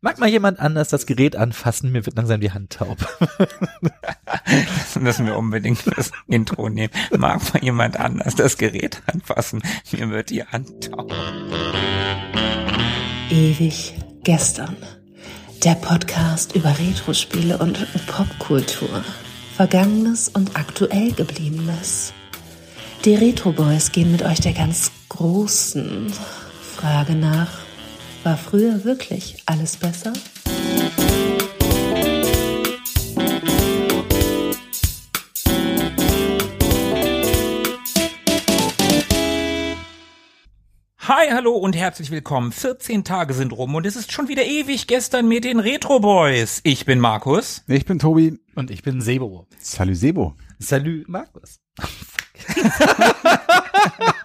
Mag mal jemand anders das Gerät anfassen? Mir wird langsam die Hand taub. das müssen wir unbedingt das Intro nehmen. Mag mal jemand anders das Gerät anfassen? Mir wird die Hand taub. Ewig gestern. Der Podcast über Retro-Spiele und Popkultur. Vergangenes und aktuell gebliebenes. Die Retro Boys gehen mit euch der ganz großen Frage nach. War früher wirklich alles besser? Hi, hallo und herzlich willkommen. 14 Tage sind rum und es ist schon wieder ewig gestern mit den Retro Boys. Ich bin Markus. Ich bin Tobi. Und ich bin Sebo. Salut Sebo. Salut Markus.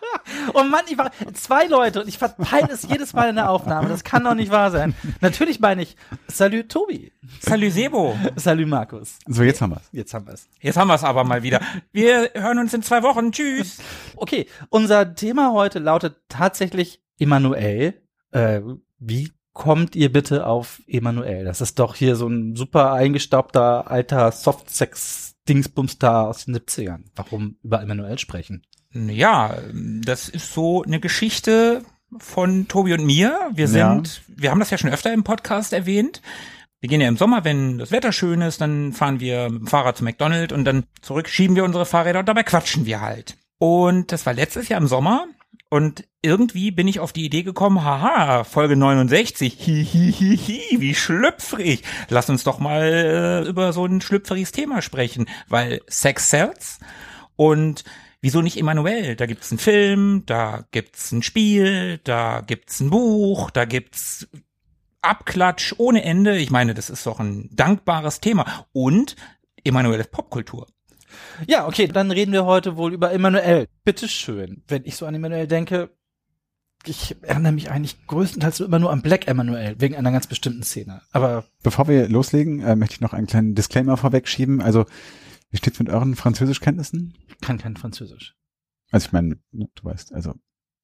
oh Mann, ich war zwei Leute und ich verpeile es jedes Mal in der Aufnahme. Das kann doch nicht wahr sein. Natürlich meine ich Salut Tobi. Salut Sebo. Salut Markus. So, jetzt haben wir's. Jetzt haben wir's. Jetzt haben wir's aber mal wieder. Wir hören uns in zwei Wochen. Tschüss. Okay, unser Thema heute lautet tatsächlich Emanuel. Äh, wie kommt ihr bitte auf Emanuel? Das ist doch hier so ein super eingestaubter alter Softsex Dingsbums da aus den 70ern. Warum über Emanuel sprechen? Ja, das ist so eine Geschichte von Tobi und mir. Wir sind, ja. wir haben das ja schon öfter im Podcast erwähnt. Wir gehen ja im Sommer, wenn das Wetter schön ist, dann fahren wir mit dem Fahrrad zu McDonald's und dann zurück schieben wir unsere Fahrräder und dabei quatschen wir halt. Und das war letztes Jahr im Sommer und irgendwie bin ich auf die Idee gekommen, haha, Folge 69, hi, hi, hi, hi, wie schlüpfrig. Lass uns doch mal äh, über so ein schlüpfriges Thema sprechen, weil Sex sells und wieso nicht Emanuel? Da gibt's einen Film, da gibt's ein Spiel, da gibt's ein Buch, da gibt's Abklatsch ohne Ende. Ich meine, das ist doch ein dankbares Thema. Und Emanuel ist Popkultur. Ja, okay, dann reden wir heute wohl über Emanuel. Bitteschön. Wenn ich so an Emanuel denke, ich erinnere mich eigentlich größtenteils immer nur an Black Emanuel, wegen einer ganz bestimmten Szene. Aber bevor wir loslegen, äh, möchte ich noch einen kleinen Disclaimer vorwegschieben. Also, wie steht's mit euren Französischkenntnissen? Ich kann kein Französisch. Also ich meine, ne, du weißt, also.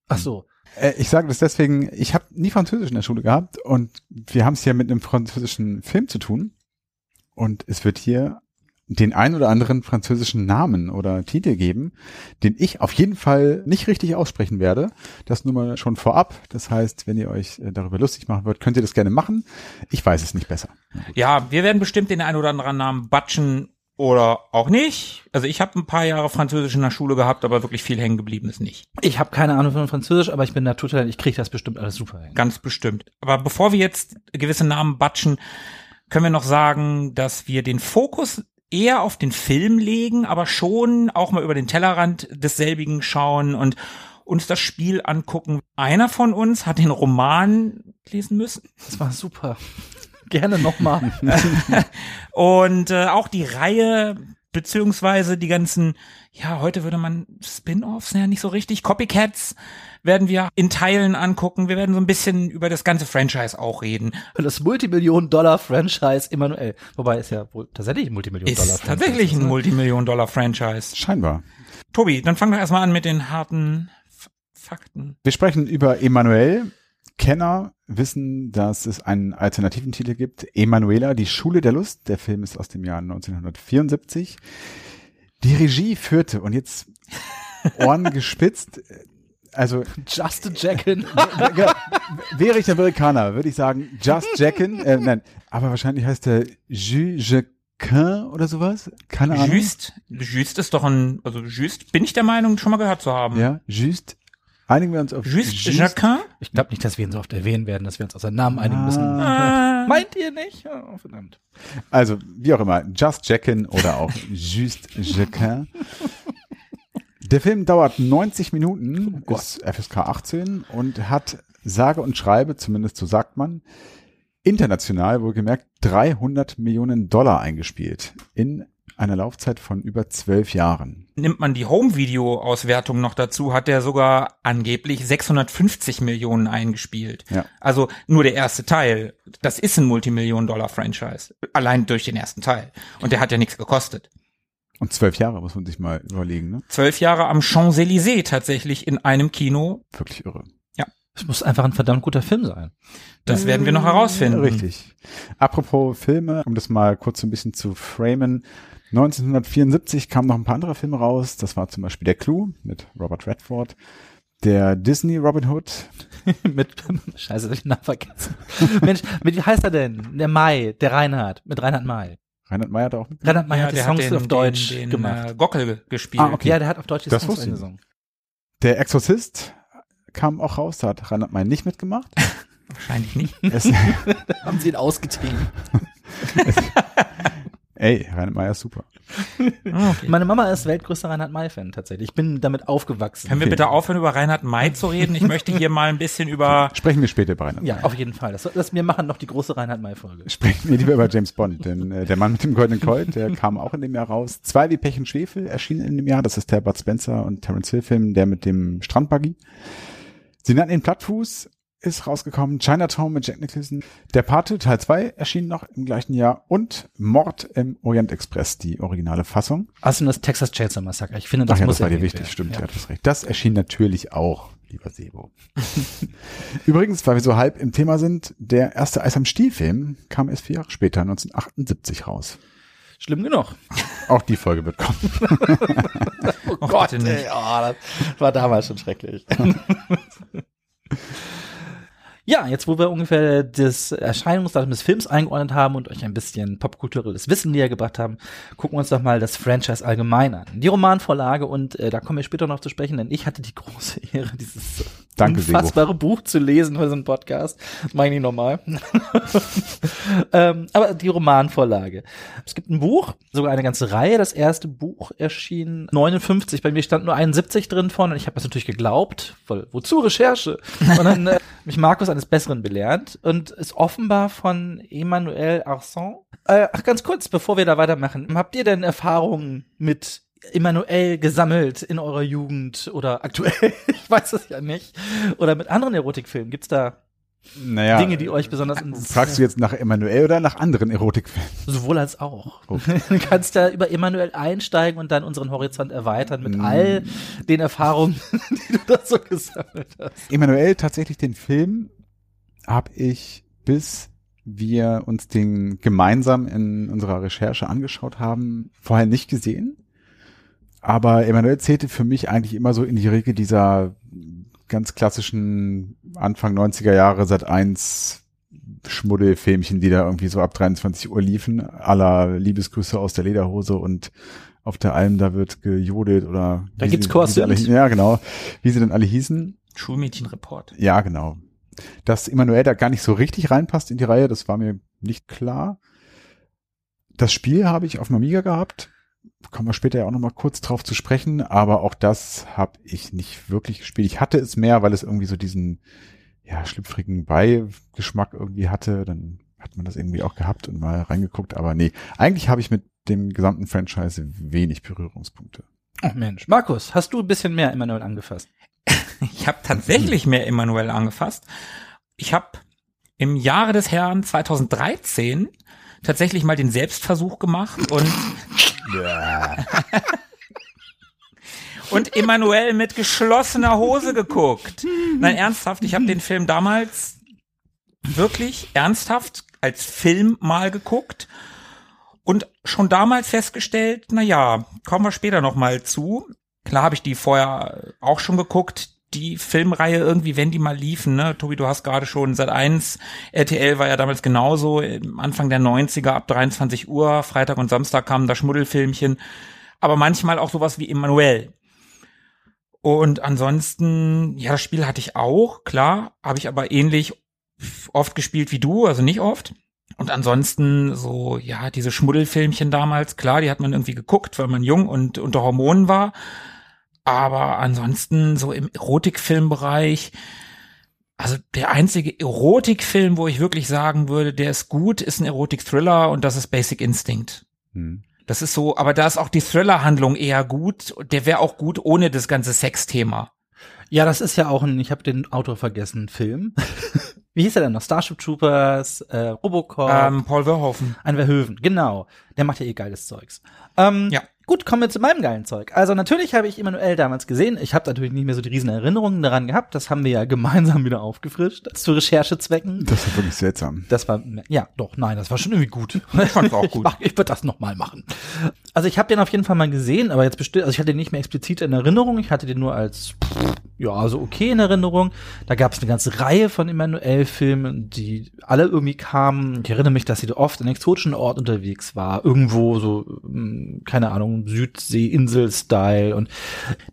Ach so. Äh, ich sage das deswegen, ich habe nie Französisch in der Schule gehabt und wir haben es hier mit einem französischen Film zu tun. Und es wird hier den ein oder anderen französischen Namen oder Titel geben, den ich auf jeden Fall nicht richtig aussprechen werde. Das nur mal schon vorab. Das heißt, wenn ihr euch äh, darüber lustig machen wollt, könnt ihr das gerne machen. Ich weiß es nicht besser. Ja, wir werden bestimmt den ein oder anderen Namen batschen oder auch nicht. Also ich habe ein paar Jahre Französisch in der Schule gehabt, aber wirklich viel hängen geblieben ist nicht. Ich habe keine Ahnung von Französisch, aber ich bin Naturtalent, ich kriege das bestimmt alles super hin. Ganz bestimmt. Aber bevor wir jetzt gewisse Namen batschen, können wir noch sagen, dass wir den Fokus eher auf den Film legen, aber schon auch mal über den Tellerrand desselbigen schauen und uns das Spiel angucken. Einer von uns hat den Roman lesen müssen. Das war super. Gerne nochmal. und äh, auch die Reihe beziehungsweise die ganzen, ja, heute würde man Spin-offs, ja nicht so richtig, Copycats werden wir in Teilen angucken. Wir werden so ein bisschen über das ganze Franchise auch reden. Das Multimillion-Dollar-Franchise Emanuel. Wobei ist ja wohl tatsächlich ein Multimillion-Dollar-Franchise. Tatsächlich ein Multimillion-Dollar-Franchise. Scheinbar. Tobi, dann fang doch erstmal an mit den harten F Fakten. Wir sprechen über Emanuel. Kenner wissen, dass es einen alternativen Titel gibt. Emanuela, die Schule der Lust. Der Film ist aus dem Jahr 1974. Die Regie führte, und jetzt Ohren gespitzt, also Just a Jackin. wäre ich Amerikaner, würde ich sagen Just Jackin. Äh, nein, aber wahrscheinlich heißt der Jules oder sowas. Keine Ahnung. Just, Just ist doch ein, also Just bin ich der Meinung, schon mal gehört zu haben. Ja, Just. Einigen wir uns auf Just, Just. Jacquin? Ich glaube nicht, dass wir ihn so oft erwähnen werden, dass wir uns auf seinen Namen einigen müssen. Ah. Meint ihr nicht? Oh, verdammt. Also, wie auch immer, Just Jackin oder auch Just Jacquin. Der Film dauert 90 Minuten, oh ist FSK 18 und hat sage und schreibe, zumindest so sagt man, international wohlgemerkt 300 Millionen Dollar eingespielt in einer Laufzeit von über zwölf Jahren. Nimmt man die Home-Video-Auswertung noch dazu, hat er sogar angeblich 650 Millionen eingespielt. Ja. Also nur der erste Teil. Das ist ein Multimillion-Dollar-Franchise. Allein durch den ersten Teil. Und der hat ja nichts gekostet. Und zwölf Jahre muss man sich mal überlegen, ne? Zwölf Jahre am Champs-Élysées tatsächlich in einem Kino. Wirklich irre. Ja. Es muss einfach ein verdammt guter Film sein. Das werden wir noch herausfinden. Richtig. Apropos Filme, um das mal kurz so ein bisschen zu framen. 1974 kamen noch ein paar andere Filme raus. Das war zum Beispiel Der Clou mit Robert Redford. Der Disney Robin Hood. mit, scheiße, hab ich den Namen vergessen. Mensch, mit, wie heißt er denn? Der Mai, der Reinhard, mit Reinhard Mai. Reinhard May hat auch mit. Reinhard May Ja, hat die Songs hat den, auf Deutsch den, den, gemacht. Äh, Gockel gespielt. Ah, okay. Ja, der hat auf Deutsch die Das Songs eingesungen. Der Exorzist kam auch raus. Da hat Reinhard May nicht mitgemacht. Wahrscheinlich nicht. Es, Haben sie ihn ausgetrieben. Ey, Reinhard May ist super. Ah, okay. Meine Mama ist weltgrößter Reinhard May-Fan tatsächlich. Ich bin damit aufgewachsen. Können wir Okay. bitte aufhören, über Reinhard May zu reden? Ich möchte hier mal ein bisschen über Sprechen wir später über Reinhard Ja, May. auf jeden Fall. Das, das, wir machen noch die große Reinhard May-Folge. Sprechen wir lieber über James Bond, denn äh, der Mann mit dem goldenen Colt, der kam auch in dem Jahr raus. Zwei wie Pech und Schwefel erschienen in dem Jahr. Das ist der Bud Spencer und Terence Hill Film, der mit dem Strandbuggy. Sie nannten ihn Plattfuß, ist rausgekommen. Chinatown mit Jack Nicholson. Der Pate Teil 2 erschien noch im gleichen Jahr und Mord im Orient Express, die originale Fassung. Außerdem das Texas Chainsaw Massacre. Ich finde, das Ach ja, muss das war dir wichtig, werden. stimmt, Ja. ja. das recht. Das erschien natürlich auch, lieber Sebo. Übrigens, weil wir so halb im Thema sind, der erste Eis am Stiel-Film kam erst vier Jahre später, 1978 raus. Schlimm genug. Auch die Folge wird kommen. Oh Gott, ey, oh, das war damals schon schrecklich. Ja, jetzt wo wir ungefähr das Erscheinungsdatum des Films eingeordnet haben und euch ein bisschen popkulturelles Wissen näher gebracht haben, gucken wir uns doch mal das Franchise allgemein an. Die Romanvorlage und äh, da kommen wir später noch zu sprechen, denn ich hatte die große Ehre, dieses Danke, Sebo. unfassbare Buch zu lesen für so einen Podcast. Meine ich normal. ähm, aber die Romanvorlage. Es gibt ein Buch, sogar eine ganze Reihe. Das erste Buch erschien 59. Bei mir stand nur 71 drin von und ich habe das natürlich geglaubt. Weil, wozu Recherche? Und dann äh, mich Markus eines Besseren belehrt und ist offenbar von Emmanuel Arsan. Äh, ach, ganz kurz, bevor wir da weitermachen. Habt ihr denn Erfahrungen mit Emmanuel gesammelt in eurer Jugend oder aktuell? ich weiß es ja nicht. Oder mit anderen Erotikfilmen? Gibt's da Naja, Dinge, die euch besonders ins fragst du jetzt nach Emanuel oder nach anderen Erotikfilmen? Sowohl als auch. Okay. Du kannst da über Emanuel einsteigen und dann unseren Horizont erweitern mit Mm. all den Erfahrungen, die du da so gesammelt hast. Emanuel, tatsächlich den Film habe ich bis wir uns den gemeinsam in unserer Recherche angeschaut haben, vorher nicht gesehen. Aber Emanuel zählte für mich eigentlich immer so in die Riege dieser ganz klassischen Anfang 90er Jahre Sat 1 Schmuddelfilmchen, die da irgendwie so ab 23 Uhr liefen, aller Liebesgrüße aus der Lederhose und auf der Alm, da wird gejodelt oder Da gibt's sie- alle. Ja, genau. Wie sie denn alle hießen. Schulmädchenreport. Ja, genau. Dass Emanuel da gar nicht so richtig reinpasst in die Reihe, das war mir nicht klar. Das Spiel habe ich auf dem Amiga gehabt. Kommen wir später ja auch nochmal kurz drauf zu sprechen, aber auch das habe ich nicht wirklich gespielt. Ich hatte es mehr, weil es irgendwie so diesen, ja, schlüpfrigen Beigeschmack irgendwie hatte. Dann hat man das irgendwie auch gehabt und mal reingeguckt, aber nee. Eigentlich habe ich mit dem gesamten Franchise wenig Berührungspunkte. Oh Mensch. Markus, hast du ein bisschen mehr Emanuel angefasst? Ich habe tatsächlich mehr Emanuel angefasst. Ich habe im Jahre des Herrn 2013 tatsächlich mal den Selbstversuch gemacht und und Emanuel mit geschlossener Hose geguckt. Nein, ernsthaft, ich habe den Film damals wirklich ernsthaft als Film mal geguckt und schon damals festgestellt, na ja, kommen wir später noch mal zu. Klar habe ich die vorher auch schon geguckt, die Filmreihe irgendwie, wenn die mal liefen, ne? Tobi, du hast gerade schon seit eins, RTL war ja damals genauso, im Anfang der 90er ab 23 Uhr, Freitag und Samstag kamen da Schmuddelfilmchen, aber manchmal auch sowas wie Emanuel. Und ansonsten, ja, das Spiel hatte ich auch, klar, habe ich aber ähnlich oft gespielt wie du, also nicht oft. Und ansonsten so, ja, diese Schmuddelfilmchen damals, klar, die hat man irgendwie geguckt, weil man jung und unter Hormonen war. Aber ansonsten so im Erotikfilmbereich, also der einzige Erotikfilm, wo ich wirklich sagen würde, der ist gut, ist ein Erotik-Thriller und das ist Basic Instinct. Hm. Das ist so, aber da ist auch die Thriller-Handlung eher gut. Der wäre auch gut ohne das ganze Sexthema. Ja, das ist ja auch ein, ich habe den Autor vergessen, Film. Wie hieß er denn noch? Starship Troopers, äh, Robocop, Ähm, Paul Verhoeven. ein Verhoeven, genau. Der macht ja eh geiles Zeugs. Ähm, Ja. Gut, kommen wir zu meinem geilen Zeug. Also natürlich habe ich Emanuel damals gesehen. Ich habe natürlich nicht mehr so die riesen Erinnerungen daran gehabt. Das haben wir ja gemeinsam wieder aufgefrischt zu Recherchezwecken. Das war wirklich seltsam. Das war ja doch nein, das war schon irgendwie gut. Ich fand's auch gut. Ich, ich würde das noch mal machen. Also ich habe den auf jeden Fall mal gesehen, aber jetzt bestimmt, also ich hatte den nicht mehr explizit in Erinnerung. Ich hatte den nur als ja so okay in Erinnerung. Da gab es eine ganze Reihe von Emanuel-Filmen, die alle irgendwie kamen. Ich erinnere mich, dass sie oft in exotischen Ort unterwegs war, irgendwo so hm, keine Ahnung Südsee-Insel-Style. Und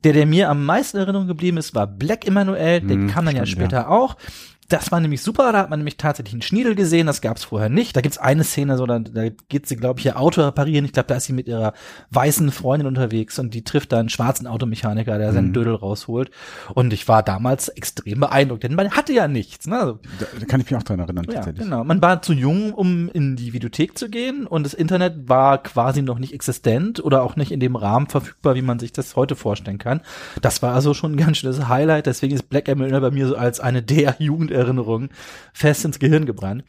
der, der mir am meisten in Erinnerung geblieben ist, war Black Emanuel. Der Hm, kam dann ja stimmt, später auch. Das war nämlich super, da hat man nämlich tatsächlich einen Schniedel gesehen, das gab's vorher nicht. Da gibt's eine Szene, so, da, da geht sie, glaube ich, ihr Auto reparieren. Ich glaube, da ist sie mit ihrer weißen Freundin unterwegs und die trifft da einen schwarzen Automechaniker, der Mhm. seinen Dödel rausholt. Und ich war damals extrem beeindruckt, denn man hatte ja nichts. Ne? Also, Da, da kann ich mich auch dran erinnern, ja, tatsächlich. genau. Man war zu jung, um in die Videothek zu gehen und das Internet war quasi noch nicht existent oder auch nicht in dem Rahmen verfügbar, wie man sich das heute vorstellen kann. Das war also schon ein ganz schönes Highlight. Deswegen ist Black Emily bei mir so als eine der Jugenderinnerungen fest ins Gehirn gebrannt.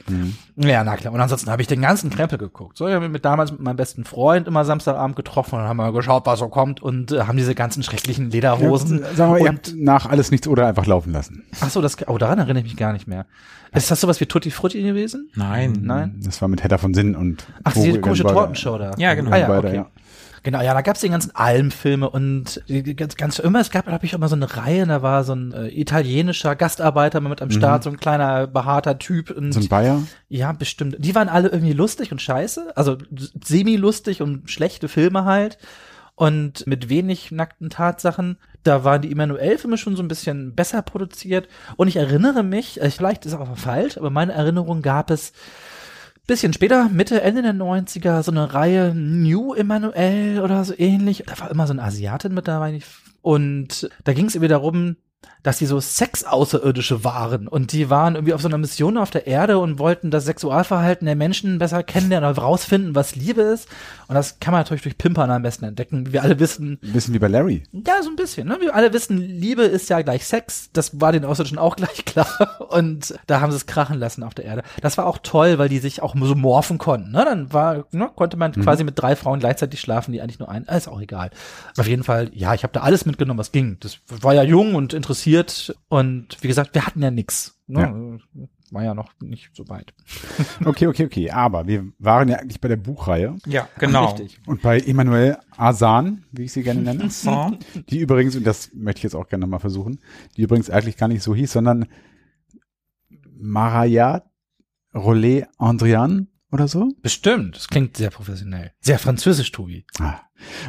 Ja, na klar. Und ansonsten habe ich den ganzen Krempel geguckt. So, ich habe mich mit damals mit meinem besten Freund immer Samstagabend getroffen und haben wir geschaut, was so kommt und äh, haben diese ganzen schrecklichen Lederhosen. Ja, sagen wir, ihr habt nach alles nichts oder einfach laufen lassen. Ach so, das, oh, daran erinnere ich mich gar nicht mehr. Ist das sowas wie Tutti Frutti gewesen? Nein. Nein? Das war mit Hedda von Sinn und Ach, diese komische Tortenshow da. Ja, genau. Ah, ja, okay. Genau, ja, da gab's die ganzen Almfilme und die, ganz, ganz immer, es gab, glaube ich, immer so eine Reihe, da war so ein äh, italienischer Gastarbeiter mit am Start, so ein kleiner, behaarter Typ und Mhm. So ein Bayer. ja, bestimmt. Die waren alle irgendwie lustig und scheiße, also semi-lustig und schlechte Filme halt und mit wenig nackten Tatsachen. Da waren die Emanuel-Filme schon so ein bisschen besser produziert und ich erinnere mich, äh, vielleicht ist es auch falsch, aber meine Erinnerung gab es bisschen später, Mitte, Ende der 90er, so eine Reihe New Emanuel oder so ähnlich. Da war immer so eine Asiatin mit dabei. Und da ging es irgendwie darum, dass sie so Sex-Außerirdische waren und die waren irgendwie auf so einer Mission auf der Erde und wollten das Sexualverhalten der Menschen besser kennenlernen oder rausfinden, was Liebe ist. Und das kann man natürlich durch Pimpern am besten entdecken. Wie wir alle wissen, Ein bisschen wie bei Larry. ja, so ein bisschen. Ne? Wir alle wissen, Liebe ist ja gleich Sex. Das war den Außerirdischen auch gleich klar. Und da haben sie es krachen lassen auf der Erde. Das war auch toll, weil die sich auch so morphen konnten. Ne? Dann war, ne, konnte man quasi mit drei Frauen gleichzeitig schlafen, die eigentlich nur ein. Ist auch egal. Auf jeden Fall, ja, ich habe da alles mitgenommen, was ging. Das war ja jung und interessiert. Und wie gesagt, wir hatten ja nix. Ne? War ja noch nicht so weit. Okay, okay, okay. Aber wir waren ja eigentlich bei der Buchreihe Ja, genau. Richtig. und bei Emanuel Asan, wie ich sie gerne nenne. Die übrigens, und das möchte ich jetzt auch gerne nochmal versuchen, die übrigens eigentlich gar nicht so hieß, sondern Maraya Rollet Andrian oder so. Bestimmt. Das klingt sehr professionell. Sehr französisch, Tobi. Ah.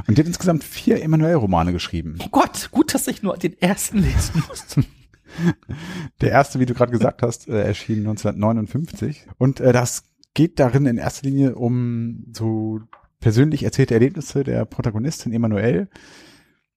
Und die hat insgesamt vier Emanuel-Romane geschrieben. Oh Gott, gut, dass ich nur den ersten lesen musste. Der erste, wie du gerade gesagt hast, äh, erschien 1959. Und äh, das geht darin in erster Linie um so persönlich erzählte Erlebnisse der Protagonistin Emanuel,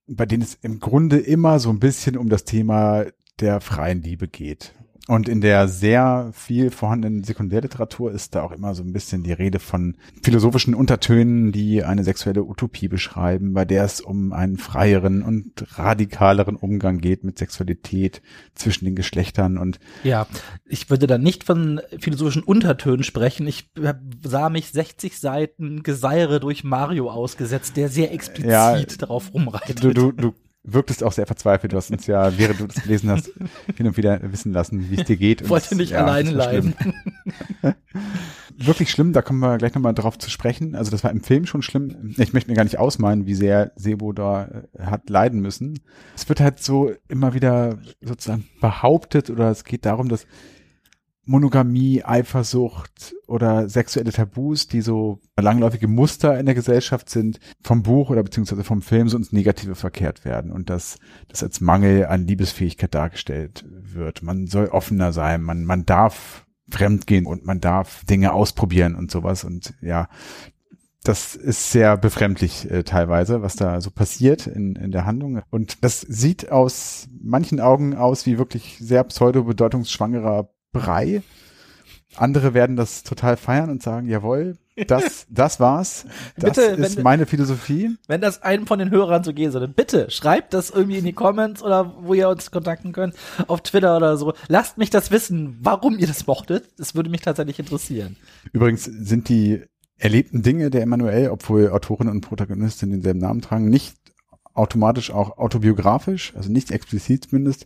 bei denen es im Grunde immer so ein bisschen um das Thema der freien Liebe geht. Und in der sehr viel vorhandenen Sekundärliteratur ist da auch immer so ein bisschen die Rede von philosophischen Untertönen, die eine sexuelle Utopie beschreiben, bei der es um einen freieren und radikaleren Umgang geht mit Sexualität zwischen den Geschlechtern und Ja, ich würde da nicht von philosophischen Untertönen sprechen. Ich sah mich 60 Seiten Geseire durch Mario ausgesetzt, der sehr explizit Ja, darauf rumreitet. du, du, du wirktest auch sehr verzweifelt. Du hast uns ja, während du das gelesen hast, hin und wieder wissen lassen, wie es dir geht. Und wollte nicht ja, alleine leiden. Wirklich schlimm, da kommen wir gleich nochmal drauf zu sprechen. Also das war im Film schon schlimm. Ich möchte mir gar nicht ausmalen, wie sehr Sebo da äh, hat leiden müssen. Es wird halt so immer wieder sozusagen behauptet oder es geht darum, dass Monogamie, Eifersucht oder sexuelle Tabus, die so langläufige Muster in der Gesellschaft sind, vom Buch oder beziehungsweise vom Film so ins Negative verkehrt werden und dass das als Mangel an Liebesfähigkeit dargestellt wird. Man soll offener sein, man, man darf fremdgehen und man darf Dinge ausprobieren und sowas und ja, das ist sehr befremdlich äh, teilweise, was da so passiert in, in der Handlung. Und das sieht aus manchen Augen aus wie wirklich sehr pseudo-bedeutungsschwangerer Brei. Andere werden das total feiern und sagen, jawohl, das, das war's. Das Bitte, ist wenn- meine Philosophie. Wenn das einem von den Hörern so gehen sollte, bitte schreibt das irgendwie in die Comments oder wo ihr uns kontakten könnt, auf Twitter oder so. Lasst mich das wissen, warum ihr das mochtet. Das würde mich tatsächlich interessieren. Übrigens sind die erlebten Dinge der Emanuel, obwohl Autorin und Protagonistin denselben Namen tragen, nicht automatisch auch autobiografisch, also nicht explizit zumindest.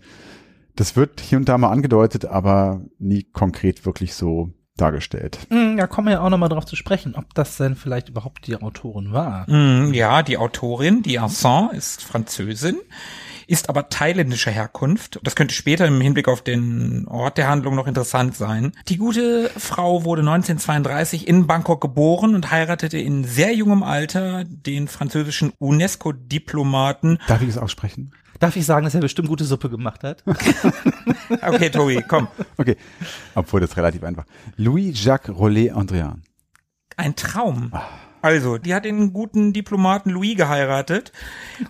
Das wird hier und da mal angedeutet, aber nie konkret wirklich so dargestellt. Hm, Da kommen wir ja auch nochmal drauf zu sprechen, ob das denn vielleicht überhaupt die Autorin war. Mm, Ja, die Autorin, die Arsan, ist Französin, ist aber thailändischer Herkunft. Das könnte später im Hinblick auf den Ort der Handlung noch interessant sein. Die gute Frau wurde 1932 in Bangkok geboren und heiratete in sehr jungem Alter den französischen UNESCO-Diplomaten. Darf ich es aussprechen? Darf ich sagen, dass er bestimmt gute Suppe gemacht hat? Okay, Tobi, komm. Okay. Obwohl das ist relativ einfach. Louis-Jacques Rollet-Andrian. Ein Traum. Also, die hat den guten Diplomaten Louis geheiratet.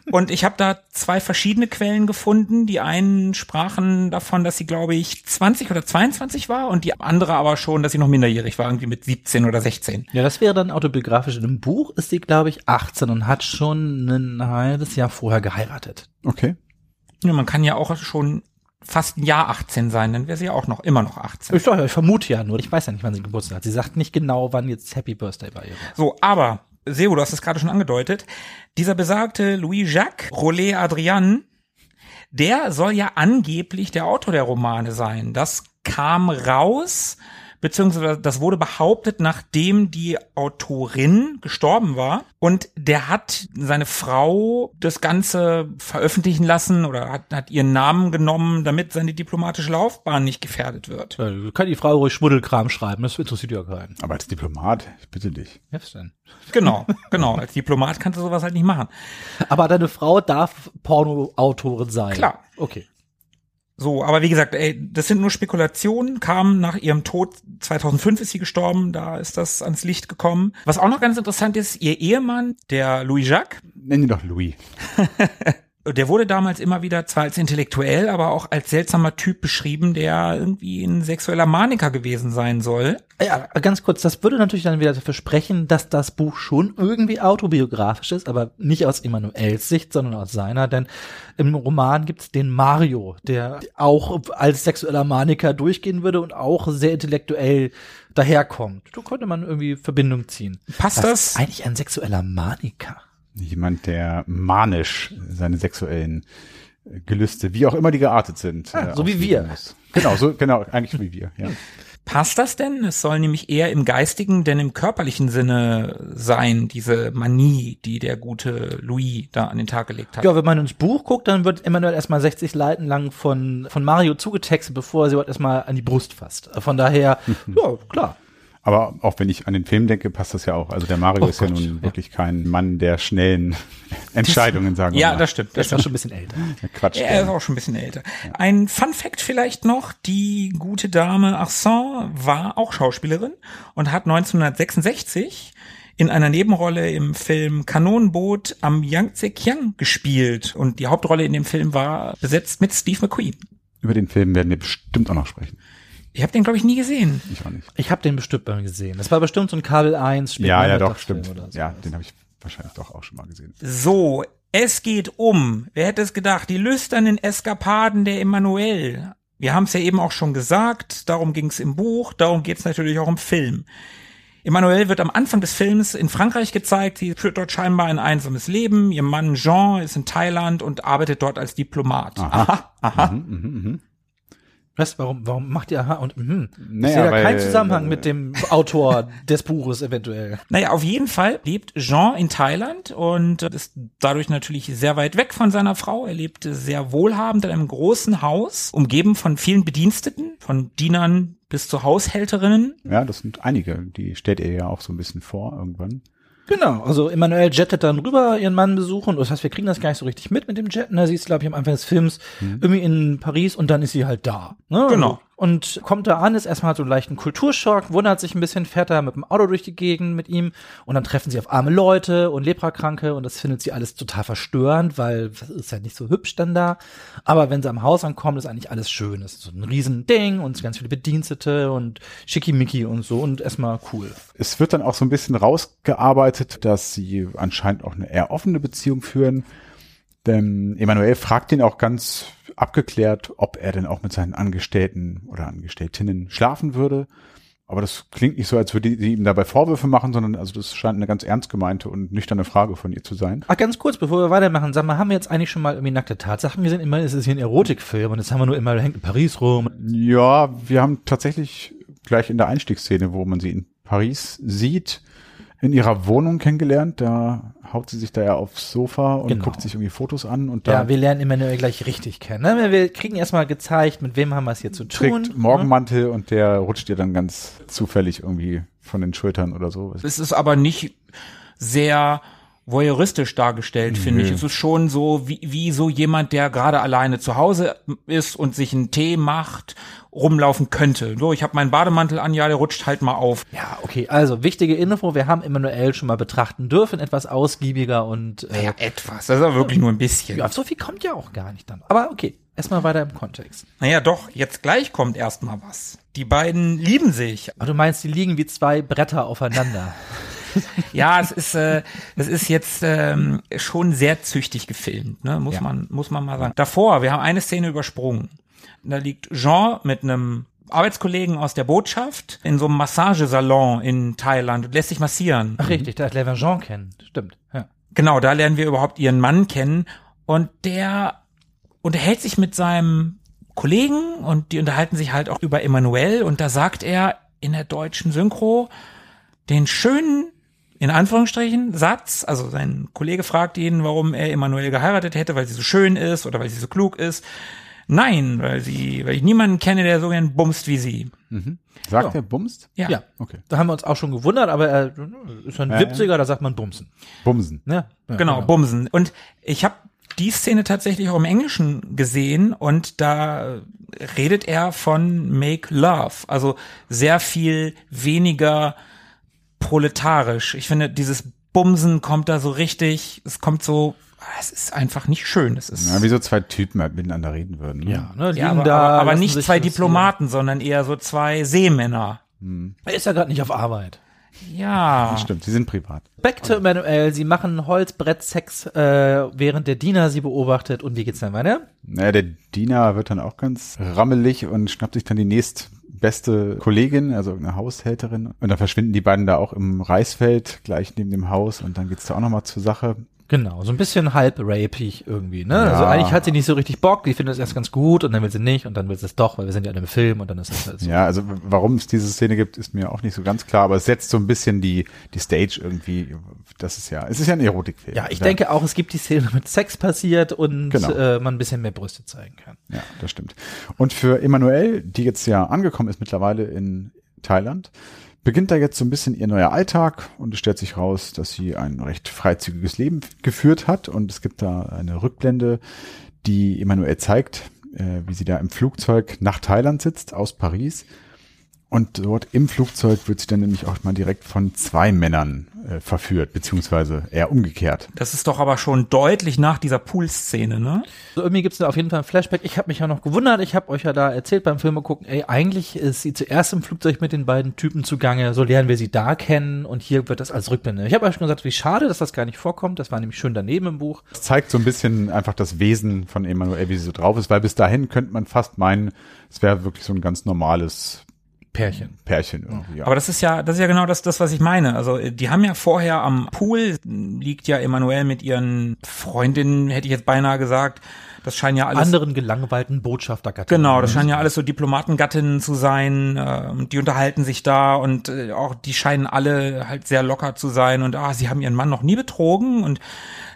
Und ich habe da zwei verschiedene Quellen gefunden. Die einen sprachen davon, dass sie, glaube ich, 20 oder 22 war und die andere aber schon, dass sie noch minderjährig war, irgendwie mit 17 oder 16. Ja, das wäre dann autobiografisch. In einem Buch ist sie, glaube ich, 18 und hat schon ein halbes Jahr vorher geheiratet. Okay. Ja, man kann ja auch schon fast ein Jahr 18 sein, dann wäre sie ja auch noch immer noch 18. Ich, doch, ich vermute ja nur, ich weiß ja nicht, wann sie Geburtstag hat. Sie sagt nicht genau, wann jetzt Happy Birthday bei ihr war. So, aber, Seo, du hast es gerade schon angedeutet, dieser besagte Louis-Jacques Rollet Adrian, der soll ja angeblich der Autor der Romane sein. Das kam raus, beziehungsweise das wurde behauptet, nachdem die Autorin gestorben war. Und der hat seine Frau das Ganze veröffentlichen lassen oder hat, hat ihren Namen genommen, damit seine diplomatische Laufbahn nicht gefährdet wird. Ja, du kann die Frau ruhig Schmuddelkram schreiben, das interessiert ja keinen. Aber als Diplomat, ich bitte dich. Was denn? Genau, genau. Als Diplomat kannst du sowas halt nicht machen. Aber deine Frau darf Pornoautorin sein. Klar. Okay. So, aber wie gesagt, ey, das sind nur Spekulationen, kam nach ihrem Tod, 2005 ist sie gestorben, da ist das ans Licht gekommen. Was auch noch ganz interessant ist, ihr Ehemann, der Louis Jacques, Nenn ihn doch Louis. der wurde damals immer wieder zwar als intellektuell, aber auch als seltsamer Typ beschrieben, der irgendwie ein sexueller Maniker gewesen sein soll. Ja, ganz kurz, das würde natürlich dann wieder dafür sprechen, dass das Buch schon irgendwie autobiografisch ist, aber nicht aus Emanuels Sicht, sondern aus seiner, denn im Roman gibt's den Mario, der auch als sexueller Maniker durchgehen würde und auch sehr intellektuell daherkommt. Da könnte man irgendwie Verbindung ziehen. Passt Was das? ist eigentlich ein sexueller Maniker? Jemand, der manisch seine sexuellen äh, Gelüste, wie auch immer die geartet sind. Ah, äh, so wie wir. muss. Genau, so, genau, eigentlich so wie wir, ja. Passt das denn? Es soll nämlich eher im geistigen, denn im körperlichen Sinne sein, diese Manie, die der gute Louis da an den Tag gelegt hat. Ja, wenn man ins Buch guckt, dann wird Emanuel erstmal 60 Seiten lang von, von Mario zugetextet, bevor er sie überhaupt erstmal an die Brust fasst. Von daher, ja, klar. Aber auch wenn ich an den Film denke, passt das ja auch. Also der Mario Oh ist ja Gott, nun ja. wirklich kein Mann der schnellen Entscheidungen, sagen wir ja, mal. das stimmt. Der Das ist auch schon ein bisschen älter. Quatsch. Er ist auch schon ein bisschen älter. Ein Fun Fact vielleicht noch, die gute Dame Arsan war auch Schauspielerin und hat 1966 in einer Nebenrolle im Film Kanonenboot am Yangtze Kiang gespielt und die Hauptrolle in dem Film war besetzt mit Steve McQueen. Über den Film werden wir bestimmt auch noch sprechen. Ich habe den glaube ich nie gesehen. Ich auch nicht. Ich habe den bestimmt mal gesehen. Das war bestimmt so ein Kabel 1 Ja, ja, doch, stimmt. so. Ja, den habe ich wahrscheinlich doch auch schon mal gesehen. So, es geht um, wer hätte es gedacht, die lüsternen Eskapaden der Emanuel. Wir haben es ja eben auch schon gesagt, darum ging es im Buch, darum geht es natürlich auch im Film. Emmanuel wird am Anfang des Films in Frankreich gezeigt. Sie führt dort scheinbar ein einsames Leben. Ihr Mann Jean ist in Thailand und arbeitet dort als Diplomat. Aha, aha. Mhm, mhm, mhm. Was, warum, warum macht ihr aha und ich Naja, sehe da weil- keinen Zusammenhang mit dem Autor des Buches eventuell. Naja, auf jeden Fall lebt Jean in Thailand und ist dadurch natürlich sehr weit weg von seiner Frau. Er lebt sehr wohlhabend in einem großen Haus, umgeben von vielen Bediensteten, von Dienern bis zu Haushälterinnen. Ja, das sind einige. Die stellt ihr ja auch so ein bisschen vor irgendwann. Genau, also Emmanuel jettet dann rüber, ihren Mann besuchen. Das heißt, wir kriegen das gar nicht so richtig mit mit dem Jetten. Ne? Sie ist, glaube ich, am Anfang des Films irgendwie in Paris und dann ist sie halt da. Ne? Genau. Und kommt da an, ist erstmal so einen leichten Kulturschock, wundert sich ein bisschen, fährt da mit dem Auto durch die Gegend mit ihm und dann treffen sie auf arme Leute und Leprakranke und das findet sie alles total verstörend, weil das ist ja nicht so hübsch dann da. Aber wenn sie am Haus ankommen, ist eigentlich alles schön. Das ist so ein riesen Ding und ganz viele Bedienstete und Schickimicki und so und erstmal cool. Es wird dann auch so ein bisschen rausgearbeitet, dass sie anscheinend auch eine eher offene Beziehung führen. Denn Emanuel fragt ihn auch ganz abgeklärt, ob er denn auch mit seinen Angestellten oder Angestelltinnen schlafen würde. Aber das klingt nicht so, als würde sie ihm dabei Vorwürfe machen, sondern also das scheint eine ganz ernst gemeinte und nüchterne Frage von ihr zu sein. Ach, ganz kurz, bevor wir weitermachen, sag mal, haben wir jetzt eigentlich schon mal irgendwie nackte Tatsachen gesehen? Immer ist es hier ein Erotikfilm und jetzt haben wir nur immer, hängt in Paris rum. Ja, wir haben tatsächlich gleich in der Einstiegsszene, wo man sie in Paris sieht, in ihrer Wohnung kennengelernt. Da haut sie sich da ja aufs Sofa und Genau. guckt sich irgendwie Fotos an und da Ja, wir lernen Emmanuel gleich richtig kennen. Ne? Wir kriegen erstmal gezeigt, mit wem haben wir es hier zu tun. trägt Morgenmantel und der rutscht ihr dann ganz zufällig irgendwie von den Schultern oder so. Es ist aber nicht sehr voyeuristisch dargestellt, finde ich. Es ist schon so wie, wie so jemand, der gerade alleine zu Hause ist und sich einen Tee macht, rumlaufen könnte. So, ich habe meinen Bademantel an, ja, der rutscht halt mal auf. Ja, okay, also wichtige Info, wir haben Emmanuel schon mal betrachten dürfen, etwas ausgiebiger und äh, Ja, etwas. Das ist aber wirklich nur ein bisschen. ja, so viel kommt ja auch gar nicht dann. Aber okay, erstmal weiter im Kontext. Naja, doch, jetzt gleich kommt erstmal was. Die beiden lieben sich. Aber du meinst, die liegen wie zwei Bretter aufeinander. Ja, es ist, äh, es ist jetzt ähm, schon sehr züchtig gefilmt, ne? muss Ja. man, muss man mal sagen. Davor, wir haben eine Szene übersprungen. Da liegt Jean mit einem Arbeitskollegen aus der Botschaft in so einem Massagesalon in Thailand und lässt sich massieren. Ach richtig, da hat Levin Jean kennen. Stimmt, ja. Genau, da lernen wir überhaupt ihren Mann kennen und der unterhält sich mit seinem Kollegen und die unterhalten sich halt auch über Emanuel und da sagt er in der deutschen Synchro den schönen, in Anführungsstrichen, Satz, also sein Kollege fragt ihn, warum er Emanuel geheiratet hätte, weil sie so schön ist oder weil sie so klug ist. Nein, weil sie, weil ich niemanden kenne, der so gern bumst wie sie. Sagt Ja. er bumst? Ja. Ja, Okay. da haben wir uns auch schon gewundert, aber er ist ein Ja, 70er, da sagt man Bumsen. Bumsen. Ne? Ja, Genau, Bumsen. Und ich habe die Szene tatsächlich auch im Englischen gesehen und da redet er von Make Love, also sehr viel weniger proletarisch. Ich finde, dieses Bumsen kommt da so richtig, es kommt so, es ist einfach nicht schön. Es ist Ja, wie so zwei Typen halt miteinander reden würden. Ne? Ja, ne, ja, liegen aber, da, aber, aber nicht zwei Diplomaten, sondern eher so zwei Seemänner. Er ist ja gerade nicht auf Arbeit. Ja. Stimmt, sie sind privat. Back to Emmanuel, sie machen Holzbrettsex, äh, während der Diener sie beobachtet. Und wie geht's dann weiter? Naja, der Diener wird dann auch ganz rammelig und schnappt sich dann die nächstbeste Kollegin, also eine Haushälterin. Und dann verschwinden die beiden da auch im Reisfeld, gleich neben dem Haus. Und dann geht's da auch nochmal zur Sache. Genau, so ein bisschen halb rapig irgendwie, ne? Ja. Also eigentlich hat sie nicht so richtig Bock, die findet es erst ganz gut und dann will sie nicht und dann will sie es doch, weil wir sind ja in einem Film und dann ist es halt so. Ja, also warum es diese Szene gibt, ist mir auch nicht so ganz klar, aber es setzt so ein bisschen die, die Stage irgendwie, das ist ja, es ist ja ein Erotikfilm. Ja, ich denke auch, es gibt die Szene mit Sex passiert und Genau. äh, man ein bisschen mehr Brüste zeigen kann. Ja, das stimmt. Und für Emanuelle, die jetzt ja angekommen ist mittlerweile in Thailand, beginnt da jetzt so ein bisschen ihr neuer Alltag und es stellt sich raus, dass sie ein recht freizügiges Leben geführt hat und es gibt da eine Rückblende, die Emanuel zeigt, äh, wie sie da im Flugzeug nach Thailand sitzt, aus Paris. Und dort im Flugzeug wird sie dann nämlich auch mal direkt von zwei Männern äh, verführt, beziehungsweise eher umgekehrt. Das ist doch aber schon deutlich nach dieser Pool-Szene, ne? So, irgendwie gibt's da auf jeden Fall ein Flashback. Ich habe mich ja noch gewundert, ich habe euch ja da erzählt beim Filme gucken, ey, eigentlich ist sie zuerst im Flugzeug mit den beiden Typen zugange, so lernen wir sie da kennen und hier wird das als Rückblende. Ich habe euch schon gesagt, wie schade, dass das gar nicht vorkommt, das war nämlich schön daneben im Buch. Das zeigt so ein bisschen einfach das Wesen von Emanuel, wie sie so drauf ist, weil bis dahin könnte man fast meinen, es wäre wirklich so ein ganz normales Pärchen. Pärchen irgendwie. Ja. Aber das ist ja, das ist ja genau das, das, was ich meine. Also, äh, die haben ja vorher am Pool liegt ja Emanuel mit ihren Freundinnen, hätte ich jetzt beinahe gesagt. Das scheinen ja alles. Anderen gelangweilten Botschaftergattungen. Genau, das scheinen ja alles so Diplomatengattinnen zu sein. Äh, und die unterhalten sich da und äh, auch die scheinen alle halt sehr locker zu sein und ah, sie haben ihren Mann noch nie betrogen und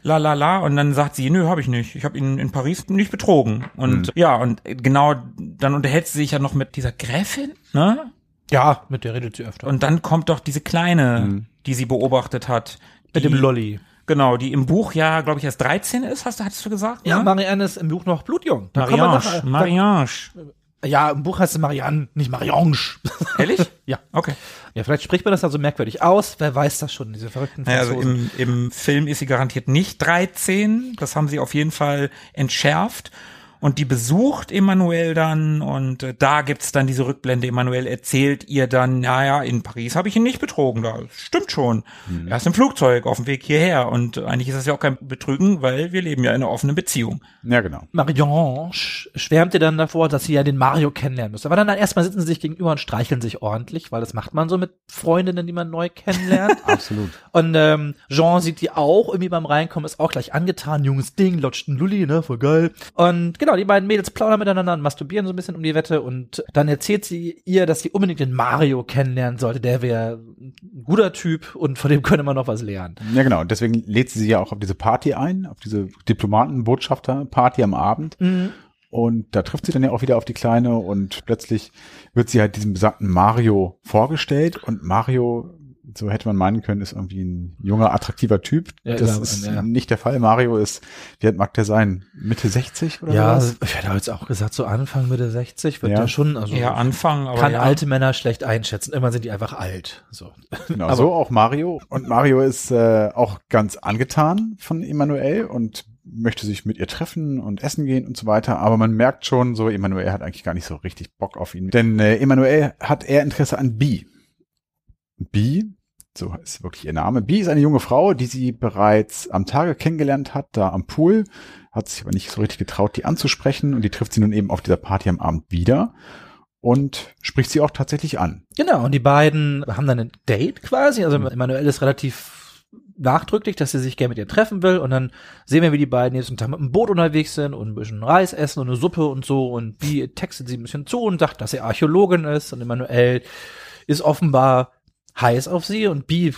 la la la und dann sagt sie, nö, habe ich nicht. Ich habe ihn in Paris nicht betrogen. Und ja, und genau dann unterhält sie sich ja noch mit dieser Gräfin, ne? Ja, mit der redet sie öfter. Und dann kommt doch diese kleine, die sie beobachtet hat. mit dem Lolli. Genau, die im Buch ja, glaube ich, erst 13 ist, hast du, hattest du gesagt? Ja, ne? Marianne ist im Buch noch blutjung. Da nachher- Mariange. Da, ja, im Buch heißt es Marianne, nicht Mariange. Ehrlich? ja. Okay. Ja, vielleicht spricht man das dann so merkwürdig aus. Wer weiß das schon, diese verrückten Naja, also Franzosen. im, im Film ist sie garantiert nicht 13. Das haben sie auf jeden Fall entschärft. Und die besucht Emanuel dann und äh, da gibt's dann diese Rückblende. Emanuel erzählt ihr dann, naja, in Paris habe ich ihn nicht betrogen, da stimmt schon. Mhm. Er ist im Flugzeug auf dem Weg hierher und eigentlich ist das ja auch kein Betrügen, weil wir leben ja in einer offenen Beziehung. Ja, genau. Marion sch- schwärmte dann davor, dass sie ja den Mario kennenlernen müsste. Aber dann, dann erstmal sitzen sie sich gegenüber und streicheln sich ordentlich, weil das macht man so mit Freundinnen, die man neu kennenlernt. Absolut. und ähm, Jean sieht die auch irgendwie beim Reinkommen, ist auch gleich angetan, junges Ding, lutscht ein Lulli, ne, voll geil. Und genau, die beiden Mädels plaudern miteinander und masturbieren so ein bisschen um die Wette und dann erzählt sie ihr, dass sie unbedingt den Mario kennenlernen sollte. Der wäre ein guter Typ und von dem könne man noch was lernen. Ja, genau. Und deswegen lädt sie sie ja auch auf diese Party ein, auf diese Diplomaten-Botschafter-Party am Abend. Und da trifft sie dann ja auch wieder auf die Kleine und plötzlich wird sie halt diesem besagten Mario vorgestellt und Mario, so hätte man meinen können, ist irgendwie ein junger, attraktiver Typ. Ja, das ja, ist ja. nicht der Fall. Mario ist, wie alt mag der sein? Mitte 60 oder Ja, was? ich hätte jetzt auch gesagt, so Anfang Mitte 60 wird Ja. der schon, also Ja, Anfang, aber kann ja. alte Männer schlecht einschätzen. Irgendwann sind die einfach alt. So. Genau, Aber- so auch Mario. Und Mario ist äh, auch ganz angetan von Emanuel und möchte sich mit ihr treffen und essen gehen und so weiter. Aber man merkt schon, so Emanuel hat eigentlich gar nicht so richtig Bock auf ihn. Denn äh, Emanuel hat eher Interesse an Bee. Bee, so ist wirklich ihr Name. Bee ist eine junge Frau, die sie bereits am Tage kennengelernt hat, da am Pool. Hat sich aber nicht so richtig getraut, die anzusprechen. Und die trifft sie nun eben auf dieser Party am Abend wieder. Und spricht sie auch tatsächlich an. Genau, und die beiden haben dann ein Date quasi. Also Emanuel ist relativ nachdrücklich, dass er sich gerne mit ihr treffen will. Und dann sehen wir, wie die beiden jetzt Tag mit dem Boot unterwegs sind und ein bisschen Reis essen und eine Suppe und so. Und die textet sie ein bisschen zu und sagt, dass sie Archäologin ist. Und Emanuel ist offenbar heiß auf sie und Bi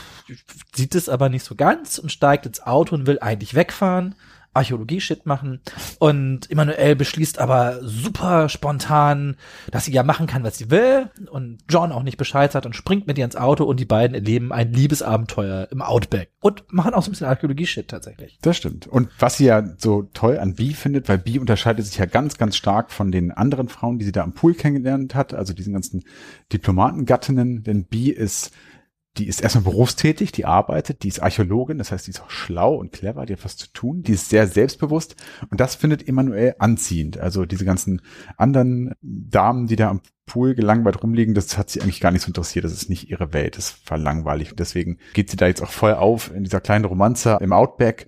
sieht es aber nicht so ganz und steigt ins Auto und will eigentlich wegfahren, Archäologie-Shit machen. Und Emanuel beschließt aber super spontan, dass sie ja machen kann, was sie will und John auch nicht Bescheid hat und springt mit ihr ins Auto und die beiden erleben ein Liebesabenteuer im Outback und machen auch so ein bisschen Archäologie-Shit tatsächlich. Das stimmt. Und was sie ja so toll an Bee findet, weil Bee unterscheidet sich ja ganz, ganz stark von den anderen Frauen, die sie da am Pool kennengelernt hat, also diesen ganzen Diplomatengattinnen, denn Bee ist, die ist erstmal berufstätig, die arbeitet, die ist Archäologin, das heißt, die ist auch schlau und clever, die hat was zu tun, die ist sehr selbstbewusst und das findet Emanuel anziehend. Also diese ganzen anderen Damen, die da am Pool gelangweilt rumliegen, das hat sie eigentlich gar nicht so interessiert, das ist nicht ihre Welt, das war langweilig und deswegen geht sie da jetzt auch voll auf in dieser kleinen Romanze im Outback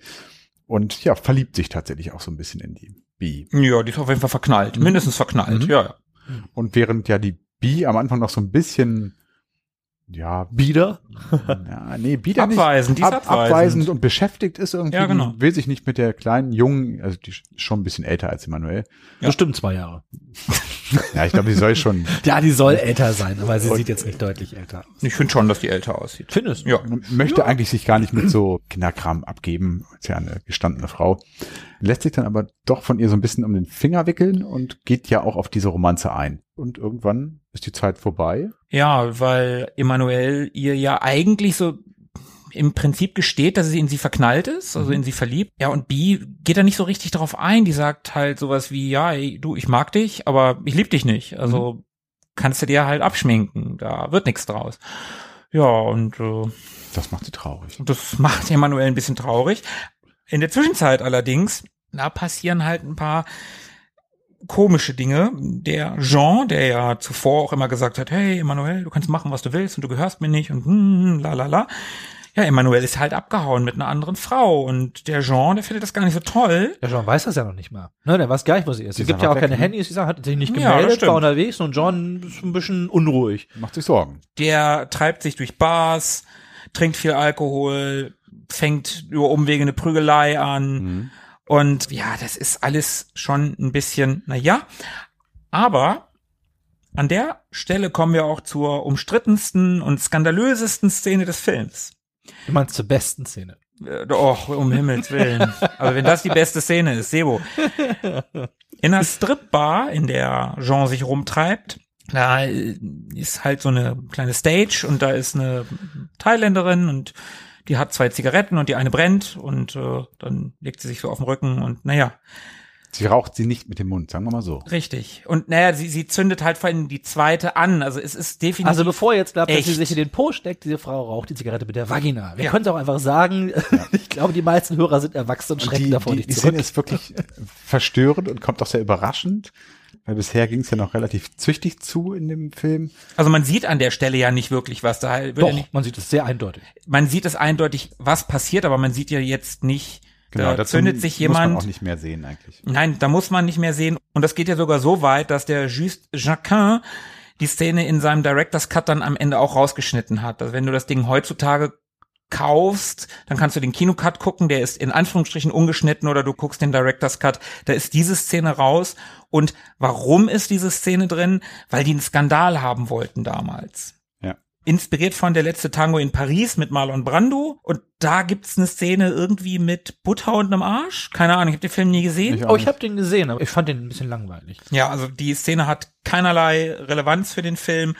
und ja, verliebt sich tatsächlich auch so ein bisschen in die Bee. Ja, die ist auf jeden Fall verknallt. Mindestens verknallt, Mhm. ja, ja. Und während ja die Bee am Anfang noch so ein bisschen, ja, Wieder? ja nee, nicht Abweisend, die ist ab, abweisend. abweisend und beschäftigt ist irgendwie, Ja, genau. will sich nicht mit der kleinen Jungen, also die ist schon ein bisschen älter als Emanuel. Ja. Bestimmt zwei Jahre. Ja, ich glaube, die soll schon, Ja, die soll älter sein, aber sie sieht jetzt nicht deutlich älter aus. Ich finde schon, dass die älter aussieht. Findest du? Ja. möchte eigentlich sich gar nicht mit so Kinderkram abgeben, ist ja eine gestandene Frau, lässt sich dann aber doch von ihr so ein bisschen um den Finger wickeln und geht ja auch auf diese Romanze ein. Und irgendwann ist die Zeit vorbei. Ja, weil Emanuel ihr ja eigentlich so im Prinzip gesteht, dass sie in sie verknallt ist, also in sie verliebt. Ja, und B geht da nicht so richtig darauf ein. Die sagt halt sowas wie, ja, ey, du, ich mag dich, aber ich lieb dich nicht. Also kannst du dir halt abschminken. Da wird nichts draus. Ja, und äh, Das macht sie traurig. das macht Emanuel ein bisschen traurig. In der Zwischenzeit allerdings, da passieren halt ein paar komische Dinge. Der Jean, der ja zuvor auch immer gesagt hat, hey Emanuel, du kannst machen, was du willst und du gehörst mir nicht und hm, la la la. Ja, Emanuel ist halt abgehauen mit einer anderen Frau und der Jean, der findet das gar nicht so toll. Der John weiß das ja noch nicht mal. Ne, der weiß gar nicht, wo sie ist. Es gibt ja auch keine ne? Handys, die sagen, hat sich nicht Ja, gemeldet, stimmt. war unterwegs und John ist ein bisschen unruhig. Macht sich Sorgen. Der treibt sich durch Bars, trinkt viel Alkohol, fängt über Umwege eine Prügelei an. Und ja, das ist alles schon ein bisschen, na ja. Aber an der Stelle kommen wir auch zur umstrittensten und skandalösesten Szene des Films. Du meinst zur besten Szene. Äh, Och, um Himmels Willen. Aber wenn das die beste Szene ist, Sebo. In der Stripbar, in der Jean sich rumtreibt, da äh, ist halt so eine kleine Stage und da ist eine Thailänderin und die hat zwei Zigaretten und die eine brennt und äh, dann legt sie sich so auf den Rücken und naja, Sie raucht sie nicht mit dem Mund, sagen wir mal so. Richtig. Und naja, sie, sie zündet halt vor allem die zweite an. Also es ist definitiv. Also bevor ihr jetzt glaubt, dass echt. sie sich in den Po steckt, diese Frau raucht die Zigarette mit der Vagina. Wir Ja. können es auch einfach sagen. Ich glaube, die meisten Hörer sind erwachsen und Und schrecken die, davor die, nicht die zurück. Szene ist wirklich verstörend und kommt auch sehr überraschend, weil bisher ging es ja noch relativ züchtig zu in dem Film. also man sieht an der Stelle ja nicht wirklich, was da wird ja Doch, nicht, man sieht es sehr eindeutig. man sieht es eindeutig, was passiert, aber man sieht ja jetzt nicht, da Genau, dazu zündet sich muss man jemand. auch nicht mehr sehen eigentlich. Nein, da muss man nicht mehr sehen. Und das geht ja sogar so weit, dass der Just Jacquin die Szene in seinem Director's Cut dann am Ende auch rausgeschnitten hat. Also wenn du das Ding heutzutage kaufst, dann kannst du den Kinocut gucken, der ist in Anführungsstrichen ungeschnitten oder du guckst den Director's Cut, da ist diese Szene raus. Und warum ist diese Szene drin? Weil die einen Skandal haben wollten damals. Ja. Inspiriert von der letzte Tango in Paris mit Marlon Brando. Und da gibt's eine Szene irgendwie mit Butter und einem Arsch. Keine Ahnung, ich habe den Film nie gesehen. Ich Oh, ich habe den gesehen, aber ich fand den ein bisschen langweilig. Ja, also die Szene hat keinerlei Relevanz für den Film.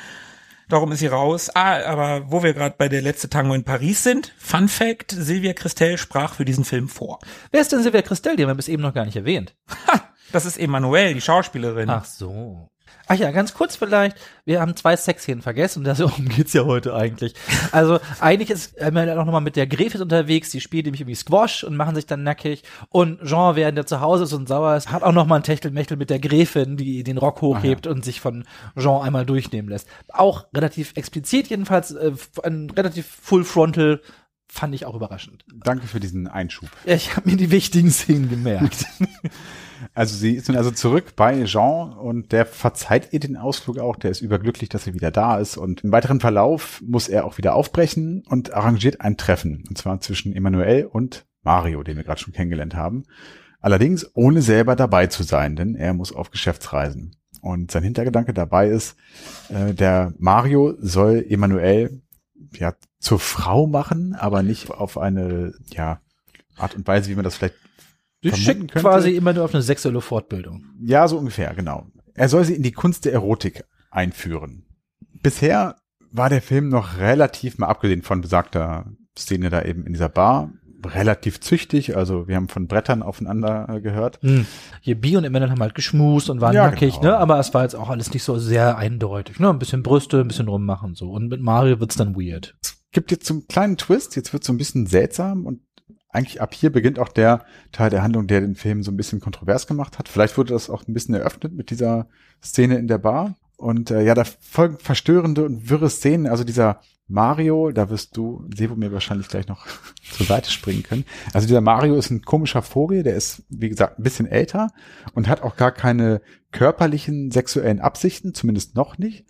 Darum ist sie raus. Ah, aber wo wir gerade bei der letzte Tango in Paris sind, Fun Fact, Silvia Christel sprach für diesen Film vor. Wer ist denn Silvia Christel? Die haben wir bis eben noch gar nicht erwähnt. Das ist Emanuelle, die Schauspielerin. Ach so. Ach ja, ganz kurz vielleicht. Wir haben zwei Sexszenen vergessen. Darum geht's ja heute eigentlich. Also eigentlich ist Emily auch nochmal mit der Gräfin unterwegs. Die spielt nämlich irgendwie Squash und machen sich dann nackig. Und Jean, während er zu Hause ist und sauer ist, hat auch nochmal ein Techtelmechtel mit der Gräfin, die den Rock hochhebt und sich von Jean einmal durchnehmen lässt. Auch relativ explizit jedenfalls, äh, ein relativ full frontal. Fand ich auch überraschend. Danke für diesen Einschub. Ja, Ich habe mir die wichtigen Szenen gemerkt. Also sie ist nun also zurück bei Jean und der verzeiht ihr den Ausflug auch. Der ist überglücklich, dass sie wieder da ist. Und im weiteren Verlauf muss er auch wieder aufbrechen und arrangiert ein Treffen. Und zwar zwischen Emmanuel und Mario, den wir gerade schon kennengelernt haben. Allerdings ohne selber dabei zu sein, denn er muss auf Geschäftsreisen. Und sein Hintergedanke dabei ist, äh, der Mario soll Emmanuel ja zur Frau machen, aber nicht auf eine ja Art und Weise, wie man das vielleicht Sie schickt könnte. quasi immer nur auf eine sexuelle Fortbildung. Ja, so ungefähr, genau. Er soll sie in die Kunst der Erotik einführen. Bisher war der Film noch relativ, mal abgesehen von besagter Szene da eben in dieser Bar, relativ züchtig. Also wir haben von Brettern aufeinander äh, gehört. Hm. Hier Bi und Emmanuel haben halt geschmust und waren Ja, nackig, genau. ne? Aber es war jetzt auch alles nicht so sehr eindeutig, ne? Ein bisschen Brüste, ein bisschen rummachen so. Und mit Mario wird's dann weird. Gibt jetzt so einen kleinen Twist, jetzt wird so ein bisschen seltsam und eigentlich ab hier beginnt auch der Teil der Handlung, der den Film so ein bisschen kontrovers gemacht hat. Vielleicht wurde das auch ein bisschen eröffnet mit dieser Szene in der Bar. Und äh, ja, da folgen verstörende und wirre Szenen. Also dieser Mario, da wirst du, Sebo mir wahrscheinlich gleich noch zur Seite springen können. Also dieser Mario ist ein komischer Vogel, der ist, wie gesagt, ein bisschen älter und hat auch gar keine körperlichen sexuellen Absichten, zumindest noch nicht,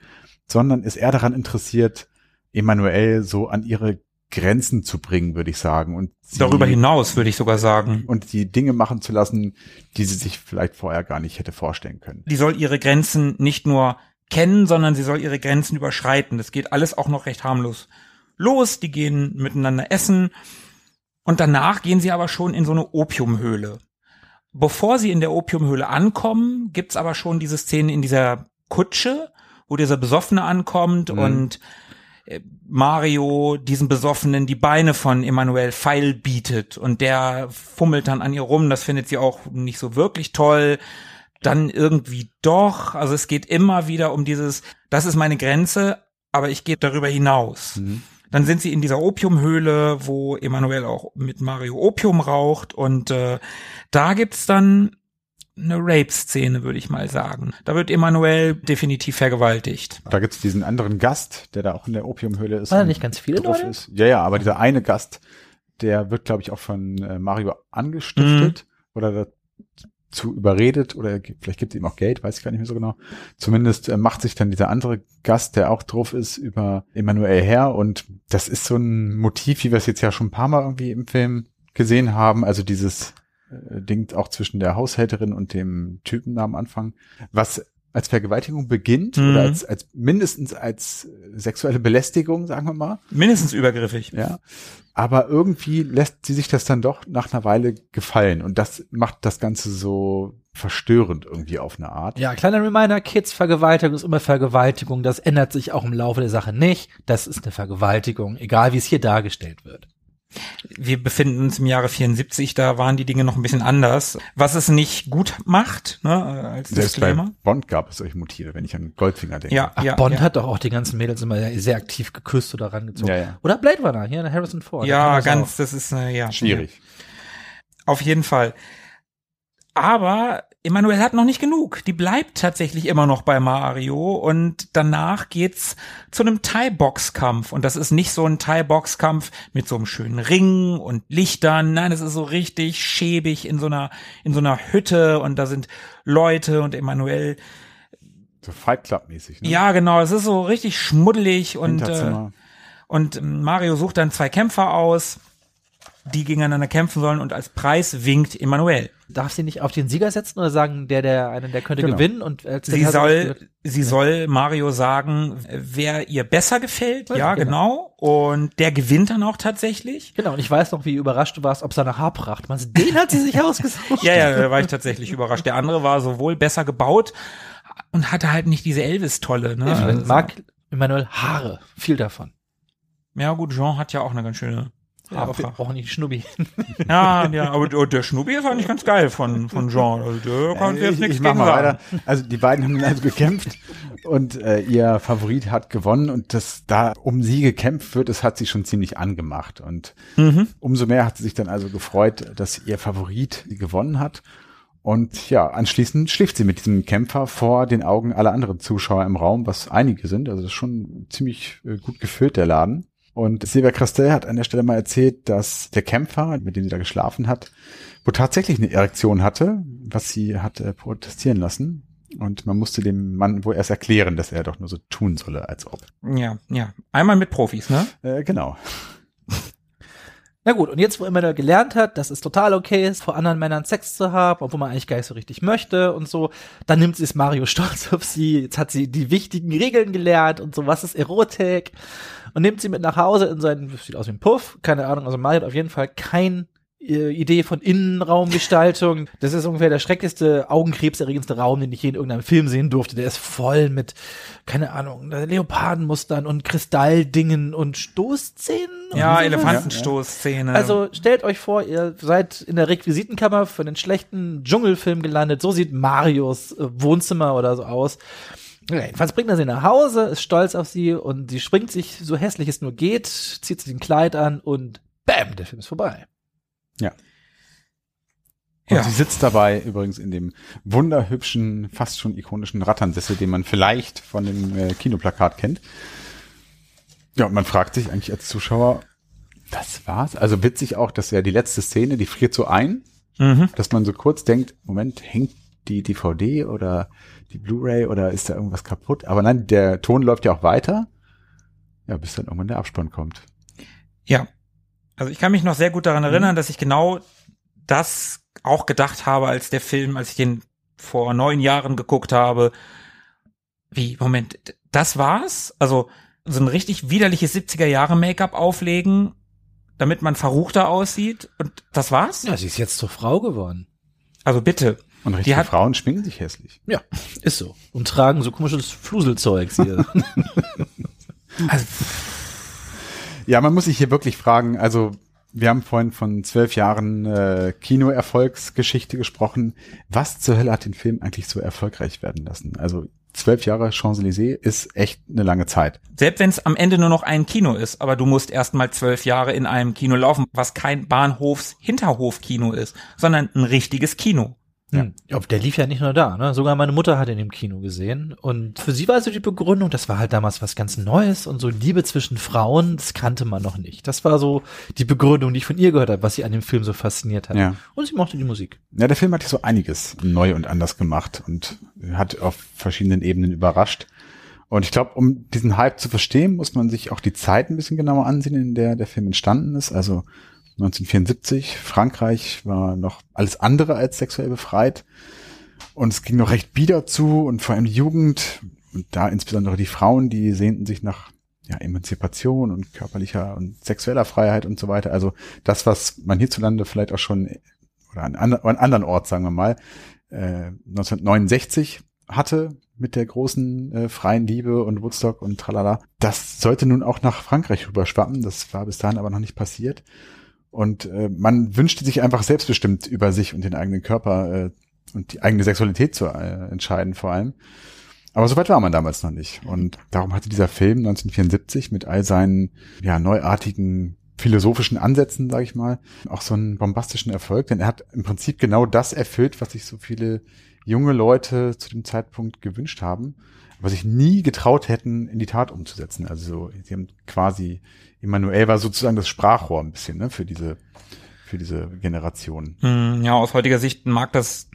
sondern ist eher daran interessiert, Emanuel so an ihre Grenzen zu bringen, würde ich sagen. Und sie, Darüber hinaus würde ich sogar sagen. Und die Dinge machen zu lassen, die sie sich vielleicht vorher gar nicht hätte vorstellen können. Die soll ihre Grenzen nicht nur kennen, sondern sie soll ihre Grenzen überschreiten. Das geht alles auch noch recht harmlos los. Die gehen miteinander essen. Und danach gehen sie aber schon in so eine Opiumhöhle. Bevor sie in der Opiumhöhle ankommen, gibt's aber schon diese Szene in dieser Kutsche, wo dieser Besoffene ankommt Mhm. und äh, Mario diesen Besoffenen die Beine von Emanuel Pfeil bietet und der fummelt dann an ihr rum. Das findet sie auch nicht so wirklich toll. Dann irgendwie doch. Also es geht immer wieder um dieses, das ist meine Grenze, aber ich gehe darüber hinaus. Mhm. Dann sind sie in dieser Opiumhöhle, wo Emanuel auch mit Mario Opium raucht und äh, da gibt's dann eine Rape-Szene, würde ich mal sagen. Da wird Emanuel definitiv vergewaltigt. Da gibt's diesen anderen Gast, der da auch in der Opiumhöhle ist. Waren da nicht ganz viele drauf Leute? Ist. Ja, ja, aber dieser eine Gast, der wird, glaube ich, auch von äh, Mario angestiftet oder dazu überredet oder vielleicht gibt ihm auch Geld, weiß ich gar nicht mehr so genau. Zumindest äh, macht sich dann dieser andere Gast, der auch drauf ist, über Emanuel her. Und das ist so ein Motiv, wie wir es jetzt ja schon ein paar Mal irgendwie im Film gesehen haben, also dieses äh, Ding auch zwischen der Haushälterin und dem Typen da am Anfang, was als Vergewaltigung beginnt Mhm. oder als, als mindestens als äh, sexuelle Belästigung, sagen wir mal. Mindestens übergriffig. Ja. Aber irgendwie lässt sie sich das dann doch nach einer Weile gefallen. Und das macht das Ganze so verstörend irgendwie auf eine Art. Ja, kleiner Reminder, Kids, Vergewaltigung ist immer Vergewaltigung. Das ändert sich auch im Laufe der Sache nicht. Das ist eine Vergewaltigung, egal wie es hier dargestellt wird. Wir befinden uns im Jahre 74, da waren die Dinge noch ein bisschen anders. Was es nicht gut macht, ne, als Selbst bei Disclaimer. Bond gab es solche Motive, wenn ich an Goldfinger denke. Ja, Ach, ja, Bond ja. hat doch auch die ganzen Mädels immer sehr aktiv geküsst oder rangezogen. Ja, ja. Oder Blade Runner, hier Harrison Ford. Ja, das ganz, das ist, äh, ja. Schwierig. Auf jeden Fall. Aber Emanuel hat noch nicht genug. Die bleibt tatsächlich immer noch bei Mario und danach geht's zu einem Thai-Box-Kampf. Und das ist nicht so ein Thai-Box-Kampf mit so einem schönen Ring und Lichtern. Nein, es ist so richtig schäbig in so einer, in so einer Hütte und da sind Leute und Emanuel. So Fight Club mäßig. Ne? Ja, genau, es ist so richtig schmuddelig und, äh, und Mario sucht dann zwei Kämpfer aus, die gegeneinander kämpfen sollen und als Preis winkt Emanuel. Darf sie nicht auf den Sieger setzen oder sagen, der, der einen, der könnte Genau. gewinnen und als der Sie soll, sie soll Mario sagen, wer ihr besser gefällt. Ja, Ja, genau. genau. Und der gewinnt dann auch tatsächlich. Genau, und ich weiß noch, wie überrascht du warst, ob seine Haarpracht. Man, den hat sie sich ausgesucht. Ja, ja, da war ich tatsächlich überrascht. Der andere war sowohl besser gebaut und hatte halt nicht diese Elvis-Tolle. Ne? Ja, Also- mag Emmanuel Haare. Viel davon. ja gut, Jean hat ja auch eine ganz schöne Ja, Haarpracht. auch nicht Schnubbi. Ja, ja, aber der- der Schnubbi ist eigentlich ganz geil von, von Jean. Also der kann Äh, jetzt ich, nichts ich mach gegen mal sagen. weiter. Also die beiden haben dann also gekämpft und äh, ihr Favorit hat gewonnen und das da um sie gekämpft wird, das hat sie schon ziemlich angemacht und Mhm. umso mehr hat sie sich dann also gefreut, dass ihr Favorit gewonnen hat. Und ja, anschließend schläft sie mit diesem Kämpfer vor den Augen aller anderen Zuschauer im Raum, was einige sind. Also das ist schon ziemlich äh, gut gefüllt, der Laden. Und Silvia Castell hat an der Stelle mal erzählt, dass der Kämpfer, mit dem sie da geschlafen hat, wo tatsächlich eine Erektion hatte, was sie hat äh, protestieren lassen. Und man musste dem Mann wohl erst erklären, dass er doch nur so tun solle, als ob. Ja, ja. Einmal mit Profis, ne? Äh, genau. Na gut, und jetzt, wo Emmanuel gelernt hat, dass es total okay ist, vor anderen Männern Sex zu haben, obwohl man eigentlich gar nicht so richtig möchte und so, dann nimmt sie es Mario stolz auf sie. Jetzt hat sie die wichtigen Regeln gelernt und so, was ist Erotik? Und nimmt sie mit nach Hause in seinen, sieht aus wie ein Puff, keine Ahnung, also Mario hat auf jeden Fall kein äh, Idee von Innenraumgestaltung. Das ist ungefähr der schrecklichste, augenkrebserregendste Raum, den ich je in irgendeinem Film sehen durfte. Der ist voll mit, keine Ahnung, Leopardenmustern und Kristalldingen und Stoßzähnen. und Ja. Elefantenstoßszene. Also stellt euch vor, ihr seid in der Requisitenkammer für einen schlechten Dschungelfilm gelandet. So sieht Marios äh, Wohnzimmer oder so aus. Ja, jedenfalls bringt er sie nach Hause, ist stolz auf sie und sie springt sich so hässlich es nur geht, zieht sich ein Kleid an und bam, der Film ist vorbei. Und Ja. sie sitzt dabei übrigens in dem wunderhübschen, fast schon ikonischen Ratternsessel, den man vielleicht von dem äh, Kinoplakat kennt. Ja, und man fragt sich eigentlich als Zuschauer, das war's? Also witzig auch, dass ja die letzte Szene, die friert so ein, mhm. dass man so kurz denkt, Moment, hängt die DVD oder die Blu-ray oder ist da irgendwas kaputt? Aber nein, der Ton läuft ja auch weiter. Ja, bis dann irgendwann der Abspann kommt. Ja. Also ich kann mich noch sehr gut daran erinnern, dass ich genau das auch gedacht habe, als der Film, als ich den vor neun Jahren geguckt habe. Wie, Moment, das war's? Also so ein richtig widerliches 70er Jahre Make-up auflegen, damit man verruchter aussieht und das war's? Ja, sie ist jetzt zur Frau geworden. Also bitte. Und richtige hat- Frauen schminken sich hässlich. Ja, ist so. Und tragen so komisches Fluselzeugs hier. Also, Ja, man muss sich hier wirklich fragen, also wir haben vorhin von zwölf Jahren äh, Kinoerfolgsgeschichte gesprochen. Was zur Hölle hat den Film eigentlich so erfolgreich werden lassen? Also zwölf Jahre Champs-Élysées ist echt eine lange Zeit. selbst wenn es am Ende nur noch ein Kino ist, aber du musst erst mal zwölf Jahre in einem Kino laufen, was kein Bahnhofs-Hinterhof-Kino ist, sondern ein richtiges Kino. Ja. ja, der lief ja nicht nur da, ne? Sogar meine Mutter hat ihn im Kino gesehen. Und für sie war so die Begründung, das war halt damals was ganz Neues und so Liebe zwischen Frauen, das kannte man noch nicht. Das war so die Begründung, die ich von ihr gehört habe, was sie an dem Film so fasziniert hat. Ja. Und sie mochte die Musik. Ja, der Film hat ja so einiges neu und anders gemacht und hat auf verschiedenen Ebenen überrascht. Und ich glaube, um diesen Hype zu verstehen, muss man sich auch die Zeit ein bisschen genauer ansehen, in der der Film entstanden ist. Also 1974, Frankreich war noch alles andere als sexuell befreit. Und es ging noch recht bieder zu und vor allem die Jugend und da insbesondere die Frauen, die sehnten sich nach ja, Emanzipation und körperlicher und sexueller Freiheit und so weiter. Also das, was man hierzulande vielleicht auch schon oder an, an an anderen Ort, sagen wir mal, äh, 1969 hatte mit der großen äh, freien Liebe und Woodstock und tralala. Das sollte nun auch nach Frankreich rüberschwappen. Das war bis dahin aber noch nicht passiert. Und äh, man wünschte sich einfach selbstbestimmt über sich und den eigenen Körper äh, und die eigene Sexualität zu äh, entscheiden vor allem. Aber so weit war man damals noch nicht. Und darum hatte dieser Film 1974 mit all seinen ja, neuartigen philosophischen Ansätzen, sage ich mal, auch so einen bombastischen Erfolg. Denn er hat im Prinzip genau das erfüllt, was sich so viele junge Leute zu dem Zeitpunkt gewünscht haben, aber sich nie getraut hätten, in die Tat umzusetzen. Also so, sie haben quasi, Emmanuel war sozusagen das Sprachrohr ein bisschen ne, für diese für diese Generation. Hm, ja, aus heutiger Sicht mag das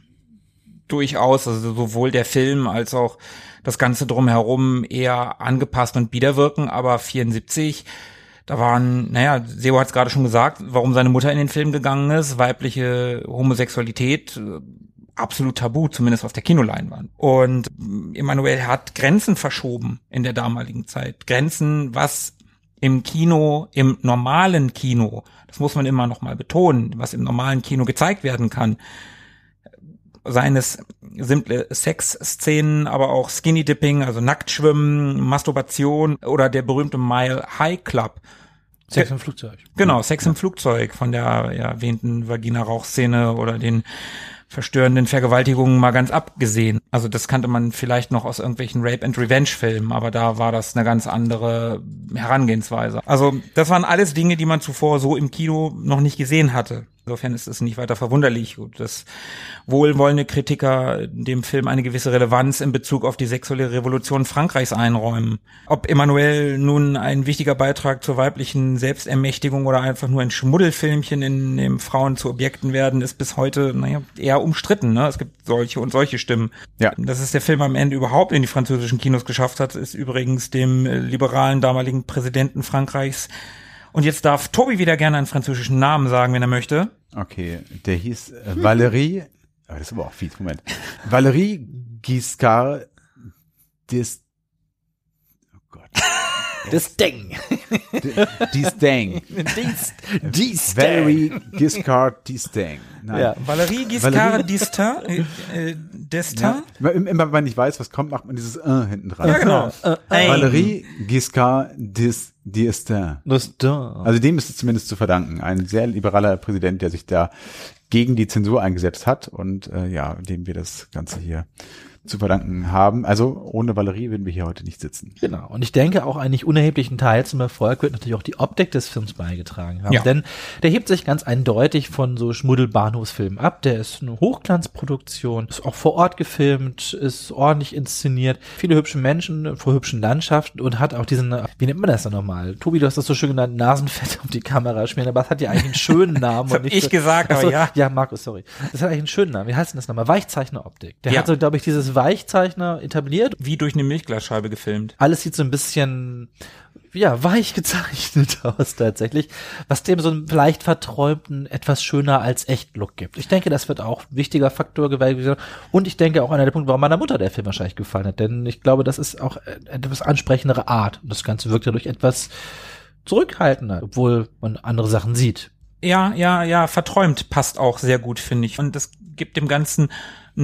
durchaus, also sowohl der Film als auch das Ganze drumherum eher angepasst und wiederwirken, aber 74, da waren, naja, Seo hat es gerade schon gesagt, warum seine Mutter in den Film gegangen ist, weibliche Homosexualität, absolut tabu, zumindest auf der Kinoleinwand. Und Emanuel hat Grenzen verschoben in der damaligen Zeit. Grenzen, was im Kino, im normalen Kino, das muss man immer noch mal betonen, was im normalen Kino gezeigt werden kann, seines simple Sexszenen, aber auch Skinny Dipping, also Nacktschwimmen, Masturbation oder der berühmte Mile High Club. Sex im Flugzeug. Genau, Sex im Flugzeug von der ja, erwähnten Vagina-Rauchszene oder den verstörenden Vergewaltigungen mal ganz abgesehen. Also das kannte man vielleicht noch aus irgendwelchen Rape and Revenge Filmen, aber da war das eine ganz andere Herangehensweise. Also das waren alles Dinge, die man zuvor so im Kino noch nicht gesehen hatte. Insofern ist es nicht weiter verwunderlich, dass wohlwollende Kritiker dem Film eine gewisse Relevanz in Bezug auf die sexuelle Revolution Frankreichs einräumen. Ob Emmanuel nun ein wichtiger Beitrag zur weiblichen Selbstermächtigung oder einfach nur ein Schmuddelfilmchen, in dem Frauen zu Objekten werden, ist bis heute naja, eher umstritten. Ne? Es gibt solche und solche Stimmen. Ja. Dass es der Film am Ende überhaupt in die französischen Kinos geschafft hat, ist übrigens dem liberalen damaligen Präsidenten Frankreichs und jetzt darf Tobi wieder gerne einen französischen Namen sagen, wenn er möchte. Okay, der hieß äh, Valérie, aber das ist aber auch fies, Moment. Valérie Giscard des, oh Gott. Das Ding. Dies Ding. Dies, dies Valerie Giscard D'Estaing. Ja. Valerie Giscard D'Estaing. Äh, D'Estaing? Ja. Immer wenn man nicht weiß, was kommt, macht man dieses äh hinten dran. Ja, genau. Äh, Valerie Giscard D'Estaing. Also dem ist es zumindest zu verdanken. Ein sehr liberaler Präsident, der sich da gegen die Zensur eingesetzt hat und äh, ja, dem wir das Ganze hier zu verdanken haben. Also ohne Valerie würden wir hier heute nicht sitzen. Genau. Und ich denke auch einen nicht unerheblichen Teil zum Erfolg wird natürlich auch die Optik des Films beigetragen haben. Ja. Denn der hebt sich ganz eindeutig von so Schmuddelbahnhofsfilmen ab. Der ist eine Hochglanzproduktion, ist auch vor Ort gefilmt, ist ordentlich inszeniert, viele hübsche Menschen vor hübschen Landschaften und hat auch diesen, wie nennt man das dann nochmal? Tobi, du hast das so schön genannt, Nasenfett auf die Kamera schmieren, aber es hat ja eigentlich einen schönen Namen. das hab ich so, gesagt, aber ja. Ja, Markus, sorry. Das hat eigentlich einen schönen Namen. Wie heißt denn das nochmal? Weichzeichneroptik. Der ja. hat so, glaube ich, dieses Weichzeichner etabliert. Wie durch eine Milchglasscheibe gefilmt. Alles sieht so ein bisschen, ja, weich gezeichnet aus tatsächlich, was dem so einen leicht verträumten, etwas schöner als echt Look gibt. Ich denke, das wird auch ein wichtiger Faktor gewesen. Und ich denke auch einer der Punkte, warum meiner Mutter der Film wahrscheinlich gefallen hat. Denn ich glaube, das ist auch etwas ansprechendere Art. Und das Ganze wirkt dadurch etwas zurückhaltender, obwohl man andere Sachen sieht. Ja, ja, ja, verträumt passt auch sehr gut, finde ich. Und das gibt dem Ganzen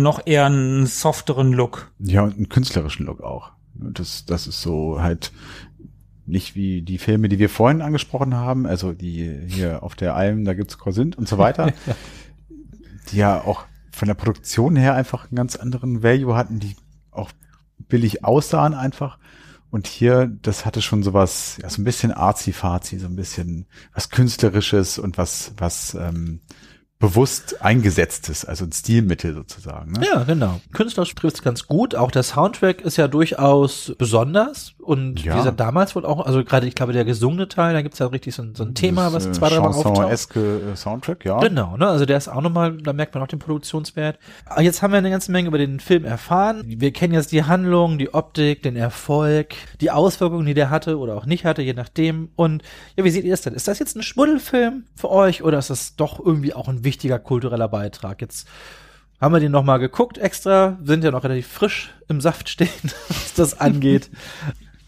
noch eher einen softeren Look. Ja, und einen künstlerischen Look auch. Das, das ist so halt nicht wie die Filme, die wir vorhin angesprochen haben, also die hier auf der Alm, da gibt's Korsint und so weiter, die ja auch von der Produktion her einfach einen ganz anderen Value hatten, die auch billig aussahen einfach. Und hier, das hatte schon sowas, ja, so ein bisschen arzi-fazi, so ein bisschen was Künstlerisches und was, was, ähm, bewusst eingesetztes, also ein Stilmittel sozusagen. Ne? Ja, genau. Künstlerisch trifft es ganz gut. Auch der Soundtrack ist ja durchaus besonders. Und ja. wie gesagt, damals wohl auch, also gerade, ich glaube, der gesungene Teil, da gibt's ja richtig so ein, so ein Thema, das, was zwei, drei Mal auftaucht. Äh, Soundtrack, ja. Genau, ne? Also der ist auch nochmal, da merkt man auch den Produktionswert. Aber jetzt haben wir eine ganze Menge über den Film erfahren. Wir kennen jetzt die Handlung, die Optik, den Erfolg, die Auswirkungen, die der hatte oder auch nicht hatte, je nachdem. Und ja, wie seht ihr das denn? Ist das jetzt ein Schmuddelfilm für euch oder ist das doch irgendwie auch ein wichtiger kultureller Beitrag? Jetzt haben wir den nochmal geguckt extra, sind ja noch relativ frisch im Saft stehen, was das angeht.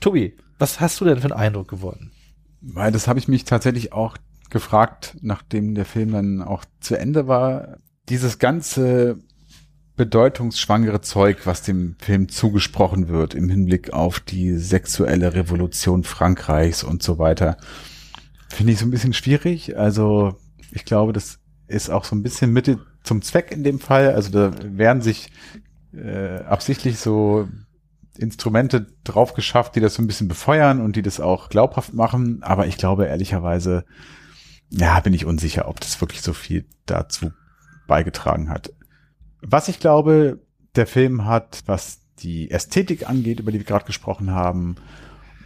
Tobi, was hast du denn für einen Eindruck gewonnen? Weil das habe ich mich tatsächlich auch gefragt, nachdem der Film dann auch zu Ende war. Dieses ganze bedeutungsschwangere Zeug, was dem Film zugesprochen wird im Hinblick auf die sexuelle Revolution Frankreichs und so weiter, finde ich so ein bisschen schwierig. Also Ich glaube, das ist auch so ein bisschen Mittel zum Zweck in dem Fall. Also da werden sich äh, absichtlich so Instrumente drauf geschafft, die das so ein bisschen befeuern und die das auch glaubhaft machen. Aber ich glaube ehrlicherweise, ja, bin ich unsicher, ob das wirklich so viel dazu beigetragen hat. Was ich glaube, der Film hat, was die Ästhetik angeht, über die wir gerade gesprochen haben,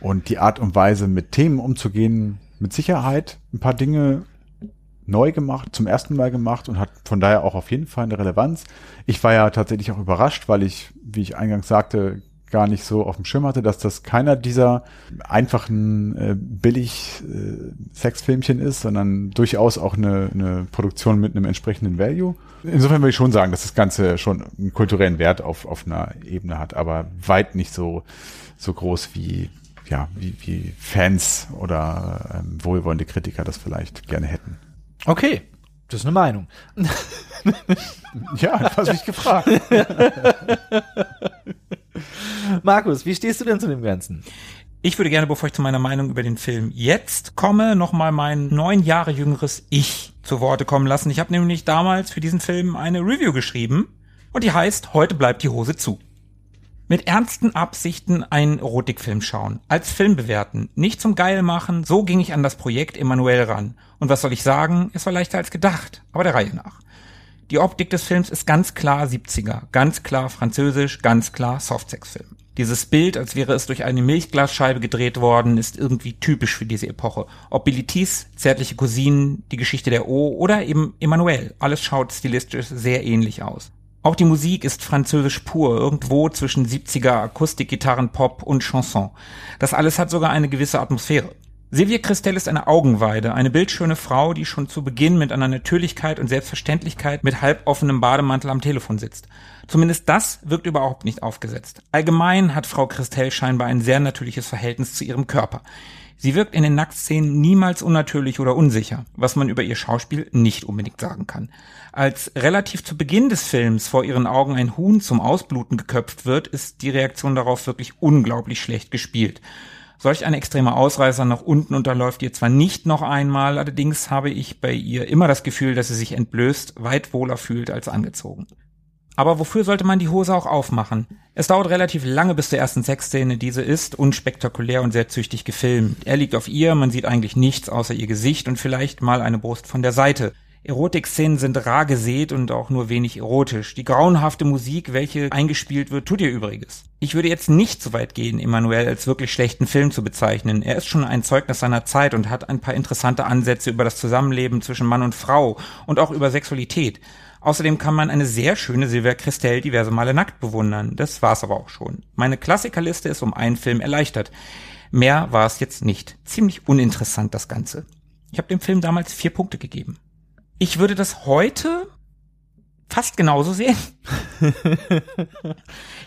und die Art und Weise, mit Themen umzugehen, mit Sicherheit ein paar Dinge neu gemacht, zum ersten Mal gemacht und hat von daher auch auf jeden Fall eine Relevanz. Ich war ja tatsächlich auch überrascht, weil ich, wie ich eingangs sagte, gar nicht so auf dem Schirm hatte, dass das keiner dieser einfachen äh, billig äh, Sexfilmchen ist, sondern durchaus auch eine, eine Produktion mit einem entsprechenden Value. Insofern würde ich schon sagen, dass das Ganze schon einen kulturellen Wert auf, auf einer Ebene hat, aber weit nicht so, so groß wie, ja, wie, wie Fans oder ähm, wohlwollende Kritiker das vielleicht gerne hätten. Okay, das ist eine Meinung. ja, das hast mich gefragt. Markus, wie stehst du denn zu dem Ganzen? Ich würde gerne, bevor ich zu meiner Meinung über den Film jetzt komme, nochmal mein neun Jahre jüngeres Ich zu Worte kommen lassen. Ich habe nämlich damals für diesen Film eine Review geschrieben und die heißt Heute bleibt die Hose zu. Mit ernsten Absichten einen Erotikfilm schauen, als Film bewerten, nicht zum Geil machen, so ging ich an das Projekt Emanuel ran. Und was soll ich sagen, es war leichter als gedacht, aber der Reihe nach. Die Optik des Films ist ganz klar 70er, ganz klar französisch, ganz klar Softsex-Film. Dieses Bild, als wäre es durch eine Milchglasscheibe gedreht worden, ist irgendwie typisch für diese Epoche. Ob Bilitis, zärtliche Cousinen, die Geschichte der O oder eben Emmanuel, alles schaut stilistisch sehr ähnlich aus. Auch die Musik ist französisch pur, irgendwo zwischen 70er Akustikgitarren, Pop und Chanson. Das alles hat sogar eine gewisse Atmosphäre. Silvia Christel ist eine Augenweide, eine bildschöne Frau, die schon zu Beginn mit einer Natürlichkeit und Selbstverständlichkeit mit halboffenem Bademantel am Telefon sitzt. Zumindest das wirkt überhaupt nicht aufgesetzt. Allgemein hat Frau Christel scheinbar ein sehr natürliches Verhältnis zu ihrem Körper. Sie wirkt in den Nacktszenen niemals unnatürlich oder unsicher, was man über ihr Schauspiel nicht unbedingt sagen kann. Als relativ zu Beginn des Films vor ihren Augen ein Huhn zum Ausbluten geköpft wird, ist die Reaktion darauf wirklich unglaublich schlecht gespielt. Solch ein extremer Ausreißer nach unten unterläuft ihr zwar nicht noch einmal, allerdings habe ich bei ihr immer das Gefühl, dass sie sich entblößt, weit wohler fühlt als angezogen. Aber wofür sollte man die Hose auch aufmachen? Es dauert relativ lange bis zur ersten Sexszene. Diese ist unspektakulär und sehr züchtig gefilmt. Er liegt auf ihr, man sieht eigentlich nichts außer ihr Gesicht und vielleicht mal eine Brust von der Seite. Erotikszenen sind rar gesät und auch nur wenig erotisch. Die grauenhafte Musik, welche eingespielt wird, tut ihr Übriges. Ich würde jetzt nicht so weit gehen, Emanuel als wirklich schlechten Film zu bezeichnen. Er ist schon ein Zeugnis seiner Zeit und hat ein paar interessante Ansätze über das Zusammenleben zwischen Mann und Frau und auch über Sexualität. Außerdem kann man eine sehr schöne Silvia Christel diverse Male nackt bewundern. Das war's aber auch schon. Meine Klassikerliste ist um einen Film erleichtert. Mehr war es jetzt nicht. Ziemlich uninteressant das Ganze. Ich habe dem Film damals vier Punkte gegeben. Ich würde das heute fast genauso sehen.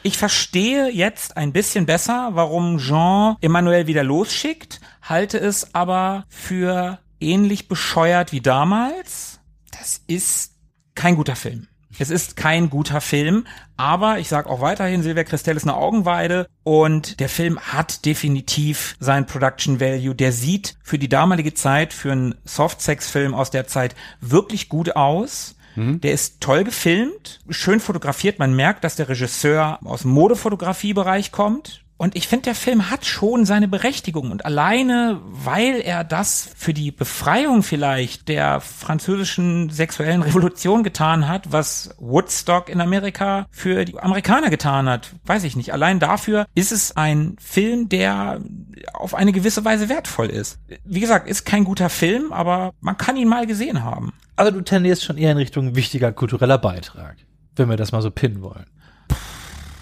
ich verstehe jetzt ein bisschen besser, warum Jean Emmanuel wieder losschickt, halte es aber für ähnlich bescheuert wie damals. Das ist kein guter Film. Es ist kein guter Film, aber ich sage auch weiterhin, Silvia Christel ist eine Augenweide und der Film hat definitiv sein Production Value. Der sieht für die damalige Zeit, für einen Softsex-Film aus der Zeit wirklich gut aus. Mhm. Der ist toll gefilmt, schön fotografiert. Man merkt, dass der Regisseur aus dem Modefotografiebereich kommt. Und ich finde, der Film hat schon seine Berechtigung. Und alleine, weil er das für die Befreiung vielleicht der französischen sexuellen Revolution getan hat, was Woodstock in Amerika für die Amerikaner getan hat, weiß ich nicht. Allein dafür ist es ein Film, der auf eine gewisse Weise wertvoll ist. Wie gesagt, ist kein guter Film, aber man kann ihn mal gesehen haben. Also du tendierst schon eher in Richtung wichtiger kultureller Beitrag, wenn wir das mal so pinnen wollen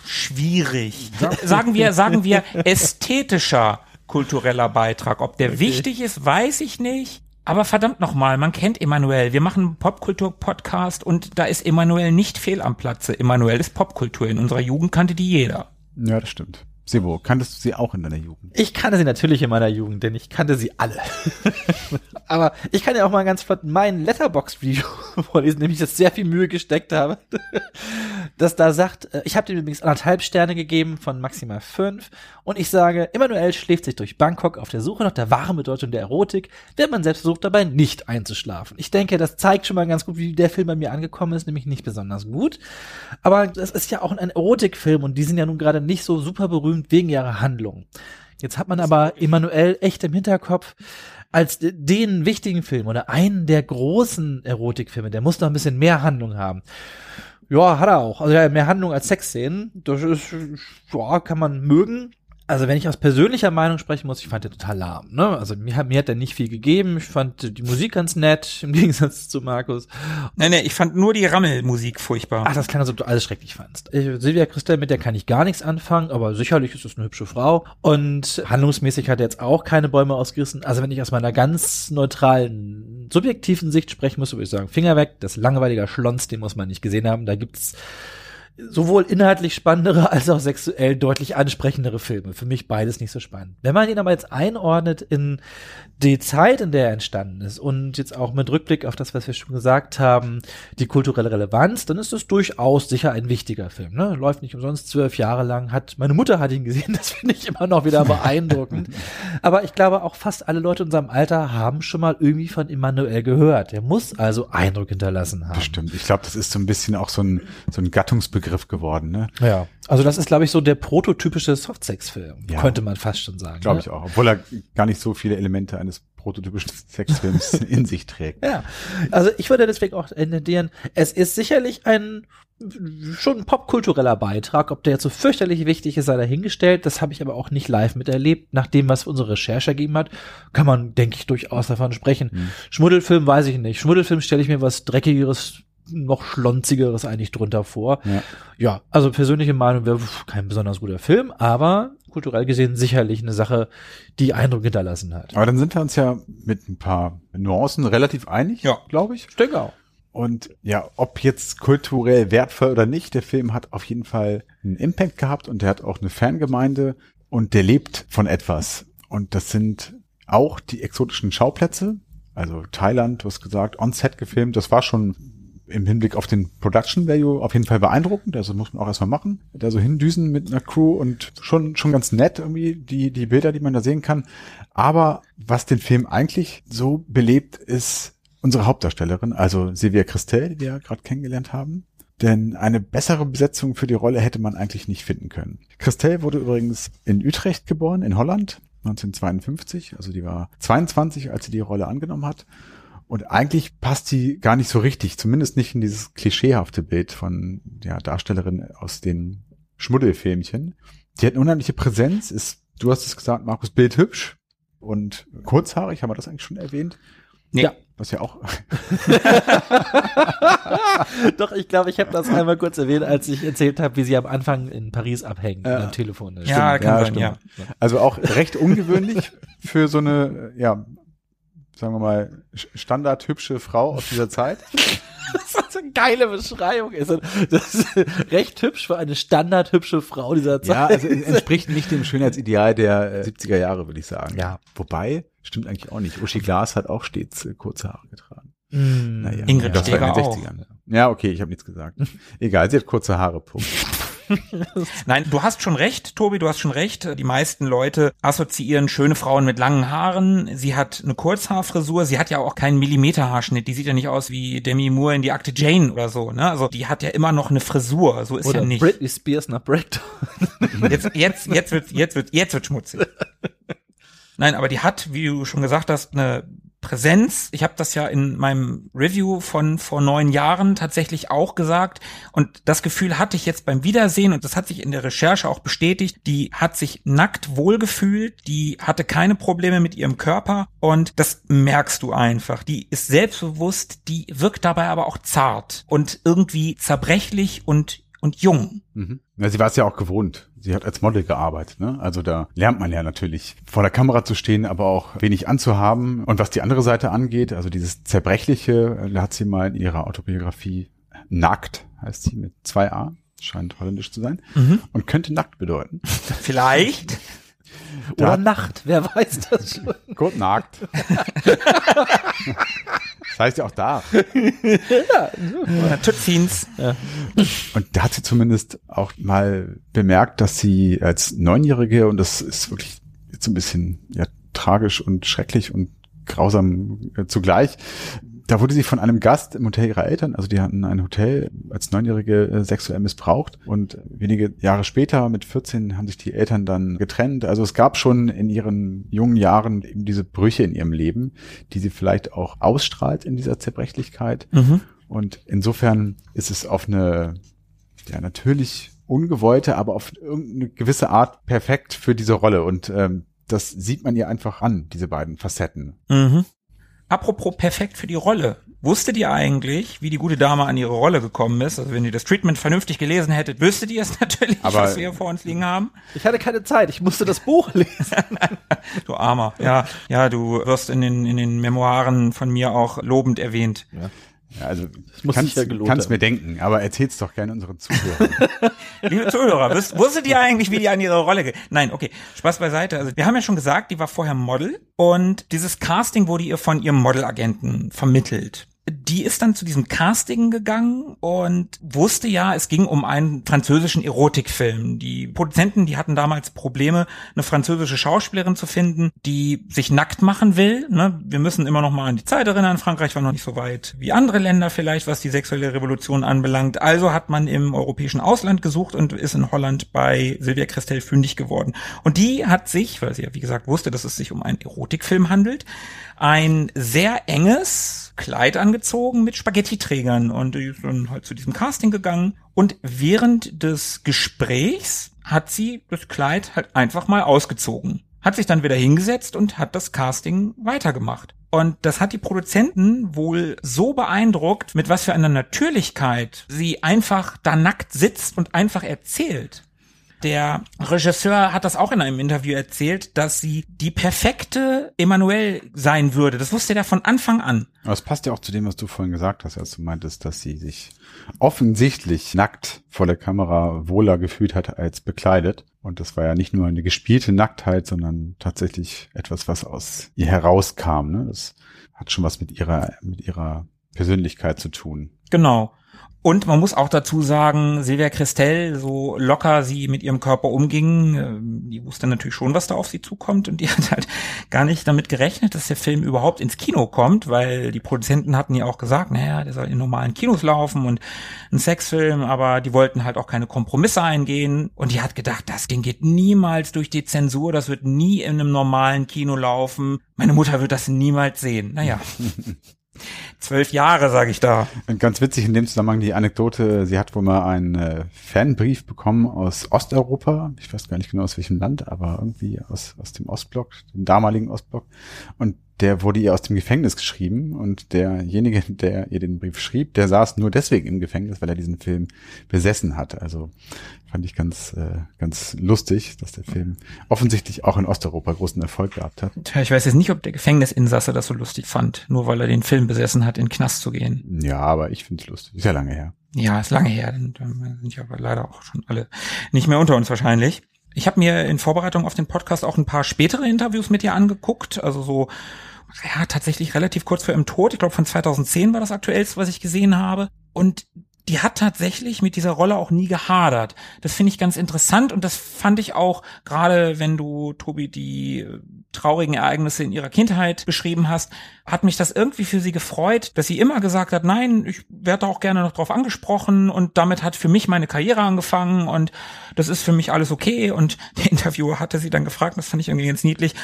schwierig. Sagen wir, sagen wir ästhetischer kultureller Beitrag. Ob der okay. wichtig ist, weiß ich nicht. Aber verdammt nochmal, man kennt Emanuel. Wir machen einen Popkultur-Podcast und da ist Emanuel nicht fehl am Platze. Emanuel ist Popkultur. In unserer Jugend kannte die jeder. Ja, das stimmt. Sebo, kanntest du sie auch in deiner Jugend? Ich kannte sie natürlich in meiner Jugend, denn ich kannte sie alle. Aber ich kann ja auch mal ganz flott mein Letterbox-Video vorlesen, nämlich das sehr viel Mühe gesteckt habe. das da sagt, äh, ich habe dem übrigens anderthalb Sterne gegeben von maximal fünf und ich sage, Emanuel schläft sich durch Bangkok auf der Suche nach der wahren Bedeutung der Erotik, während man selbst versucht dabei nicht einzuschlafen. Ich denke, das zeigt schon mal ganz gut, wie der Film bei mir angekommen ist, nämlich nicht besonders gut. Aber es ist ja auch ein Erotikfilm und die sind ja nun gerade nicht so super berühmt berühmt wegen ihrer Handlung. Jetzt hat man aber Emanuel echt im Hinterkopf als den wichtigen Film oder einen der großen Erotikfilme. Der muss noch ein bisschen mehr Handlung haben. Ja, hat er auch. Also ja, mehr Handlung als Sexszenen. Das ist, ja, kann man mögen. Also wenn ich aus persönlicher Meinung sprechen muss, ich fand den total lahm. Ne? Also mir hat, mir hat er nicht viel gegeben. Ich fand die Musik ganz nett, im Gegensatz zu Markus. Nee, nee, ich fand nur die Rammelmusik furchtbar. Ach, das klang, als ob du alles schrecklich fandst. Ich, Silvia Christel, mit der kann ich gar nichts anfangen, aber sicherlich ist es eine hübsche Frau. Und handlungsmäßig hat er jetzt auch keine Bäume ausgerissen. Also wenn ich aus meiner ganz neutralen, subjektiven Sicht sprechen muss, würde ich sagen, Finger weg, das langweiliger Schlons, den muss man nicht gesehen haben. Da gibt's sowohl inhaltlich spannendere als auch sexuell deutlich ansprechendere Filme. Für mich beides nicht so spannend. Wenn man ihn aber jetzt einordnet in die Zeit, in der er entstanden ist und jetzt auch mit Rückblick auf das, was wir schon gesagt haben, die kulturelle Relevanz, dann ist das durchaus sicher ein wichtiger Film. Ne? Läuft nicht umsonst zwölf Jahre lang. Hat meine Mutter hat ihn gesehen. Das finde ich immer noch wieder beeindruckend. aber ich glaube auch fast alle Leute in unserem Alter haben schon mal irgendwie von Immanuel gehört. Er muss also Eindruck hinterlassen haben. Bestimmt. Ich glaube, das ist so ein bisschen auch so ein so ein Gattungsbegriff geworden. Ne? Ja. Also das ist, glaube ich, so der prototypische Softsex-Film, ja. könnte man fast schon sagen. Glaube ne? ich auch, obwohl er gar nicht so viele Elemente eines prototypischen Sexfilms in sich trägt. Ja, also ich würde deswegen auch endieren, es ist sicherlich ein schon ein popkultureller Beitrag, ob der jetzt so fürchterlich wichtig ist, sei dahingestellt. Das habe ich aber auch nicht live miterlebt. Nach dem, was unsere Recherche ergeben hat, kann man, denke ich, durchaus davon sprechen. Hm. Schmuddelfilm weiß ich nicht. Schmuddelfilm stelle ich mir was Dreckigeres, noch schlonzigeres eigentlich drunter vor. Ja, ja also persönliche Meinung wäre kein besonders guter Film, aber kulturell gesehen sicherlich eine Sache, die Eindruck hinterlassen hat. Aber dann sind wir uns ja mit ein paar Nuancen relativ einig, ja. glaube ich. Ich denke auch. Und ja, ob jetzt kulturell wertvoll oder nicht, der Film hat auf jeden Fall einen Impact gehabt und der hat auch eine Fangemeinde und der lebt von etwas. Und das sind auch die exotischen Schauplätze. Also Thailand, du hast gesagt, on-set gefilmt. Das war schon im Hinblick auf den Production Value auf jeden Fall beeindruckend. Also muss man auch erstmal machen. Da so hindüsen mit einer Crew und schon, schon ganz nett irgendwie die, die Bilder, die man da sehen kann. Aber was den Film eigentlich so belebt, ist unsere Hauptdarstellerin, also Silvia Christel, die wir ja gerade kennengelernt haben. Denn eine bessere Besetzung für die Rolle hätte man eigentlich nicht finden können. Christel wurde übrigens in Utrecht geboren, in Holland, 1952. Also die war 22, als sie die Rolle angenommen hat. Und eigentlich passt sie gar nicht so richtig, zumindest nicht in dieses klischeehafte Bild von der Darstellerin aus den Schmuddelfilmchen. Die hat eine unheimliche Präsenz, ist, du hast es gesagt, Markus, bildhübsch und kurzhaarig, haben wir das eigentlich schon erwähnt? Nee. Ja. Was ja auch. Doch, ich glaube, ich habe das einmal kurz erwähnt, als ich erzählt habe, wie sie am Anfang in Paris abhängen ja. am Telefon. Ja, kann ja, sein, ja. Also auch recht ungewöhnlich für so eine, ja, sagen wir mal, standard hübsche Frau aus dieser Zeit. das ist eine geile Beschreibung. Das ist recht hübsch für eine standard hübsche Frau dieser Zeit. Ja, also entspricht nicht dem Schönheitsideal der 70er äh, Jahre, würde ich sagen. Ja. Wobei, stimmt eigentlich auch nicht. Uschi Glas hat auch stets äh, kurze Haare getragen. Mm, naja, Ingrid das war in den 60ern. Auch. Ja, okay, ich habe nichts gesagt. Egal, sie hat kurze Haare, Punkt. Nein, du hast schon recht, Tobi, du hast schon recht. Die meisten Leute assoziieren schöne Frauen mit langen Haaren. Sie hat eine Kurzhaarfrisur. Sie hat ja auch keinen Millimeterhaarschnitt. Die sieht ja nicht aus wie Demi Moore in die Akte Jane oder so. Ne? Also die hat ja immer noch eine Frisur. So ist oder ja nicht. Britney Spears nach Breakdown. jetzt, jetzt, jetzt wird, jetzt wird, jetzt wird schmutzig. Nein, aber die hat, wie du schon gesagt hast, eine Präsenz. Ich habe das ja in meinem Review von vor neun Jahren tatsächlich auch gesagt. Und das Gefühl hatte ich jetzt beim Wiedersehen, und das hat sich in der Recherche auch bestätigt, die hat sich nackt wohlgefühlt, die hatte keine Probleme mit ihrem Körper und das merkst du einfach. Die ist selbstbewusst, die wirkt dabei aber auch zart und irgendwie zerbrechlich und und jung. Mhm. Ja, sie war es ja auch gewohnt. Sie hat als Model gearbeitet. Ne? Also da lernt man ja natürlich vor der Kamera zu stehen, aber auch wenig anzuhaben. Und was die andere Seite angeht, also dieses Zerbrechliche, da hat sie mal in ihrer Autobiografie Nackt, heißt sie mit zwei A, scheint holländisch zu sein, Mhm. und könnte nackt bedeuten. Vielleicht. Oder Da- Nacht, wer weiß das schon. Gut nackt. das heißt ja auch da. Oder Tützins. Und da hat sie zumindest auch mal bemerkt, dass sie als Neunjährige, und das ist wirklich jetzt so ein bisschen ja, tragisch und schrecklich und grausam äh, zugleich, da wurde sie von einem Gast im Hotel ihrer Eltern, also die hatten ein Hotel als Neunjährige äh, sexuell missbraucht und wenige Jahre später, mit 14, haben sich die Eltern dann getrennt. Also es gab schon in ihren jungen Jahren eben diese Brüche in ihrem Leben, die sie vielleicht auch ausstrahlt in dieser Zerbrechlichkeit. Mhm. Und insofern ist es auf eine, ja, natürlich ungewollte, aber auf irgendeine gewisse Art perfekt für diese Rolle. Und ähm, das sieht man ihr einfach an, diese beiden Facetten. Mhm. Apropos perfekt für die Rolle. Wusstet ihr eigentlich, wie die gute Dame an ihre Rolle gekommen ist? Also wenn ihr das Treatment vernünftig gelesen hättet, wüsstet ihr es natürlich, Aber- was wir hier vor uns liegen haben. Ich hatte keine Zeit, ich musste das Buch lesen. Du Armer. Ja, ja, du wirst in den, in den Memoiren von mir auch lobend erwähnt. Ja, also muss kannst, ja gelohnt kannst mir denken, aber erzähl's doch gerne unseren Zuhörern. Liebe Zuhörer, wisst, wusstet ihr eigentlich, wie die an ihre Rolle geht? Nein, okay, Spaß beiseite. Also wir haben ja schon gesagt, die war vorher Model und dieses Casting wurde ihr von ihrem Modelagenten vermittelt. Die ist dann zu diesem Casting gegangen und wusste ja, es ging um einen französischen Erotikfilm. Die Produzenten, die hatten damals Probleme, eine französische Schauspielerin zu finden, die sich nackt machen will. Ne? Wir müssen immer noch mal an die Zeit erinnern. Frankreich war noch nicht so weit wie andere Länder vielleicht, was die sexuelle Revolution anbelangt. Also hat man im europäischen Ausland gesucht und ist in Holland bei Silvia Christel fündig geworden. Und die hat sich, weil sie ja wie gesagt wusste, dass es sich um einen Erotikfilm handelt, ein sehr enges Kleid angezogen mit Spaghetti-Trägern und die ist dann halt zu diesem Casting gegangen und während des Gesprächs hat sie das Kleid halt einfach mal ausgezogen, hat sich dann wieder hingesetzt und hat das Casting weitergemacht. Und das hat die Produzenten wohl so beeindruckt, mit was für einer Natürlichkeit sie einfach da nackt sitzt und einfach erzählt. Der Regisseur hat das auch in einem Interview erzählt, dass sie die perfekte Emanuel sein würde. Das wusste er von Anfang an. aber es passt ja auch zu dem, was du vorhin gesagt hast, als du meintest, dass sie sich offensichtlich nackt vor der Kamera wohler gefühlt hat als bekleidet. Und das war ja nicht nur eine gespielte Nacktheit, sondern tatsächlich etwas, was aus ihr herauskam. Ne? Das hat schon was mit ihrer, mit ihrer Persönlichkeit zu tun. Genau. Und man muss auch dazu sagen, Silvia Christel, so locker sie mit ihrem Körper umging, ähm, die wusste natürlich schon, was da auf sie zukommt und die hat halt gar nicht damit gerechnet, dass der Film überhaupt ins Kino kommt, weil die Produzenten hatten ja auch gesagt, naja, der soll in normalen Kinos laufen und ein Sexfilm, aber die wollten halt auch keine Kompromisse eingehen und die hat gedacht, das Ding geht niemals durch die Zensur, das wird nie in einem normalen Kino laufen. Meine Mutter wird das niemals sehen. Naja. Zwölf Jahre, sage ich da. Und ganz witzig in dem Zusammenhang die Anekdote, sie hat wohl mal einen äh, Fanbrief bekommen aus Osteuropa, ich weiß gar nicht genau aus welchem Land, aber irgendwie aus, aus dem Ostblock, dem damaligen Ostblock. Und der wurde ihr aus dem Gefängnis geschrieben und derjenige, der ihr den Brief schrieb, der saß nur deswegen im Gefängnis, weil er diesen Film besessen hat. Also fand ich ganz, äh, ganz lustig, dass der Film offensichtlich auch in Osteuropa großen Erfolg gehabt hat. Tja, ich weiß jetzt nicht, ob der Gefängnisinsasse das so lustig fand, nur weil er den Film besessen hat, in den Knast zu gehen. Ja, aber ich finde es lustig. Ist ja lange her. Ja, ist lange her, dann dann sind ja aber leider auch schon alle nicht mehr unter uns wahrscheinlich. Ich habe mir in Vorbereitung auf den Podcast auch ein paar spätere Interviews mit ihr angeguckt, also so ja, tatsächlich relativ kurz vor ihrem Tod. Ich glaube, von 2010 war das aktuellste, was ich gesehen habe. Und die hat tatsächlich mit dieser Rolle auch nie gehadert. Das finde ich ganz interessant und das fand ich auch, gerade wenn du, Tobi, die äh, traurigen Ereignisse in ihrer Kindheit beschrieben hast, hat mich das irgendwie für sie gefreut, dass sie immer gesagt hat, nein, ich werde auch gerne noch drauf angesprochen und damit hat für mich meine Karriere angefangen und das ist für mich alles okay und der Interviewer hatte sie dann gefragt, das fand ich irgendwie ganz niedlich,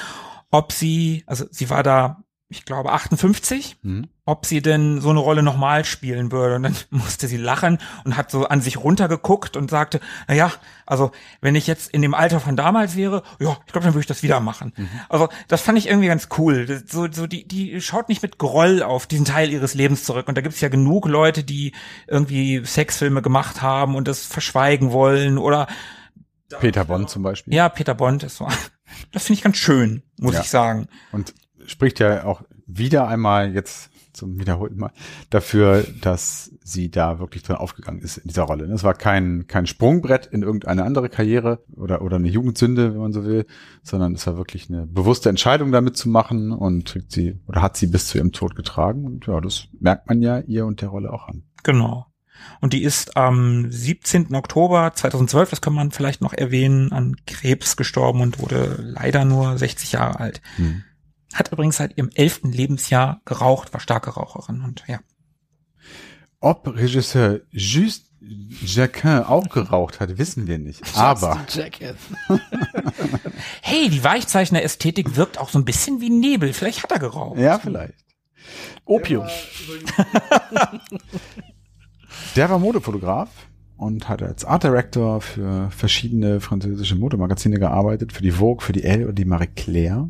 ob sie, also sie war da, ich glaube, 58, Mhm. Ob sie denn so eine Rolle nochmal spielen würde. Und dann musste sie lachen und hat so an sich runtergeguckt und sagte, na ja, also wenn ich jetzt in dem Alter von damals wäre, ja, ich glaube, dann würde ich das wieder machen. Also das fand ich irgendwie ganz cool. So, so die, die schaut nicht mit Groll auf diesen Teil ihres Lebens zurück. Und da gibt's ja genug Leute, die irgendwie Sexfilme gemacht haben und das verschweigen wollen oder Peter Bond zum Beispiel. ja, Peter Bond ist so. Das finde ich ganz schön, muss Ja. ich sagen. Und spricht ja auch wieder einmal jetzt zum wiederholten Mal dafür, dass sie da wirklich drin aufgegangen ist in dieser Rolle. Es war kein, kein Sprungbrett in irgendeine andere Karriere oder, oder eine Jugendsünde, wenn man so will, sondern es war wirklich eine bewusste Entscheidung damit zu machen und trägt sie oder hat sie bis zu ihrem Tod getragen. Und ja, das merkt man ja ihr und der Rolle auch an. Genau. Und die ist am 17. Oktober 2012, das kann man vielleicht noch erwähnen, an Krebs gestorben und wurde leider nur 60 Jahre alt. Hm. Hat übrigens seit ihrem elften Lebensjahr geraucht, war starke Raucherin und ja. Ob Regisseur Just Jacquin auch geraucht hat, wissen wir nicht. Aber. hey, die Weichzeichner-Ästhetik wirkt auch so ein bisschen wie Nebel. Vielleicht hat er geraucht. Ja, vielleicht. Opium. Der war Modefotograf und hat als Art Director für verschiedene französische Modemagazine gearbeitet, für die Vogue, für die Elle und die Marie Claire.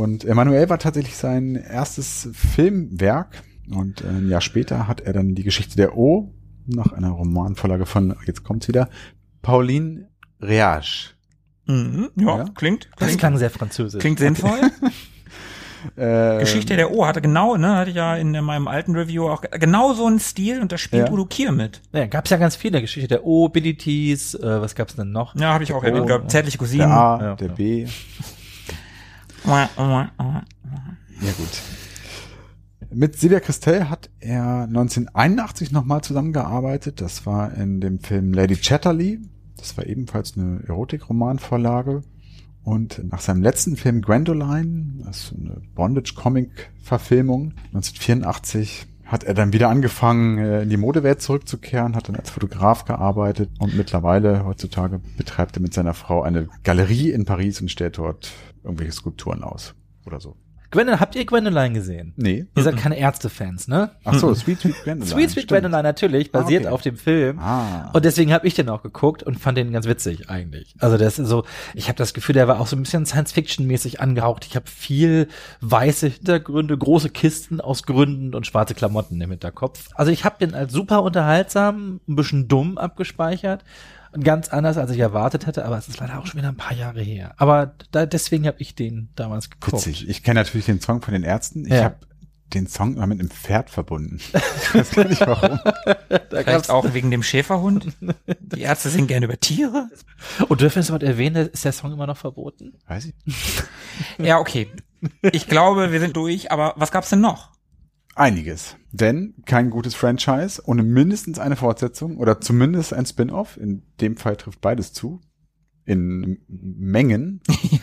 Und Emmanuel war tatsächlich sein erstes Filmwerk. Und ein Jahr später hat er dann die Geschichte der O nach einer Romanvorlage von, jetzt kommt's wieder, Pauline Reage. Mhm, ja, ja, klingt. Das klingt, klang sehr französisch. Klingt sinnvoll. Ähm, Geschichte der O hatte genau, ne, hatte ich ja in meinem alten Review auch genau so einen Stil und da spielt ja. Udo Kier mit. Ja, gab's ja ganz viele. Geschichte der O, Billy Tees, äh, was gab's denn noch? Ja, habe ich auch erwähnt. Zärtliche Cousinen. Der A, ja, der B. ja, gut. Mit Silvia Christel hat er 1981 nochmal zusammengearbeitet. Das war in dem Film Lady Chatterley. Das war ebenfalls eine Erotikromanvorlage. Und nach seinem letzten Film Gwendoline, das ist eine Bondage-Comic-Verfilmung, 1984, hat er dann wieder angefangen, äh, in die Modewelt zurückzukehren, hat dann als Fotograf gearbeitet und mittlerweile heutzutage betreibt er mit seiner Frau eine Galerie in Paris und stellt dort irgendwelche Skulpturen aus oder so. Gwendoline, habt ihr Gwendoline gesehen? Nee. Ihr seid keine Ärzte-Fans, ne? Ach so, Sweet Sweet Gwendoline. Sweet Sweet Gwendoline natürlich, basiert ah, okay. auf dem Film. Ah. Und deswegen habe ich den auch geguckt und fand den ganz witzig eigentlich. Also das ist so, ich habe das Gefühl, der war auch so ein bisschen Science-Fiction-mäßig angehaucht. Ich habe viel weiße Hintergründe, große Kisten aus Gründen und schwarze Klamotten im Hinterkopf. Also ich habe den als super unterhaltsam, ein bisschen dumm abgespeichert ganz anders, als ich erwartet hätte, aber es ist leider auch schon wieder ein paar Jahre her. Aber da, deswegen habe ich den damals geguckt. Witzig. Ich kenne natürlich den Song von den Ärzten. Ich ja. habe den Song immer mit einem Pferd verbunden. Ich weiß gar nicht warum. Vielleicht auch wegen dem Schäferhund. Die Ärzte singen gerne über Tiere. Und dürfen wir es mal erwähnen, ist der Song immer noch verboten? Weiß ich. Ja, okay. Ich glaube, wir sind durch, aber was gab's denn noch? Einiges. Denn kein gutes Franchise ohne mindestens eine Fortsetzung oder zumindest ein Spin-off. In dem Fall trifft beides zu. In Mengen.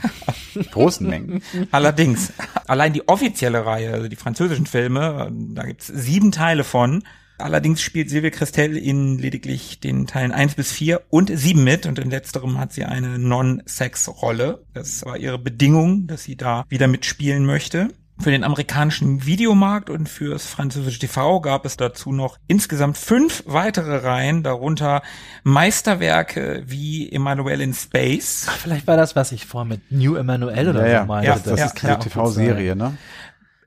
großen Mengen. Allerdings, allein die offizielle Reihe, also die französischen Filme, da gibt's sieben Teile von. Allerdings spielt Silvia Christel in lediglich den Teilen eins bis vier und sieben mit und in letzterem hat sie eine Non-Sex-Rolle. Das war ihre Bedingung, dass sie da wieder mitspielen möchte. Für den amerikanischen Videomarkt und fürs französische TV gab es dazu noch insgesamt fünf weitere Reihen, darunter Meisterwerke wie Emmanuel in Space. Ach, vielleicht war das, was ich vor mit New Emmanuel oder ja, so meinte. Ja, das, das ja, ist keine TV-Serie, ne?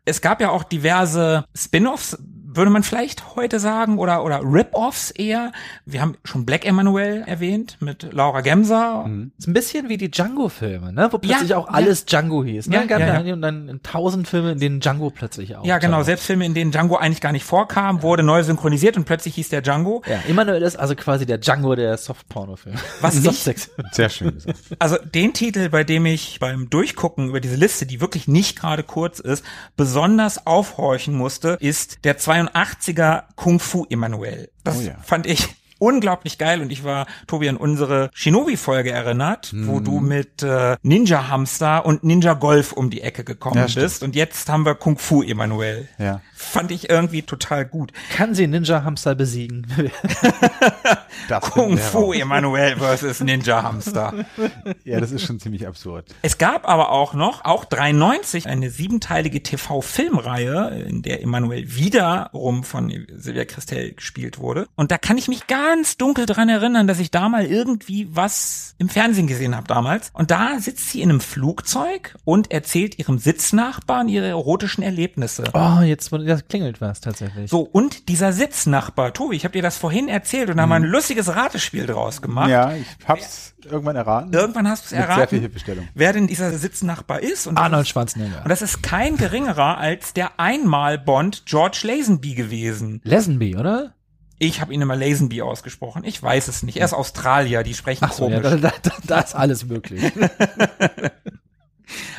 Es gab ja auch diverse Spin-offs würde man vielleicht heute sagen, oder, oder Rip-Offs eher. Wir haben schon Black Emanuel erwähnt mit Laura Gemser. Mhm. Ist ein bisschen wie die Django-Filme, ne? Wo plötzlich ja, auch alles ja. Django hieß. Ne? Ja, ja, ja. Und dann tausend Filme, in denen Django plötzlich auch. Ja, genau. Selbst Filme, in denen Django eigentlich gar nicht vorkam, wurde neu synchronisiert und plötzlich hieß der Django. Ja, Emanuel ist also quasi der Django der Soft-Porno-Filme. Was nicht? Sehr schön gesagt. Also den Titel, bei dem ich beim Durchgucken über diese Liste, die wirklich nicht gerade kurz ist, besonders aufhorchen musste, ist der 82er Kung Fu Emanuel. Das oh ja. fand ich unglaublich geil und ich war, Tobi, an unsere Shinobi-Folge erinnert, mhm. wo du mit äh, Ninja Hamster und Ninja Golf um die Ecke gekommen ja, bist und jetzt haben wir Kung Fu Emanuel. Ja. Fand ich irgendwie total gut. Kann sie Ninja Hamster besiegen? Kung Fu Emanuel versus Ninja Hamster. Ja, das ist schon ziemlich absurd. Es gab aber auch noch, auch 93, eine siebenteilige TV-Filmreihe, in der Emanuel wiederum von Silvia Christel gespielt wurde. Und da kann ich mich ganz dunkel dran erinnern, dass ich da mal irgendwie was im Fernsehen gesehen habe damals. Und da sitzt sie in einem Flugzeug und erzählt ihrem Sitznachbarn ihre erotischen Erlebnisse. Oh, jetzt das klingelt was tatsächlich. So, und dieser Sitznachbar, Tobi, ich habe dir das vorhin erzählt und da haben wir ein lustiges Ratespiel draus gemacht. Ja, ich hab's irgendwann erraten. Irgendwann hast du es erraten. sehr viel Hilfestellung. Wer denn dieser Sitznachbar ist. Und das Arnold ist- Schwarzenegger. Und das ist kein geringerer als der einmal Bond George Lazenby gewesen. Lesenby, oder? Ich habe ihn immer Lazenby ausgesprochen. Ich weiß es nicht. Er ist Australier, die sprechen Ach so, ja, komisch. da, da, da ist alles möglich.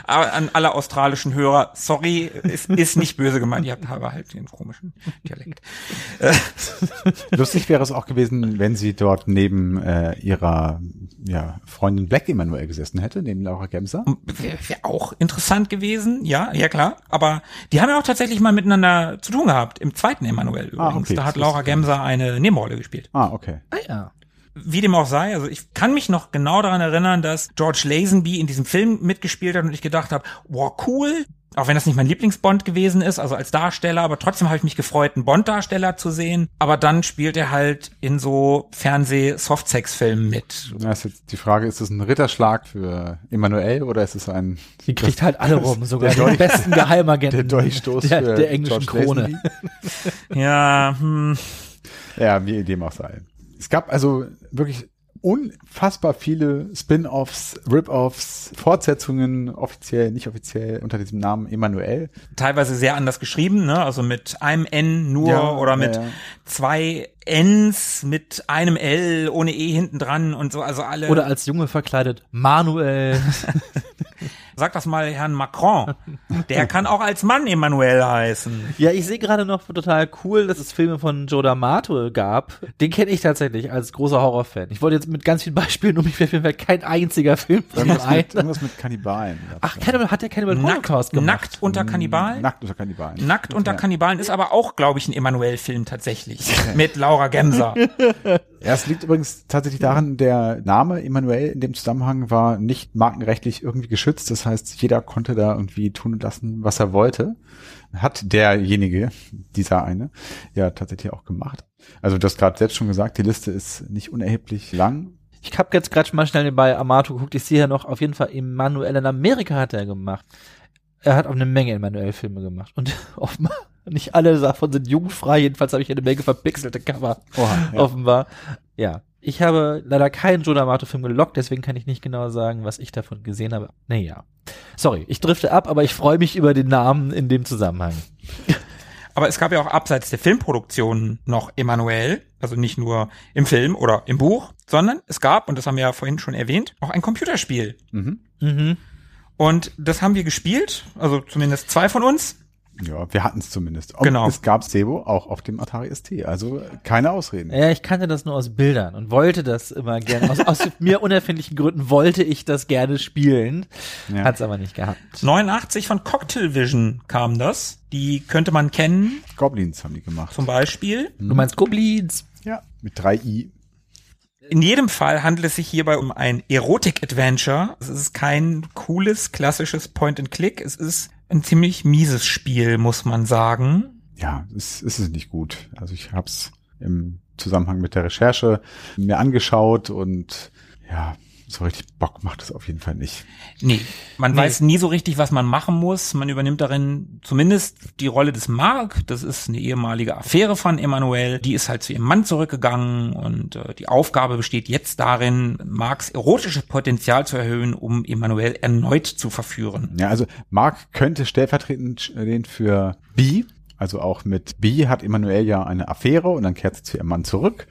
Aber an alle australischen Hörer, sorry, es ist nicht böse gemeint. Ihr habt aber halt den komischen Dialekt. Lustig wäre es auch gewesen, wenn sie dort neben äh, ihrer ja, Freundin Black Emanuel gesessen hätte, neben Laura Gemser. Wäre wär auch interessant gewesen, ja, ja klar. Aber die haben ja auch tatsächlich mal miteinander zu tun gehabt. Im zweiten Emanuel übrigens. Ah, okay, da hat Laura Gemser eine Nebenrolle gespielt. Ah, okay. ah ja. Wie dem auch sei, also ich kann mich noch genau daran erinnern, dass George Lazenby in diesem Film mitgespielt hat und ich gedacht habe, wow, cool. Auch wenn das nicht mein Lieblingsbond gewesen ist, also als Darsteller, aber trotzdem habe ich mich gefreut, einen Bond-Darsteller zu sehen. Aber dann spielt er halt in so Fernseh-Softsex-Filmen mit. Ja, ist jetzt die Frage, ist es ein Ritterschlag für Emanuel oder ist es ein Die kriegt halt alle rum, sogar den Dolch- besten Geheimagenten der Dolchstoß der, für der englischen George Krone. Ja, hm. Ja, wie dem auch sei. Es gab also wirklich unfassbar viele Spin-offs, Rip-offs, Fortsetzungen, offiziell, nicht offiziell, unter diesem Namen Emanuel. teilweise sehr anders geschrieben, ne? Also mit einem N nur Ja, oder mit ja, ja. zwei Ns mit einem L ohne E hinten dran und so. Also alle. Oder als Junge verkleidet Manuel. sag das mal Herrn Macron. Der kann auch als Mann Emmanuel heißen. Ja, ich sehe gerade noch total cool, dass es Filme von Joe D'Amato gab. Den kenne ich tatsächlich als großer Horrorfan. Ich wollte jetzt mit ganz vielen Beispielen um mich fällt mir kein einziger Film von Irgendwas ein. mit, irgendwas mit Kannibalen. Ach, Cannibal, hat der Cannibal Nackt, Holocaust gemacht? nackt unter Kannibalen. Nackt unter Kannibalen. Nackt unter Ja. Kannibalen ist aber auch, glaube ich, ein Emanuel-Film tatsächlich. Mit Laura Gemser. Ja, es liegt übrigens tatsächlich daran, der Name Emanuel in dem Zusammenhang war nicht markenrechtlich irgendwie geschützt. Das heißt, jeder konnte da irgendwie tun und lassen, was er wollte. Hat derjenige, dieser eine, ja tatsächlich auch gemacht. Also du hast gerade selbst schon gesagt, die Liste ist nicht unerheblich lang. Ich habe jetzt gerade mal schnell bei Amato geguckt. Ich sehe ja noch auf jeden Fall Emanuel in Amerika hat er gemacht. Er hat auch eine Menge Emanuel-Filme gemacht. Und offenbar, nicht alle davon sind jugendfrei. Jedenfalls habe ich eine Menge verpixelte Cover. Oha, ja. Offenbar. Ja. Ich habe leider keinen Joe D'Amato-Film gelockt, deswegen kann ich nicht genau sagen, was ich davon gesehen habe. Naja. Sorry, ich drifte ab, aber ich freue mich über den Namen in dem Zusammenhang. Aber es gab ja auch abseits der Filmproduktion noch Emanuel, also nicht nur im Film oder im Buch, sondern es gab, und das haben wir ja vorhin schon erwähnt, auch ein Computerspiel. Mhm. Mhm. Und das haben wir gespielt, also zumindest zwei von uns. Ja, wir hatten es zumindest. Und Genau. Es gab Sebo auch auf dem Atari ST. Also keine Ausreden. Ja, ich kannte das nur aus Bildern und wollte das immer gerne. Aus, aus mir unerfindlichen Gründen wollte ich das gerne spielen. Ja. Hat's aber nicht gehabt. 89 von Cocktail Vision kam das. Die könnte man kennen, Goblins haben die gemacht. zum Beispiel. Du meinst Goblins? Ja, mit drei I. In jedem Fall handelt es sich hierbei um ein Erotik-Adventure. Es ist kein cooles, klassisches Point-and-Click. Es ist ein ziemlich mieses Spiel, muss man sagen. Ja, es, es ist nicht gut. Also ich habe es im Zusammenhang mit der Recherche mir angeschaut und ja, so richtig Bock macht es auf jeden Fall nicht. Nee, man Nee. weiß nie so richtig, was man machen muss. Man übernimmt darin zumindest die Rolle des Mark. Das ist eine ehemalige Affäre von Emanuel. Die ist halt zu ihrem Mann zurückgegangen und äh, die Aufgabe besteht jetzt darin, Marks erotisches Potenzial zu erhöhen, um Emanuel erneut zu verführen. Ja, also Mark könnte stellvertretend stehen für B. Also auch mit B hat Emanuel ja eine Affäre und dann kehrt sie zu ihrem Mann zurück.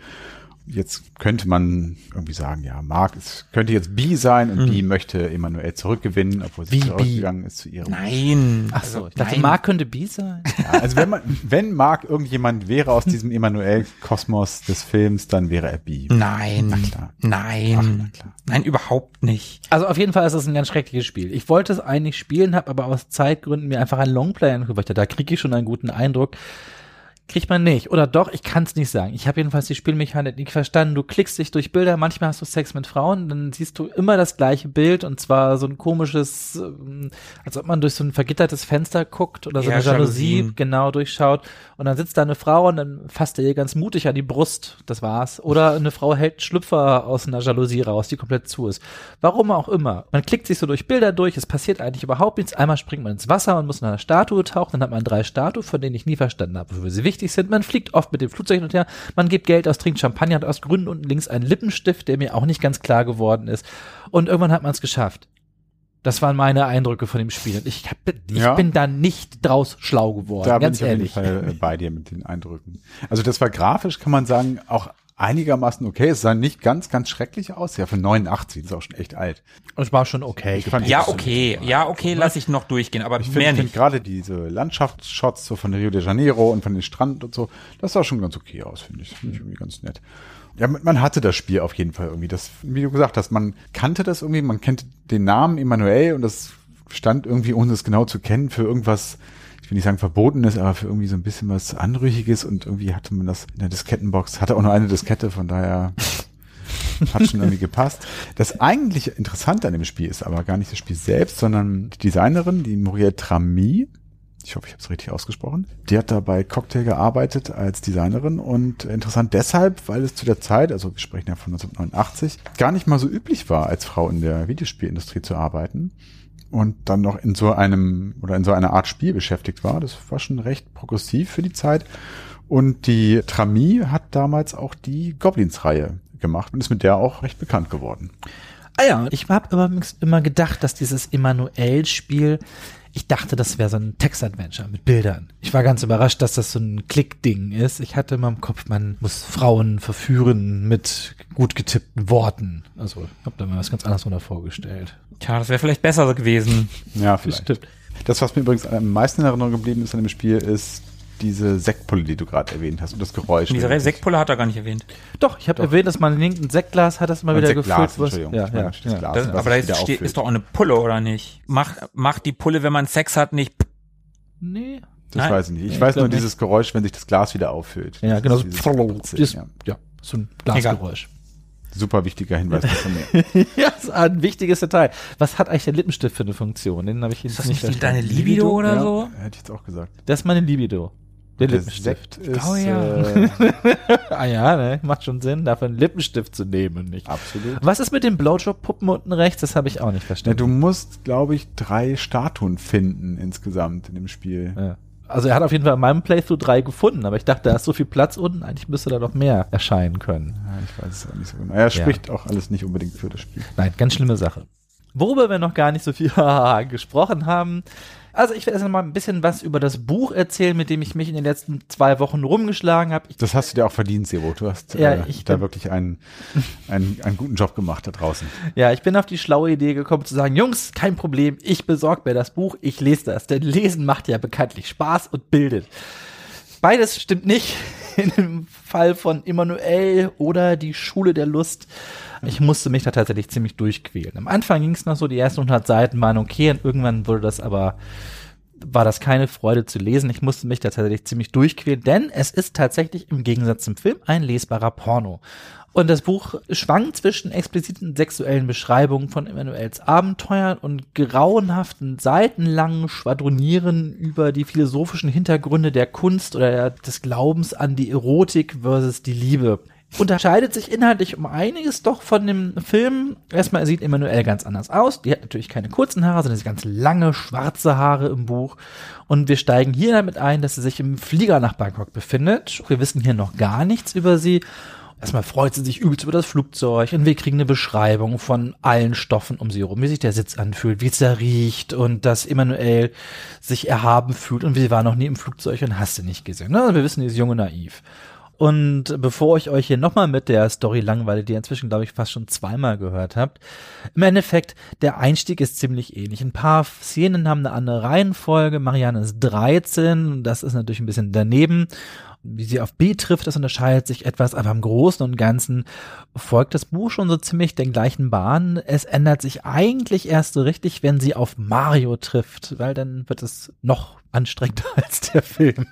Jetzt könnte man irgendwie sagen, ja, Mark ist, könnte jetzt B sein und B möchte Emanuel zurückgewinnen, obwohl sie Wie B? zurückgegangen ist zu ihrem. Nein. Ach so, also, ich dachte, nein. Mark könnte B sein. Ja, also wenn man, wenn Mark irgendjemand wäre aus diesem Emanuel-Kosmos des Films, dann wäre er B. Nein. klar. Nein. Ach, na klar. Nein, überhaupt nicht. Also auf jeden Fall ist es ein ganz schreckliches Spiel. Ich wollte es eigentlich spielen, habe aber aus Zeitgründen mir einfach ein Longplay angeguckt. weil Da kriege ich schon einen guten Eindruck. Kriegt man nicht. Oder doch, ich kann es nicht sagen. Ich habe jedenfalls die Spielmechanik nicht verstanden. Du klickst dich durch Bilder, manchmal hast du Sex mit Frauen, dann siehst du immer das gleiche Bild und zwar so ein komisches, ähm, als ob man durch so ein vergittertes Fenster guckt oder so Ja, eine Jalousie Jalousien. genau durchschaut. Und dann sitzt da eine Frau und dann fasst er ihr ganz mutig an die Brust. Das war's. Oder eine Frau hält Schlüpfer aus einer Jalousie raus, die komplett zu ist. Warum auch immer. Man klickt sich so durch Bilder durch, es passiert eigentlich überhaupt nichts. Einmal springt man ins Wasser und muss in einer Statue tauchen, dann hat man drei Statuen, von denen ich nie verstanden habe, wofür sie wichtig sind. Man fliegt oft mit dem Flugzeug hin und her, man gibt Geld aus, trinkt Champagner, hat aus Gründen unten links einen Lippenstift, der mir auch nicht ganz klar geworden ist. Und irgendwann hat man es geschafft. Das waren meine Eindrücke von dem Spiel. Und ich, hab, ich Ja. bin da nicht draus schlau geworden, Da bin ganz ich auf jeden ehrlich. Fall bei dir mit den Eindrücken. Also das war grafisch, kann man sagen, auch einigermaßen okay. Es sah nicht ganz, ganz schrecklich aus. Ja, von 89, das ist auch schon echt alt. Es war schon okay. Ich fand- Ja, okay, ja, okay, lass ich noch durchgehen, aber Ich mehr finde find nicht. gerade diese Landschaftsshots so von Rio de Janeiro und von den Strand und so, das sah schon ganz okay aus, finde ich. Finde ich irgendwie ganz nett. Ja, man man hatte das Spiel auf jeden Fall irgendwie. Das, wie du gesagt hast, man kannte das irgendwie, man kennt den Namen Emanuel und das stand irgendwie, ohne es genau zu kennen, für irgendwas, ich will nicht sagen Verbotenes, aber für irgendwie so ein bisschen was Anrüchiges und irgendwie hatte man das in der Diskettenbox, hatte auch nur eine Diskette, von daher hat schon irgendwie gepasst. Das eigentlich Interessante an dem Spiel ist aber gar nicht das Spiel selbst, sondern die Designerin, die Muriel Tramy, ich hoffe, ich habe es richtig ausgesprochen, die hat da bei Cocktail gearbeitet als Designerin und interessant deshalb, weil es zu der Zeit, also wir sprechen ja von 1989, gar nicht mal so üblich war, als Frau in der Videospielindustrie zu arbeiten und dann noch in so einem oder in so einer Art Spiel beschäftigt war. Das war schon recht progressiv für die Zeit. Und die Trami hat damals auch die Goblins-Reihe gemacht und ist mit der auch recht bekannt geworden. Ah ja, ich habe übrigens immer gedacht, dass dieses Emanuel-Spiel, ich dachte, das wäre so ein Text-Adventure mit Bildern. Ich war ganz überrascht, dass das so ein Klick-Ding ist. Ich hatte immer im Kopf, man muss Frauen verführen mit gut getippten Worten. Also, ich habe da mir was ganz anderes drunter vorgestellt. Tja, das wäre vielleicht besser gewesen. Ja, vielleicht. Stimmt. Das, was mir übrigens am meisten in Erinnerung geblieben ist an dem Spiel, ist diese Sektpulle, die du gerade erwähnt hast und das Geräusch. Und diese Sektpulle hat er gar nicht erwähnt. Doch, ich habe erwähnt, dass man linken Sektglas hat, das mal Ein wieder Sektglas, gefüllt wird. Entschuldigung. Ja, Ich meine, ja, das ja. Glas, Das, aber da ist, steht, ist doch auch eine Pulle, oder nicht? Macht, macht die Pulle, wenn man Sex hat, nicht. Nee. Das Nein. weiß ich nicht. Ich Nee, weiß ich nur glaub dieses Geräusch, wenn sich das Glas wieder auffüllt. Ja, Das genau. ist So, dieses ja. ja. so ein Glasgeräusch. Super wichtiger Hinweis von mir. ja, das ist ein wichtiges Detail. Was hat eigentlich der Lippenstift für eine Funktion? Den habe ich jetzt Ist das nicht nicht deine Libido oder ja, so? Hätte ich jetzt auch gesagt. Das ist meine Libido. Der Der Lippenstift. Ist glaube, ja. äh, ah ja, ne? Macht schon Sinn, dafür einen Lippenstift zu nehmen, nicht? absolut. Was ist mit den Blowjob-Puppen unten rechts? Das habe ich auch nicht Ja, verstanden. du musst, glaube ich, drei Statuen finden insgesamt in dem Spiel. Ja. Also er hat auf jeden Fall in meinem Playthrough drei gefunden, aber ich dachte, da ist so viel Platz unten, eigentlich müsste da noch mehr erscheinen können. Ja, ich weiß es auch nicht so genau. Er spricht auch alles nicht unbedingt für das Spiel. Nein, ganz schlimme Sache. Worüber wir noch gar nicht so viel gesprochen haben. Also ich werde erst mal ein bisschen was über das Buch erzählen, mit dem ich mich in den letzten zwei Wochen rumgeschlagen habe. Ich Das hast du dir auch verdient, Sebo. Du hast Ja, äh, ich da bin- wirklich einen, einen, einen guten Job gemacht da draußen. Ja, ich bin auf die schlaue Idee gekommen zu sagen, Jungs, kein Problem, ich besorge mir das Buch, ich lese das. Denn Lesen macht ja bekanntlich Spaß und bildet. Beides stimmt nicht in dem Fall von Emanuel oder die Schule der Lust. Ich musste mich da tatsächlich ziemlich durchquälen. Am Anfang ging es noch so, die ersten 100 Seiten waren okay und irgendwann wurde das aber war das keine Freude zu lesen. Ich musste mich da tatsächlich ziemlich durchquälen, denn es ist tatsächlich im Gegensatz zum Film ein lesbarer Porno. Und das Buch schwankt zwischen expliziten sexuellen Beschreibungen von Emanuels Abenteuern und grauenhaften, seitenlangen Schwadronieren über die philosophischen Hintergründe der Kunst oder des Glaubens an die Erotik versus die Liebe. Unterscheidet sich inhaltlich um einiges doch von dem Film. Erstmal sieht Emanuel ganz anders aus. Die hat natürlich keine kurzen Haare, sondern ganz lange schwarze Haare im Buch. Und wir steigen hier damit ein, dass sie sich im Flieger nach Bangkok befindet. Wir wissen hier noch gar nichts über sie. Erstmal freut sie sich übelst über das Flugzeug und wir kriegen eine Beschreibung von allen Stoffen um sie herum, wie sich der Sitz anfühlt, wie es da riecht und dass Emanuel sich erhaben fühlt und wir waren noch nie im Flugzeug und hast du nicht gesehen. Ne? Wir wissen, die ist jung und naiv. Und bevor ich euch hier nochmal mit der Story langweile, die ihr inzwischen, glaube ich, fast schon zweimal gehört habt, im Endeffekt, der Einstieg ist ziemlich ähnlich. Ein paar Szenen haben eine andere Reihenfolge. Marianne ist 13, das ist natürlich ein bisschen daneben. Wie sie auf B trifft, das unterscheidet sich etwas, aber im Großen und Ganzen folgt das Buch schon so ziemlich den gleichen Bahnen. Es ändert sich eigentlich erst so richtig, wenn sie auf Mario trifft, weil dann wird es noch anstrengender als der Film.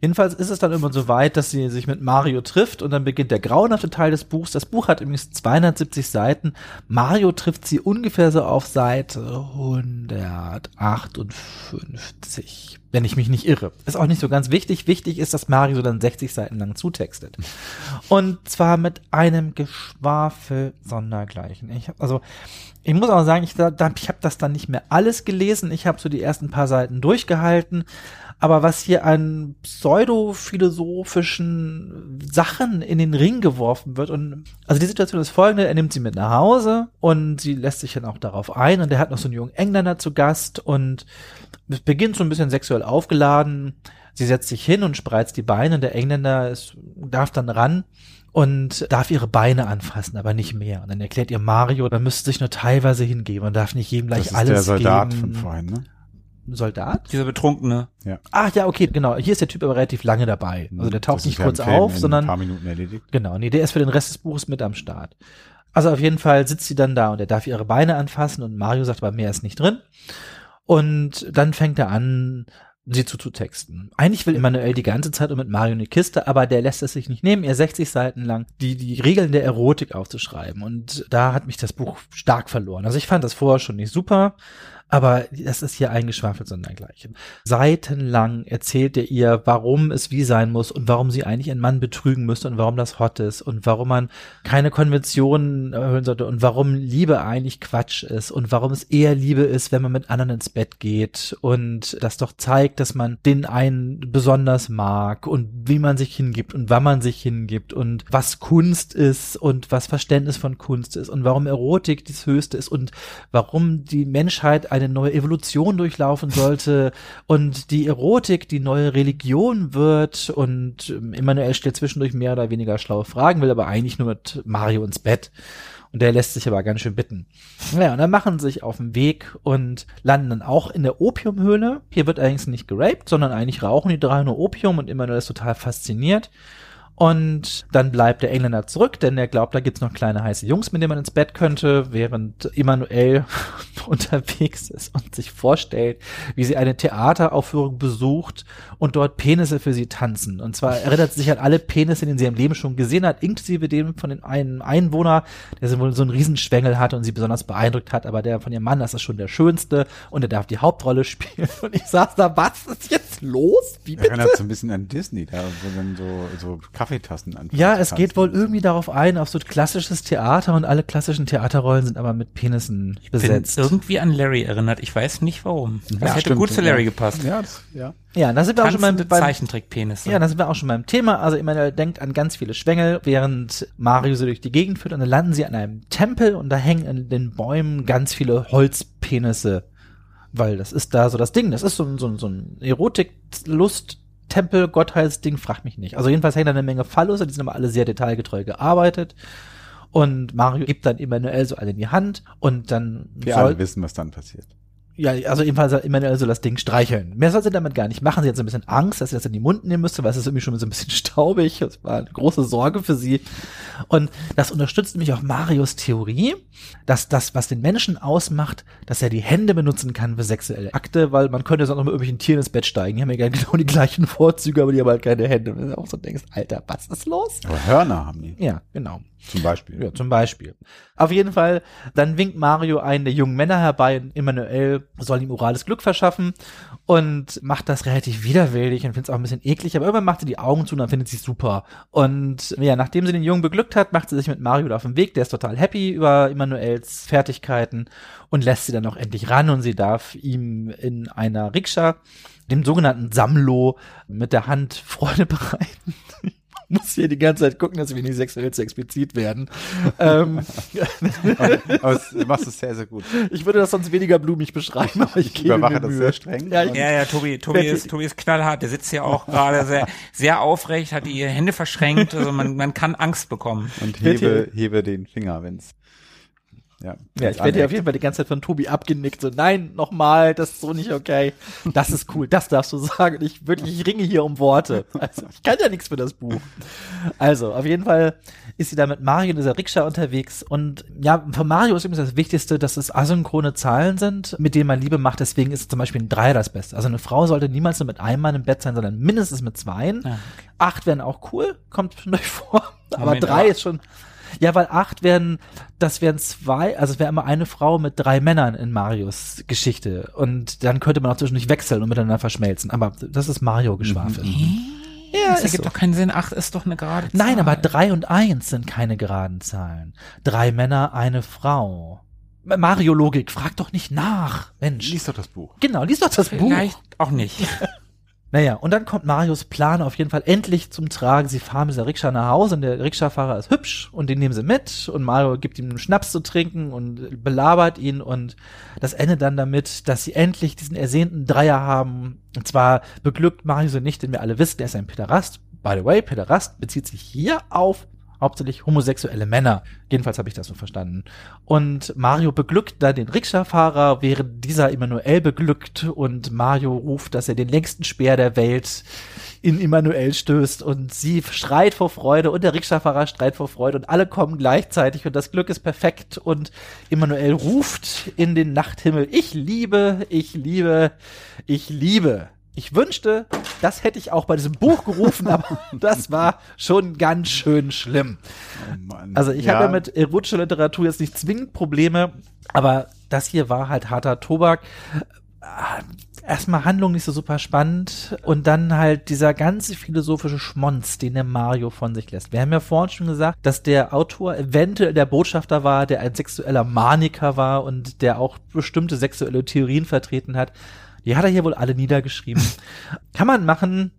Jedenfalls ist es dann immer so weit, dass sie sich mit Mario trifft und dann beginnt der grauenhafte Teil des Buchs. Das Buch hat übrigens 270 Seiten. Mario trifft sie ungefähr so auf Seite 158, wenn ich mich nicht irre. Ist auch nicht so ganz wichtig. Wichtig ist, dass Mario dann 60 Seiten lang zutextet. Und zwar mit einem Geschwafel sondergleichen. Ich also ich muss auch sagen, ich, da, ich habe das dann nicht mehr alles gelesen. Ich habe so die ersten paar Seiten durchgehalten aber was hier an pseudo-philosophischen Sachen in den Ring geworfen wird und also die Situation ist folgende, er nimmt sie mit nach Hause und sie lässt sich dann auch darauf ein und er hat noch so einen jungen Engländer zu Gast und es beginnt so ein bisschen sexuell aufgeladen. Sie setzt sich hin und spreizt die Beine. Der Engländer ist, darf dann ran und darf ihre Beine anfassen, aber nicht mehr. Und dann erklärt ihr Mario, man müsste sich nur teilweise hingeben und darf nicht jedem gleich das ist alles der Soldat geben. von vorhin, ne? Soldat? Dieser Betrunkene. Ja. Ach ja, okay, genau. Hier ist der Typ aber relativ lange dabei. Also der taucht nicht kurz auf, sondern. Ein paar Minuten erledigt. Genau, nee, der ist für den Rest des Buches mit am Start. Also auf jeden Fall sitzt sie dann da und er darf ihre Beine anfassen und Mario sagt aber mehr ist nicht drin. Und dann fängt er an, sie zuzutexten. Eigentlich will Emanuel die ganze Zeit um mit Mario eine Kiste, aber der lässt es sich nicht nehmen, ihr 60 Seiten lang die, die Regeln der Erotik aufzuschreiben. Und da hat mich das Buch stark verloren. Also ich fand das vorher schon nicht super, aber das ist hier eingeschwafelt sondern dergleichen. Seitenlang erzählt er ihr, warum es wie sein muss und warum sie eigentlich einen Mann betrügen müsste und warum das hot ist und warum man keine Konventionen erhöhen sollte und warum Liebe eigentlich Quatsch ist und warum es eher Liebe ist, wenn man mit anderen ins Bett geht und das doch zeigt, dass man den einen besonders mag und wie man sich hingibt und wann man sich hingibt und was Kunst ist und was Verständnis von Kunst ist und warum Erotik das Höchste ist und warum die Menschheit eine neue Evolution durchlaufen sollte und die Erotik die neue Religion wird und Emanuel stellt zwischendurch mehr oder weniger schlaue Fragen, will aber eigentlich nur mit Mario ins Bett. Und der lässt sich aber ganz schön bitten. Ja, und dann machen sie sich auf den Weg und landen dann auch in der Opiumhöhle. Hier wird allerdings nicht geraped, sondern eigentlich rauchen die drei nur Opium und Emanuel ist total fasziniert. Und dann bleibt der Engländer zurück, denn er glaubt, da gibt's noch kleine heiße Jungs, mit denen man ins Bett könnte, während Emanuel unterwegs ist und sich vorstellt, wie sie eine Theateraufführung besucht und dort Penisse für sie tanzen. Und zwar erinnert sie sich an alle Penisse, die sie im Leben schon gesehen hat, inklusive dem von den einen Einwohner, der wohl so einen Riesenschwengel hat und sie besonders beeindruckt hat, aber der von ihrem Mann, das ist schon der schönste und er darf die Hauptrolle spielen. Und ich saß da, was ist jetzt los? Wie bitte? Erinnert so ein bisschen an Disney, da wo dann so, so Kaffeetassen an. Ja, es geht wohl irgendwie darauf ein, auf so klassisches Theater und alle klassischen Theaterrollen sind aber mit Penissen ich besetzt. Bin irgendwie an Larry erinnert. Ich weiß nicht warum. Das ja, hätte stimmt, gut zu Larry ja. gepasst. Ja, das, ja. Ja, da sind wir Tanzende auch schon beim, Zeichentrickpenisse. Ja, da sind wir auch schon beim Thema. Also Emanuel denkt an ganz viele Schwängel, während Mario sie durch die Gegend führt und dann landen sie an einem Tempel und da hängen in den Bäumen ganz viele Holzpenisse. Weil das ist da so das Ding. Das ist so, ein so, ein so ein Erotik-Lust- Tempel, Gottheitsding, frag mich nicht. Also jedenfalls hängen da eine Menge Fallusse, die sind aber alle sehr detailgetreu gearbeitet. Und Mario gibt dann Emanuel so alle in die Hand und dann Wir soll, alle wissen, was dann passiert. Ja, also jedenfalls soll Emanuel so das Ding streicheln. Mehr soll sie damit gar nicht machen. Sie hat so ein bisschen Angst, dass sie das in den Mund nehmen müsste, weil es ist irgendwie schon so ein bisschen staubig. Das war eine große Sorge für sie. Und das unterstützt nämlich auch Marios Theorie, dass das, was den Menschen ausmacht, dass er die Hände benutzen kann für sexuelle Akte, weil man könnte sonst auch mit irgendwelchen Tieren ins Bett steigen. Die haben ja genau die gleichen Vorzüge, aber die haben halt keine Hände. Und du auch so denkst, Alter, was ist los? Aber Hörner haben die. Ja, genau. Zum Beispiel. Ja, zum Beispiel. Auf jeden Fall, dann winkt Mario einen der jungen Männer herbei und Emanuel soll ihm orales Glück verschaffen und macht das relativ widerwillig und findet es auch ein bisschen eklig, aber irgendwann macht sie die Augen zu und dann findet sie es super. Und ja, nachdem sie den Jungen beglückt hat, macht sie sich mit Mario auf den Weg, der ist total happy über Emanuels Fertigkeiten und lässt sie dann auch endlich ran und sie darf ihm in einer Rikscha, dem sogenannten Samlo, mit der Hand Freude bereiten muss hier die ganze Zeit gucken, dass wir nicht sexuell zu explizit werden. ähm, aber du machst es sehr, sehr gut. Ich würde das sonst weniger blumig beschreiben, aber ich, ich überwache das sehr streng. Ja, ja, ja, Tobi, Tobi ist, Tobi ist knallhart. Der sitzt ja auch gerade sehr, sehr aufrecht, hat die Hände verschränkt. Also man, man kann Angst bekommen. Und hebe, hebe den Finger, wenn's Ja, Ja, ich werde ja auf jeden Fall die ganze Zeit von Tobi abgenickt. So, nein, nochmal, das ist so nicht okay. Das ist cool, das darfst du sagen. Ich wirklich, ich ringe hier um Worte. Also, ich kann ja nichts für das Buch. Also, auf jeden Fall ist sie da mit Mario in dieser Rikscha unterwegs. Und ja, für Mario ist übrigens das Wichtigste, dass es asynchrone Zahlen sind, mit denen man Liebe macht. Deswegen ist zum Beispiel ein Dreier das Beste. Also eine Frau sollte niemals nur mit einem Mann im Bett sein, sondern mindestens mit zweien. Ah, okay. Acht wären auch cool, kommt schon durch vor. Aber Moment, drei aber- ist schon. Ja, weil acht wären, das wären zwei, also es wäre immer eine Frau mit drei Männern in Marios Geschichte. Und dann könnte man auch zwischendurch wechseln und miteinander verschmelzen. Aber das ist Mario-Geschwafel. Ja, Das ergibt so. doch keinen Sinn. Acht ist doch eine gerade Zahl. Nein, aber drei und eins sind keine geraden Zahlen. Drei Männer, eine Frau. Mario-Logik, frag doch nicht nach, Mensch. Lies doch das Buch. Genau, lies doch das Buch. Vielleicht auch nicht. Naja, und dann kommt Marios Plan auf jeden Fall endlich zum Tragen. Sie fahren mit der Rikscha nach Hause und der Rikscha-Fahrer ist hübsch und den nehmen sie mit und Mario gibt ihm einen Schnaps zu trinken und belabert ihn und das endet dann damit, dass sie endlich diesen ersehnten Dreier haben. Und zwar beglückt Mario sie nicht, denn wir alle wissen, er ist ein Pederast. By the way, Pederast bezieht sich hier auf hauptsächlich homosexuelle Männer. Jedenfalls habe ich das so verstanden. Und Mario beglückt dann den Rikscha-Fahrer, während dieser Emanuel beglückt und Mario ruft, dass er den längsten Speer der Welt in Emanuel stößt und sie schreit vor Freude und der Rikscha-Fahrer schreit vor Freude und alle kommen gleichzeitig und das Glück ist perfekt und Emanuel ruft in den Nachthimmel, ich liebe, ich liebe, ich liebe. Ich wünschte, das hätte ich auch bei diesem Buch gerufen, aber das war schon ganz schön schlimm. Oh. Also ich habe ja mit erotischer Literatur jetzt nicht zwingend Probleme, aber das hier war halt harter Tobak. Ah, Erstmal Handlung nicht so super spannend und dann halt dieser ganze philosophische Schmonz, den der Mario von sich lässt. Wir haben ja vorhin schon gesagt, dass der Autor eventuell der Botschafter war, der ein sexueller Maniker war und der auch bestimmte sexuelle Theorien vertreten hat. Die hat er hier wohl alle niedergeschrieben. Kann man machen,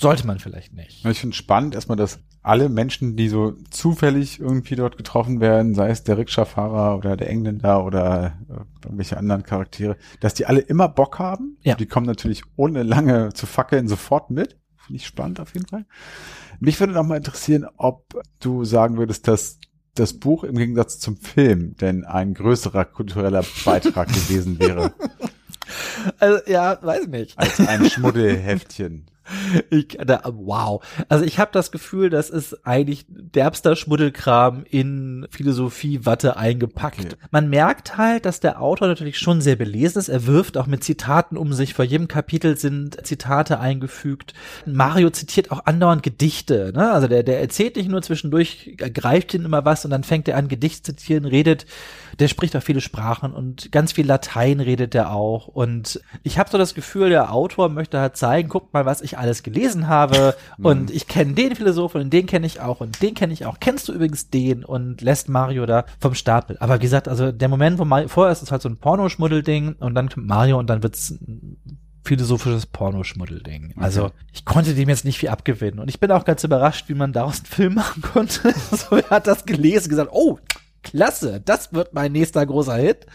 sollte man vielleicht nicht. Ich finde spannend erstmal, dass alle Menschen, die so zufällig irgendwie dort getroffen werden, sei es der Rikscha-Fahrer oder der Engländer oder äh, irgendwelche anderen Charaktere, dass die alle immer Bock haben. Ja. Die kommen natürlich ohne lange zu fackeln sofort mit. Finde ich spannend auf jeden Fall. Mich würde noch mal interessieren, ob du sagen würdest, dass das Buch im Gegensatz zum Film denn ein größerer kultureller Beitrag gewesen wäre Also, ja, weiß nicht. als ein Schmuddelheftchen. Ich, da, wow. Also ich habe das Gefühl, das ist eigentlich derbster Schmuddelkram in Philosophie-Watte eingepackt. Okay. Man merkt halt, dass der Autor natürlich schon sehr belesen ist. Er wirft auch mit Zitaten um sich. Vor jedem Kapitel sind Zitate eingefügt. Mario zitiert auch andauernd Gedichte. Ne? Also der, der erzählt nicht nur zwischendurch, greift ihn immer was und dann fängt er an, Gedicht zu zitieren, redet. Der spricht auch viele Sprachen und ganz viel Latein redet er auch. Und ich habe so das Gefühl, der Autor möchte halt zeigen, guckt mal, was ich alles gelesen habe. und ich kenne den Philosophen und den kenne ich auch und den kenne ich auch. Kennst du übrigens den? Und lässt Mario da vom Stapel. Aber wie gesagt, also der Moment, wo Mario, vorher ist es halt so ein Pornoschmuddelding und dann kommt Mario und dann wird's ein philosophisches Pornoschmuddelding. Also ich konnte dem jetzt nicht viel abgewinnen. Und ich bin auch ganz überrascht, wie man daraus einen Film machen konnte. so, er hat das gelesen, gesagt, oh, klasse, das wird mein nächster großer Hit.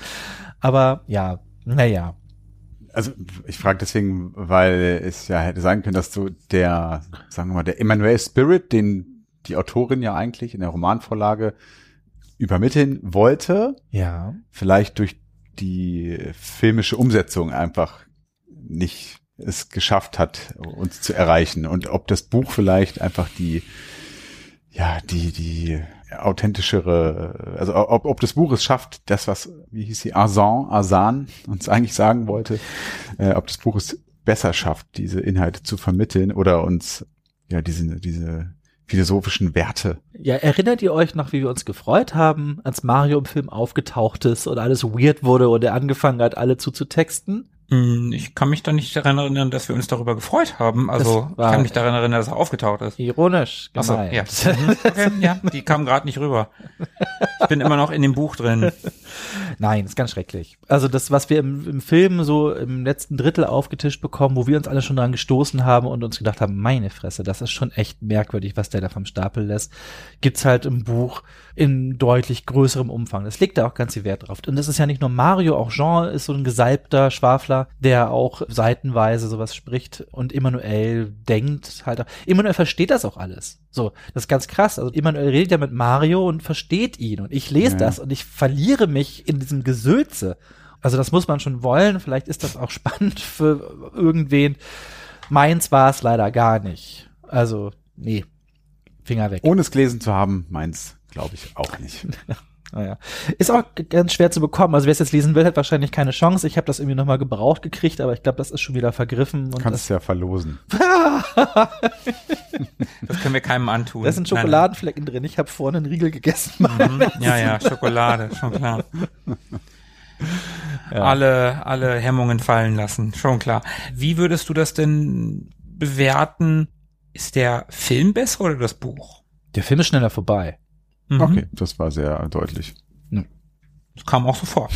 Aber ja, naja. Also ich frage deswegen, weil es ja hätte sein können, dass du der, sagen wir mal, der Emmanuel Spirit, den die Autorin ja eigentlich in der Romanvorlage übermitteln wollte, Ja. vielleicht durch die filmische Umsetzung einfach nicht es geschafft hat, uns zu erreichen. Und ob das Buch vielleicht einfach die, ja, die, die authentischere, also ob, ob das Buch es schafft, das, was, wie hieß sie, Azan, Azan uns eigentlich sagen wollte, äh, ob das Buch es besser schafft, diese Inhalte zu vermitteln oder uns, ja, diese, diese philosophischen Werte. Ja, erinnert ihr euch noch, wie wir uns gefreut haben, als Mario im Film aufgetaucht ist und alles weird wurde und er angefangen hat, alle zuzutexten? Hm, Ich kann mich da nicht daran erinnern, dass wir uns darüber gefreut haben. Also ich kann mich daran erinnern, dass er aufgetaucht ist. Ironisch Achso, gemeint. ja. Okay, ja, die kam gerade nicht rüber. Ich bin immer noch in dem Buch drin. Nein, ist ganz schrecklich. Also das, was wir im, im Film so im letzten Drittel aufgetischt bekommen, wo wir uns alle schon dran gestoßen haben und uns gedacht haben, meine Fresse, das ist schon echt merkwürdig, was der da vom Stapel lässt, gibt's halt im Buch in deutlich größerem Umfang. Das legt da auch ganz viel Wert drauf. Und das ist ja nicht nur Mario, auch Jean ist so ein gesalbter Schwafler der auch seitenweise sowas spricht und Emanuel denkt halt, Emanuel versteht das auch alles. So, das ist ganz krass. Also Emanuel redet ja mit Mario und versteht ihn und ich lese ja. das und ich verliere mich in diesem Gesülze. Also das muss man schon wollen. Vielleicht ist das auch spannend für irgendwen. Meins war es leider gar nicht. Also, nee. Finger weg. Ohne es gelesen zu haben, meins glaube ich auch nicht. Naja. Ist auch ganz schwer zu bekommen. Also wer es jetzt lesen will, hat wahrscheinlich keine Chance. Ich habe das irgendwie nochmal gebraucht gekriegt, aber ich glaube, das ist schon wieder vergriffen. Und Kannst es ja verlosen. das können wir keinem antun. Da sind Schokoladenflecken drin. Ich habe vorne einen Riegel gegessen. Mhm. Ja, ja, Schokolade, schon klar. Ja. Alle, alle Hemmungen fallen lassen, schon klar. Wie würdest du das denn bewerten? Ist der Film besser oder das Buch? Der Film ist schneller vorbei. Mhm. Okay, das war sehr deutlich. Das kam auch so vor.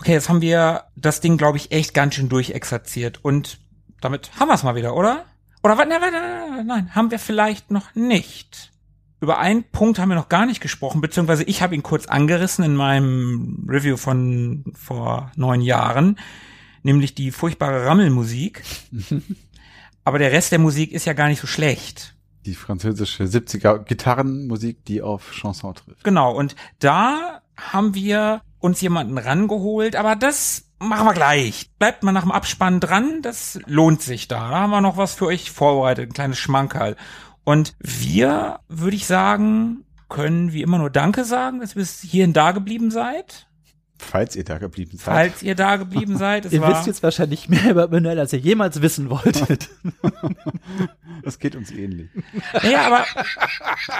okay, jetzt haben wir das Ding, glaube ich, echt ganz schön durchexerziert und damit haben wir es mal wieder, oder? Oder was? Nein, nein, nein, haben wir vielleicht noch nicht. Über einen Punkt haben wir noch gar nicht gesprochen, beziehungsweise ich habe ihn kurz angerissen in meinem Review von vor neun Jahren, nämlich die furchtbare Rammelmusik. Aber der Rest der Musik ist ja gar nicht so schlecht die französische 70er Gitarrenmusik, die auf Chanson trifft. Genau, und da haben wir uns jemanden rangeholt, aber das machen wir gleich. Bleibt mal nach dem Abspann dran, das lohnt sich da. Da haben wir noch was für euch vorbereitet, ein kleines Schmankerl. Und wir, würde ich sagen, können wie immer nur Danke sagen, dass ihr bis hierhin da geblieben seid. Falls ihr da geblieben seid. Falls ihr da geblieben seid. ihr wisst jetzt wahrscheinlich mehr über Manuel, als ihr jemals wissen wolltet. das geht uns ähnlich. Naja, aber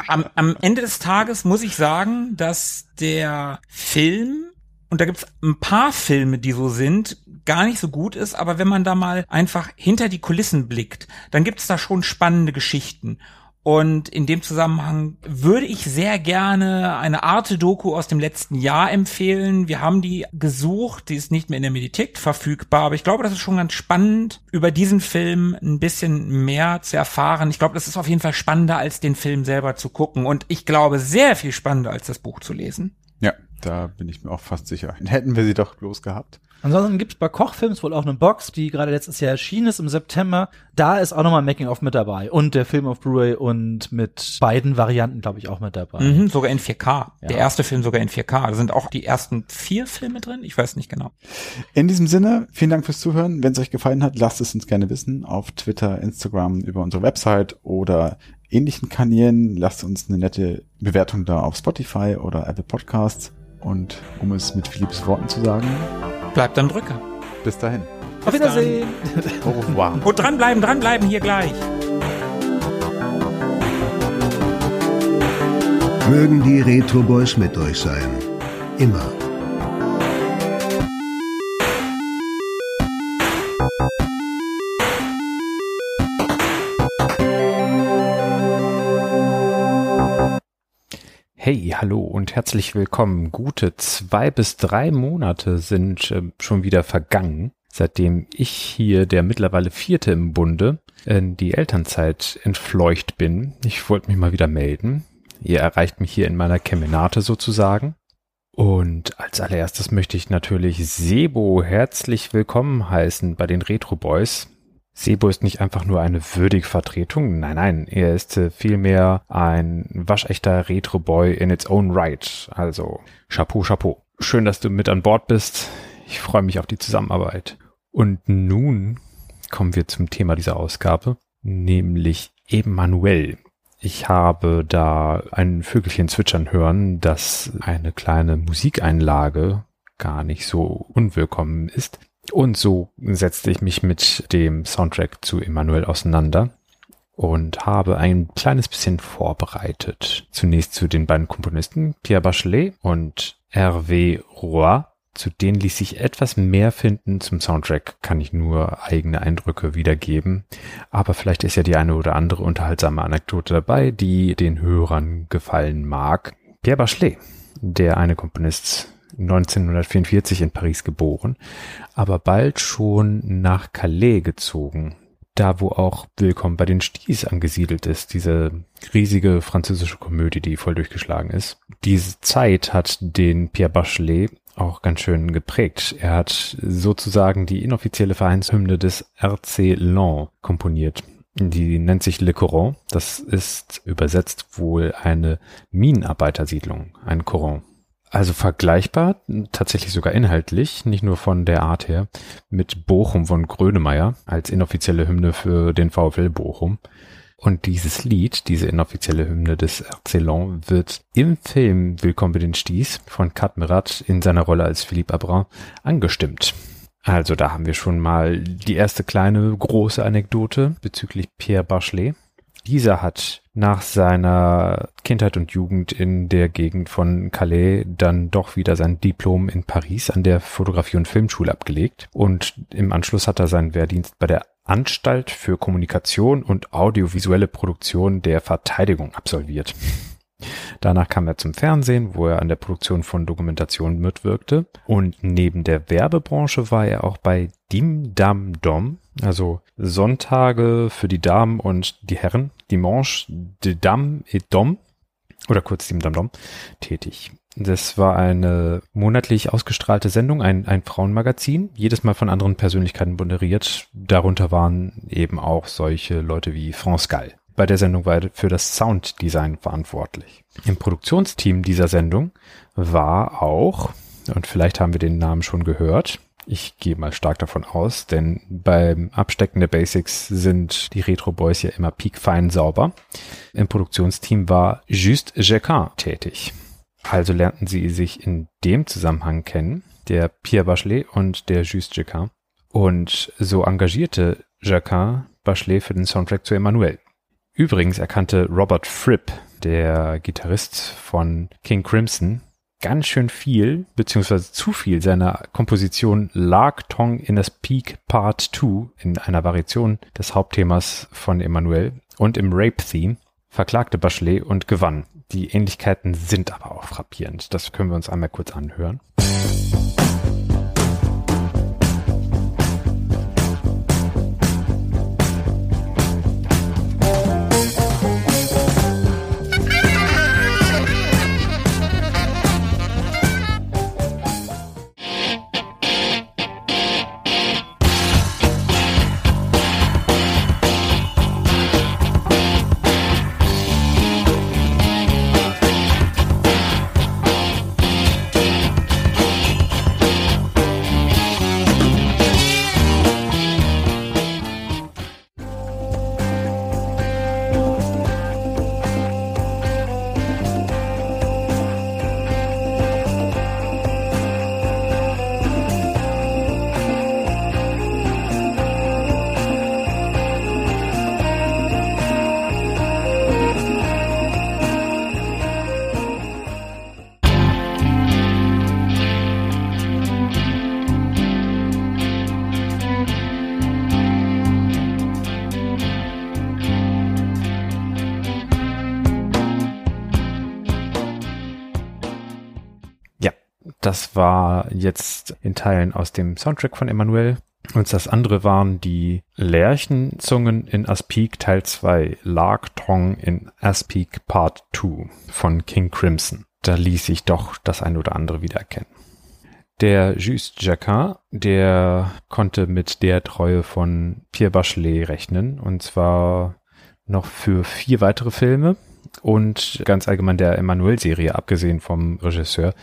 am, am Ende des Tages muss ich sagen, dass der Film, und da gibt's ein paar Filme, die so sind, gar nicht so gut ist, aber wenn man da mal einfach hinter die Kulissen blickt, dann gibt's da schon spannende Geschichten. Und in dem Zusammenhang würde ich sehr gerne eine Arte-Doku aus dem letzten Jahr empfehlen. Wir haben die gesucht, die ist nicht mehr in der Mediathek verfügbar, aber ich glaube, das ist schon ganz spannend, über diesen Film ein bisschen mehr zu erfahren. Ich glaube, das ist auf jeden Fall spannender, als den Film selber zu gucken. Und ich glaube, sehr viel spannender, als das Buch zu lesen. Ja, da bin ich mir auch fast sicher. Hätten wir sie doch bloß gehabt. Ansonsten gibt es bei Kochfilms wohl auch eine Box, die gerade letztes Jahr erschienen ist im September. Da ist auch nochmal Making-of mit dabei. Und der Film auf Blu-ray und mit beiden Varianten, glaube ich, auch mit dabei. Mhm, sogar in 4K. Ja. Der erste Film sogar in 4K. Da sind auch die ersten vier Filme drin. Ich weiß nicht genau. In diesem Sinne, vielen Dank fürs Zuhören. Wenn es euch gefallen hat, lasst es uns gerne wissen. Auf Twitter, Instagram, über unsere Website oder ähnlichen Kanälen. Lasst uns eine nette Bewertung da auf Spotify oder Apple Podcasts. Und um es mit Philipps Worten zu sagen, bleibt am Drücker. Bis dahin. Auf Wiedersehen. Au revoir. Und dranbleiben, dranbleiben hier gleich. Mögen die Retro Boys mit euch sein. Immer. Hey, hallo und herzlich willkommen. Gute zwei bis drei Monate sind äh, schon wieder vergangen, seitdem ich hier der mittlerweile vierte im Bunde in die Elternzeit entfleucht bin. Ich wollte mich mal wieder melden. Ihr erreicht mich hier in meiner Kemenate sozusagen. Und als allererstes möchte ich natürlich Sebo herzlich willkommen heißen bei den Retro Boys. Sebo ist nicht einfach nur eine würdige Vertretung, nein, nein, er ist äh, vielmehr ein waschechter Retro-Boy in its own right. Also Chapeau, Chapeau. Schön, dass du mit an Bord bist. Ich freue mich auf die Zusammenarbeit. Und nun kommen wir zum Thema dieser Ausgabe, nämlich Emanuel. Ich habe da ein Vögelchen zwitschern hören, dass eine kleine Musikeinlage gar nicht so unwillkommen ist. Und so setzte ich mich mit dem Soundtrack zu Emmanuel auseinander und habe ein kleines bisschen vorbereitet. Zunächst zu den beiden Komponisten, Pierre Bachelet und Hervé Roy. Zu denen ließ sich etwas mehr finden. Zum Soundtrack kann ich nur eigene Eindrücke wiedergeben. Aber vielleicht ist ja die eine oder andere unterhaltsame Anekdote dabei, die den Hörern gefallen mag. Pierre Bachelet, der eine Komponist 1944 in Paris geboren, aber bald schon nach Calais gezogen, da wo auch Willkommen bei den Sties angesiedelt ist, diese riesige französische Komödie, die voll durchgeschlagen ist. Diese Zeit hat den Pierre Bachelet auch ganz schön geprägt. Er hat sozusagen die inoffizielle Vereinshymne des RC Lens komponiert. Die nennt sich Le Coron. Das ist übersetzt wohl eine Minenarbeitersiedlung, ein Coron. Also vergleichbar, tatsächlich sogar inhaltlich, nicht nur von der Art her, mit Bochum von Grönemeyer als inoffizielle Hymne für den VfL Bochum. Und dieses Lied, diese inoffizielle Hymne des Arcelon, wird im Film Willkommen bei den Sties von Kat Merat in seiner Rolle als Philippe Abrin angestimmt. Also da haben wir schon mal die erste kleine große Anekdote bezüglich Pierre Bachelet. Dieser hat nach seiner Kindheit und Jugend in der Gegend von Calais dann doch wieder sein Diplom in Paris an der Fotografie- und Filmschule abgelegt und im Anschluss hat er seinen Wehrdienst bei der Anstalt für Kommunikation und audiovisuelle Produktion der Verteidigung absolviert. Danach kam er zum Fernsehen, wo er an der Produktion von Dokumentationen mitwirkte. Und neben der Werbebranche war er auch bei Dim Dam Dom, also Sonntage für die Damen und die Herren, Dimanche de Dam et Dom, oder kurz Dim Dam Dom, tätig. Das war eine monatlich ausgestrahlte Sendung, ein, ein Frauenmagazin, jedes Mal von anderen Persönlichkeiten moderiert. Darunter waren eben auch solche Leute wie France Gall. Bei der Sendung war er für das Sounddesign verantwortlich. Im Produktionsteam dieser Sendung war auch, und vielleicht haben wir den Namen schon gehört, ich gehe mal stark davon aus, denn beim Abstecken der Basics sind die Retro Boys ja immer piekfein sauber. Im Produktionsteam war Just Jacquin tätig. Also lernten sie sich in dem Zusammenhang kennen, der Pierre Bachelet und der Just Jacquin. Und so engagierte Jacquin Bachelet für den Soundtrack zu Emmanuel. Übrigens erkannte Robert Fripp, der Gitarrist von King Crimson, ganz schön viel, beziehungsweise zu viel seiner Komposition Lark Tong in das Peak Part 2 in einer Variation des Hauptthemas von Emmanuel und im Rape-Theme verklagte Bachelet und gewann. Die Ähnlichkeiten sind aber auch frappierend. Das können wir uns einmal kurz anhören. Jetzt in Teilen aus dem Soundtrack von Emanuel. Und das andere waren die Lerchenzungen in Aspik Teil 2, Lark Tong in Aspik Part 2 von King Crimson. Da ließ sich doch das ein oder andere wiedererkennen. Der Just Jacquin, der konnte mit der Treue von Pierre Bachelet rechnen, und zwar noch für vier weitere Filme und ganz allgemein der Emmanuel-Serie, abgesehen vom Regisseur,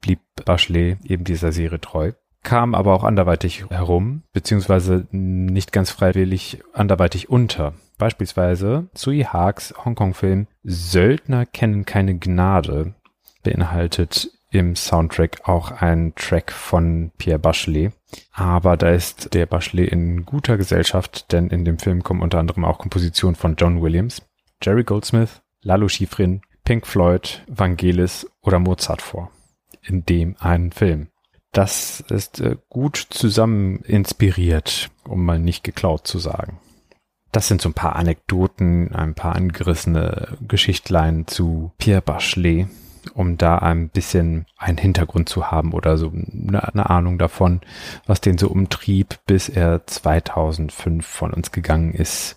blieb Bachelet eben dieser Serie treu, kam aber auch anderweitig herum, beziehungsweise nicht ganz freiwillig anderweitig unter. Beispielsweise Sui Haaks Hongkong-Film Söldner kennen keine Gnade beinhaltet im Soundtrack auch ein Track von Pierre Bachelet. Aber da ist der Bachelet in guter Gesellschaft, denn in dem Film kommen unter anderem auch Kompositionen von John Williams, Jerry Goldsmith, Lalo Schifrin, Pink Floyd, Vangelis oder Mozart vor in dem einen Film. Das ist äh, gut zusammen inspiriert, um mal nicht geklaut zu sagen. Das sind so ein paar Anekdoten, ein paar angerissene Geschichtlein zu Pierre Bachelet, um da ein bisschen einen Hintergrund zu haben oder so eine, Ahnung davon, was den so umtrieb, bis er 2005 von uns gegangen ist.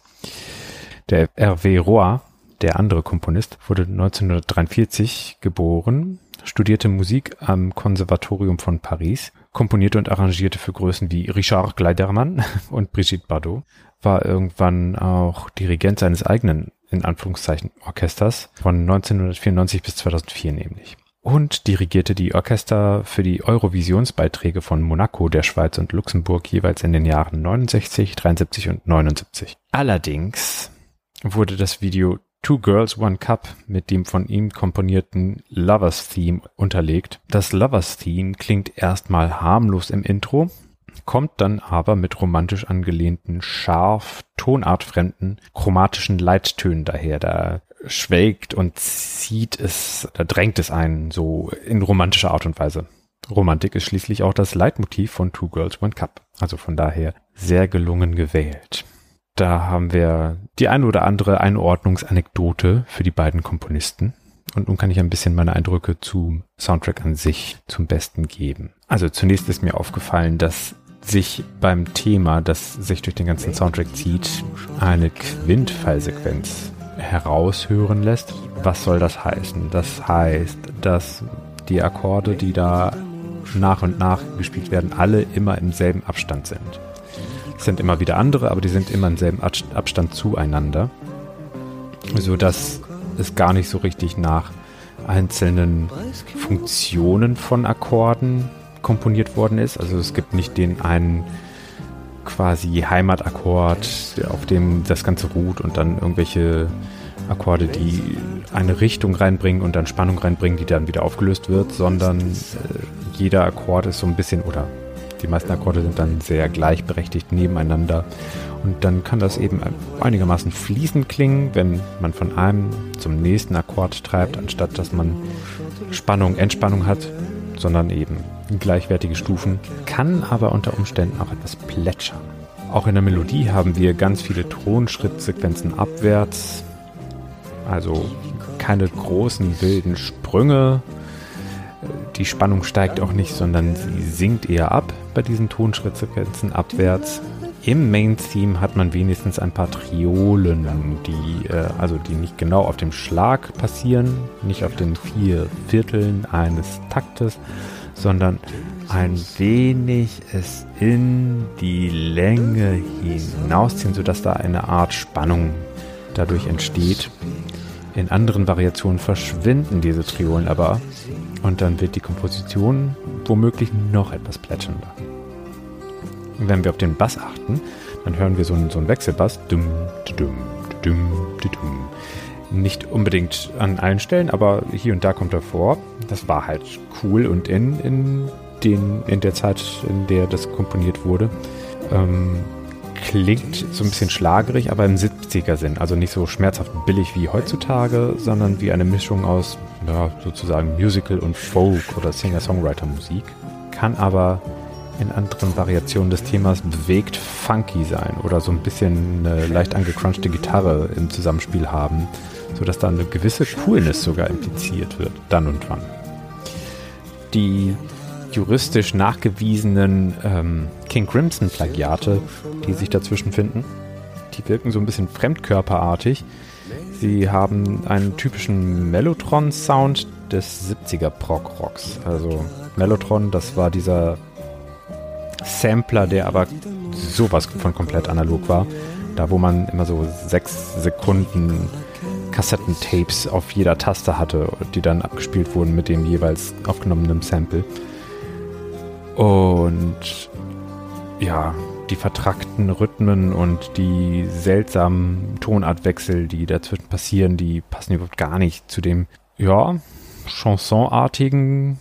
Der Hervé Roy, der andere Komponist, wurde 1943 geboren studierte Musik am Konservatorium von Paris, komponierte und arrangierte für Größen wie Richard Gleidermann und Brigitte Bardot, war irgendwann auch Dirigent seines eigenen, in Anführungszeichen, Orchesters von 1994 bis 2004 nämlich. Und dirigierte die Orchester für die Eurovisionsbeiträge von Monaco, der Schweiz und Luxemburg jeweils in den Jahren 69, 73 und 79. Allerdings wurde das Video Two Girls One Cup mit dem von ihm komponierten Lovers Theme unterlegt. Das Lovers Theme klingt erstmal harmlos im Intro, kommt dann aber mit romantisch angelehnten, scharf, tonartfremden, chromatischen Leittönen daher. Da schwelgt und zieht es, da drängt es einen so in romantischer Art und Weise. Romantik ist schließlich auch das Leitmotiv von Two Girls One Cup. Also von daher sehr gelungen gewählt. Da haben wir die eine oder andere Einordnungsanekdote für die beiden Komponisten. Und nun kann ich ein bisschen meine Eindrücke zum Soundtrack an sich zum Besten geben. Also zunächst ist mir aufgefallen, dass sich beim Thema, das sich durch den ganzen Soundtrack zieht, eine Quintfallsequenz heraushören lässt. Was soll das heißen? Das heißt, dass die Akkorde, die da nach und nach gespielt werden, alle immer im selben Abstand sind. Es sind immer wieder andere, aber die sind immer im selben Abstand zueinander, so dass es gar nicht so richtig nach einzelnen Funktionen von Akkorden komponiert worden ist. Also es gibt nicht den einen quasi Heimatakkord, auf dem das Ganze ruht und dann irgendwelche Akkorde, die eine Richtung reinbringen und dann Spannung reinbringen, die dann wieder aufgelöst wird, sondern äh, jeder Akkord ist so ein bisschen oder die meisten Akkorde sind dann sehr gleichberechtigt nebeneinander. Und dann kann das eben einigermaßen fließend klingen, wenn man von einem zum nächsten Akkord treibt, anstatt dass man Spannung, Entspannung hat, sondern eben gleichwertige Stufen, kann aber unter Umständen auch etwas plätschern. Auch in der Melodie haben wir ganz viele Tonschrittsequenzen abwärts, also keine großen wilden Sprünge, die Spannung steigt auch nicht, sondern sie sinkt eher ab bei diesen Tonschrittsequenzen abwärts. Im Main-Theme hat man wenigstens ein paar Triolen, die, äh, also die nicht genau auf dem Schlag passieren, nicht auf den vier Vierteln eines Taktes, sondern ein wenig es in die Länge hinausziehen, sodass da eine Art Spannung dadurch entsteht. In anderen Variationen verschwinden diese Triolen aber und dann wird die Komposition womöglich noch etwas plätschernder. Wenn wir auf den Bass achten, dann hören wir so einen, so einen Wechselbass. Dum, dum, dum, dum, Nicht unbedingt an allen Stellen, aber hier und da kommt er vor. Das war halt cool und in, in, den, in der Zeit, in der das komponiert wurde, ähm, klingt so ein bisschen schlagerig, aber im 70er Sinn. Also nicht so schmerzhaft billig wie heutzutage, sondern wie eine Mischung aus ja, sozusagen Musical und Folk oder Singer-Songwriter-Musik. Kann aber in anderen Variationen des Themas bewegt funky sein oder so ein bisschen eine leicht angecrunchte Gitarre im Zusammenspiel haben, sodass da eine gewisse Coolness sogar impliziert wird, dann und wann. Die juristisch nachgewiesenen ähm, King Crimson Plagiate, die sich dazwischen finden. Die wirken so ein bisschen fremdkörperartig. Sie haben einen typischen Mellotron-Sound des 70er Prog-Rocks. Also Mellotron, das war dieser Sampler, der aber sowas von komplett analog war. Da, wo man immer so sechs Sekunden Kassettentapes auf jeder Taste hatte, die dann abgespielt wurden mit dem jeweils aufgenommenen Sample. Und ja, die vertrackten Rhythmen und die seltsamen Tonartwechsel, die dazwischen passieren, die passen überhaupt gar nicht zu dem, ja, Chansonartigen,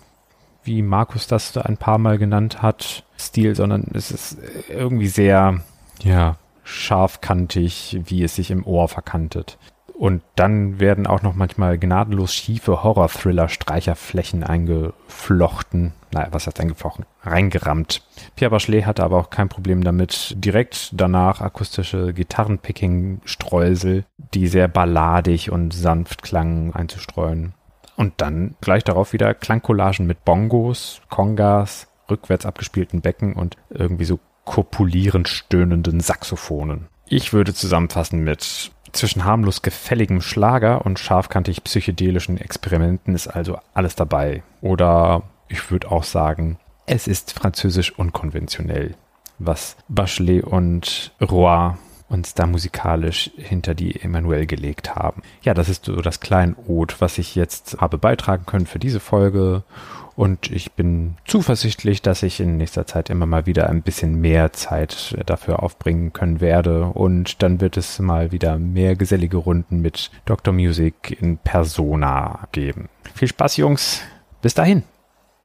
wie Markus das ein paar Mal genannt hat, Stil, sondern es ist irgendwie sehr, ja, scharfkantig, wie es sich im Ohr verkantet. Und dann werden auch noch manchmal gnadenlos schiefe Horror-Thriller-Streicherflächen eingeflochten. Naja, was heißt eingeflochten? Reingerammt. Pierre Bachelet hatte aber auch kein Problem damit, direkt danach akustische Gitarrenpicking-Streusel, die sehr balladig und sanft klangen, einzustreuen. Und dann gleich darauf wieder Klangcollagen mit Bongos, Kongas, rückwärts abgespielten Becken und irgendwie so kopulierend stöhnenden Saxophonen. Ich würde zusammenfassen mit Zwischen harmlos gefälligem Schlager und scharfkantig psychedelischen Experimenten ist also alles dabei. Oder ich würde auch sagen, es ist französisch unkonventionell, was Bachelet und Roy uns da musikalisch hinter die Emanuel gelegt haben. Ja, das ist so das Kleinod, was ich jetzt habe beitragen können für diese Folge. Und ich bin zuversichtlich, dass ich in nächster Zeit immer mal wieder ein bisschen mehr Zeit dafür aufbringen können werde. Und dann wird es mal wieder mehr gesellige Runden mit Dr. Music in Persona geben. Viel Spaß, Jungs. Bis dahin.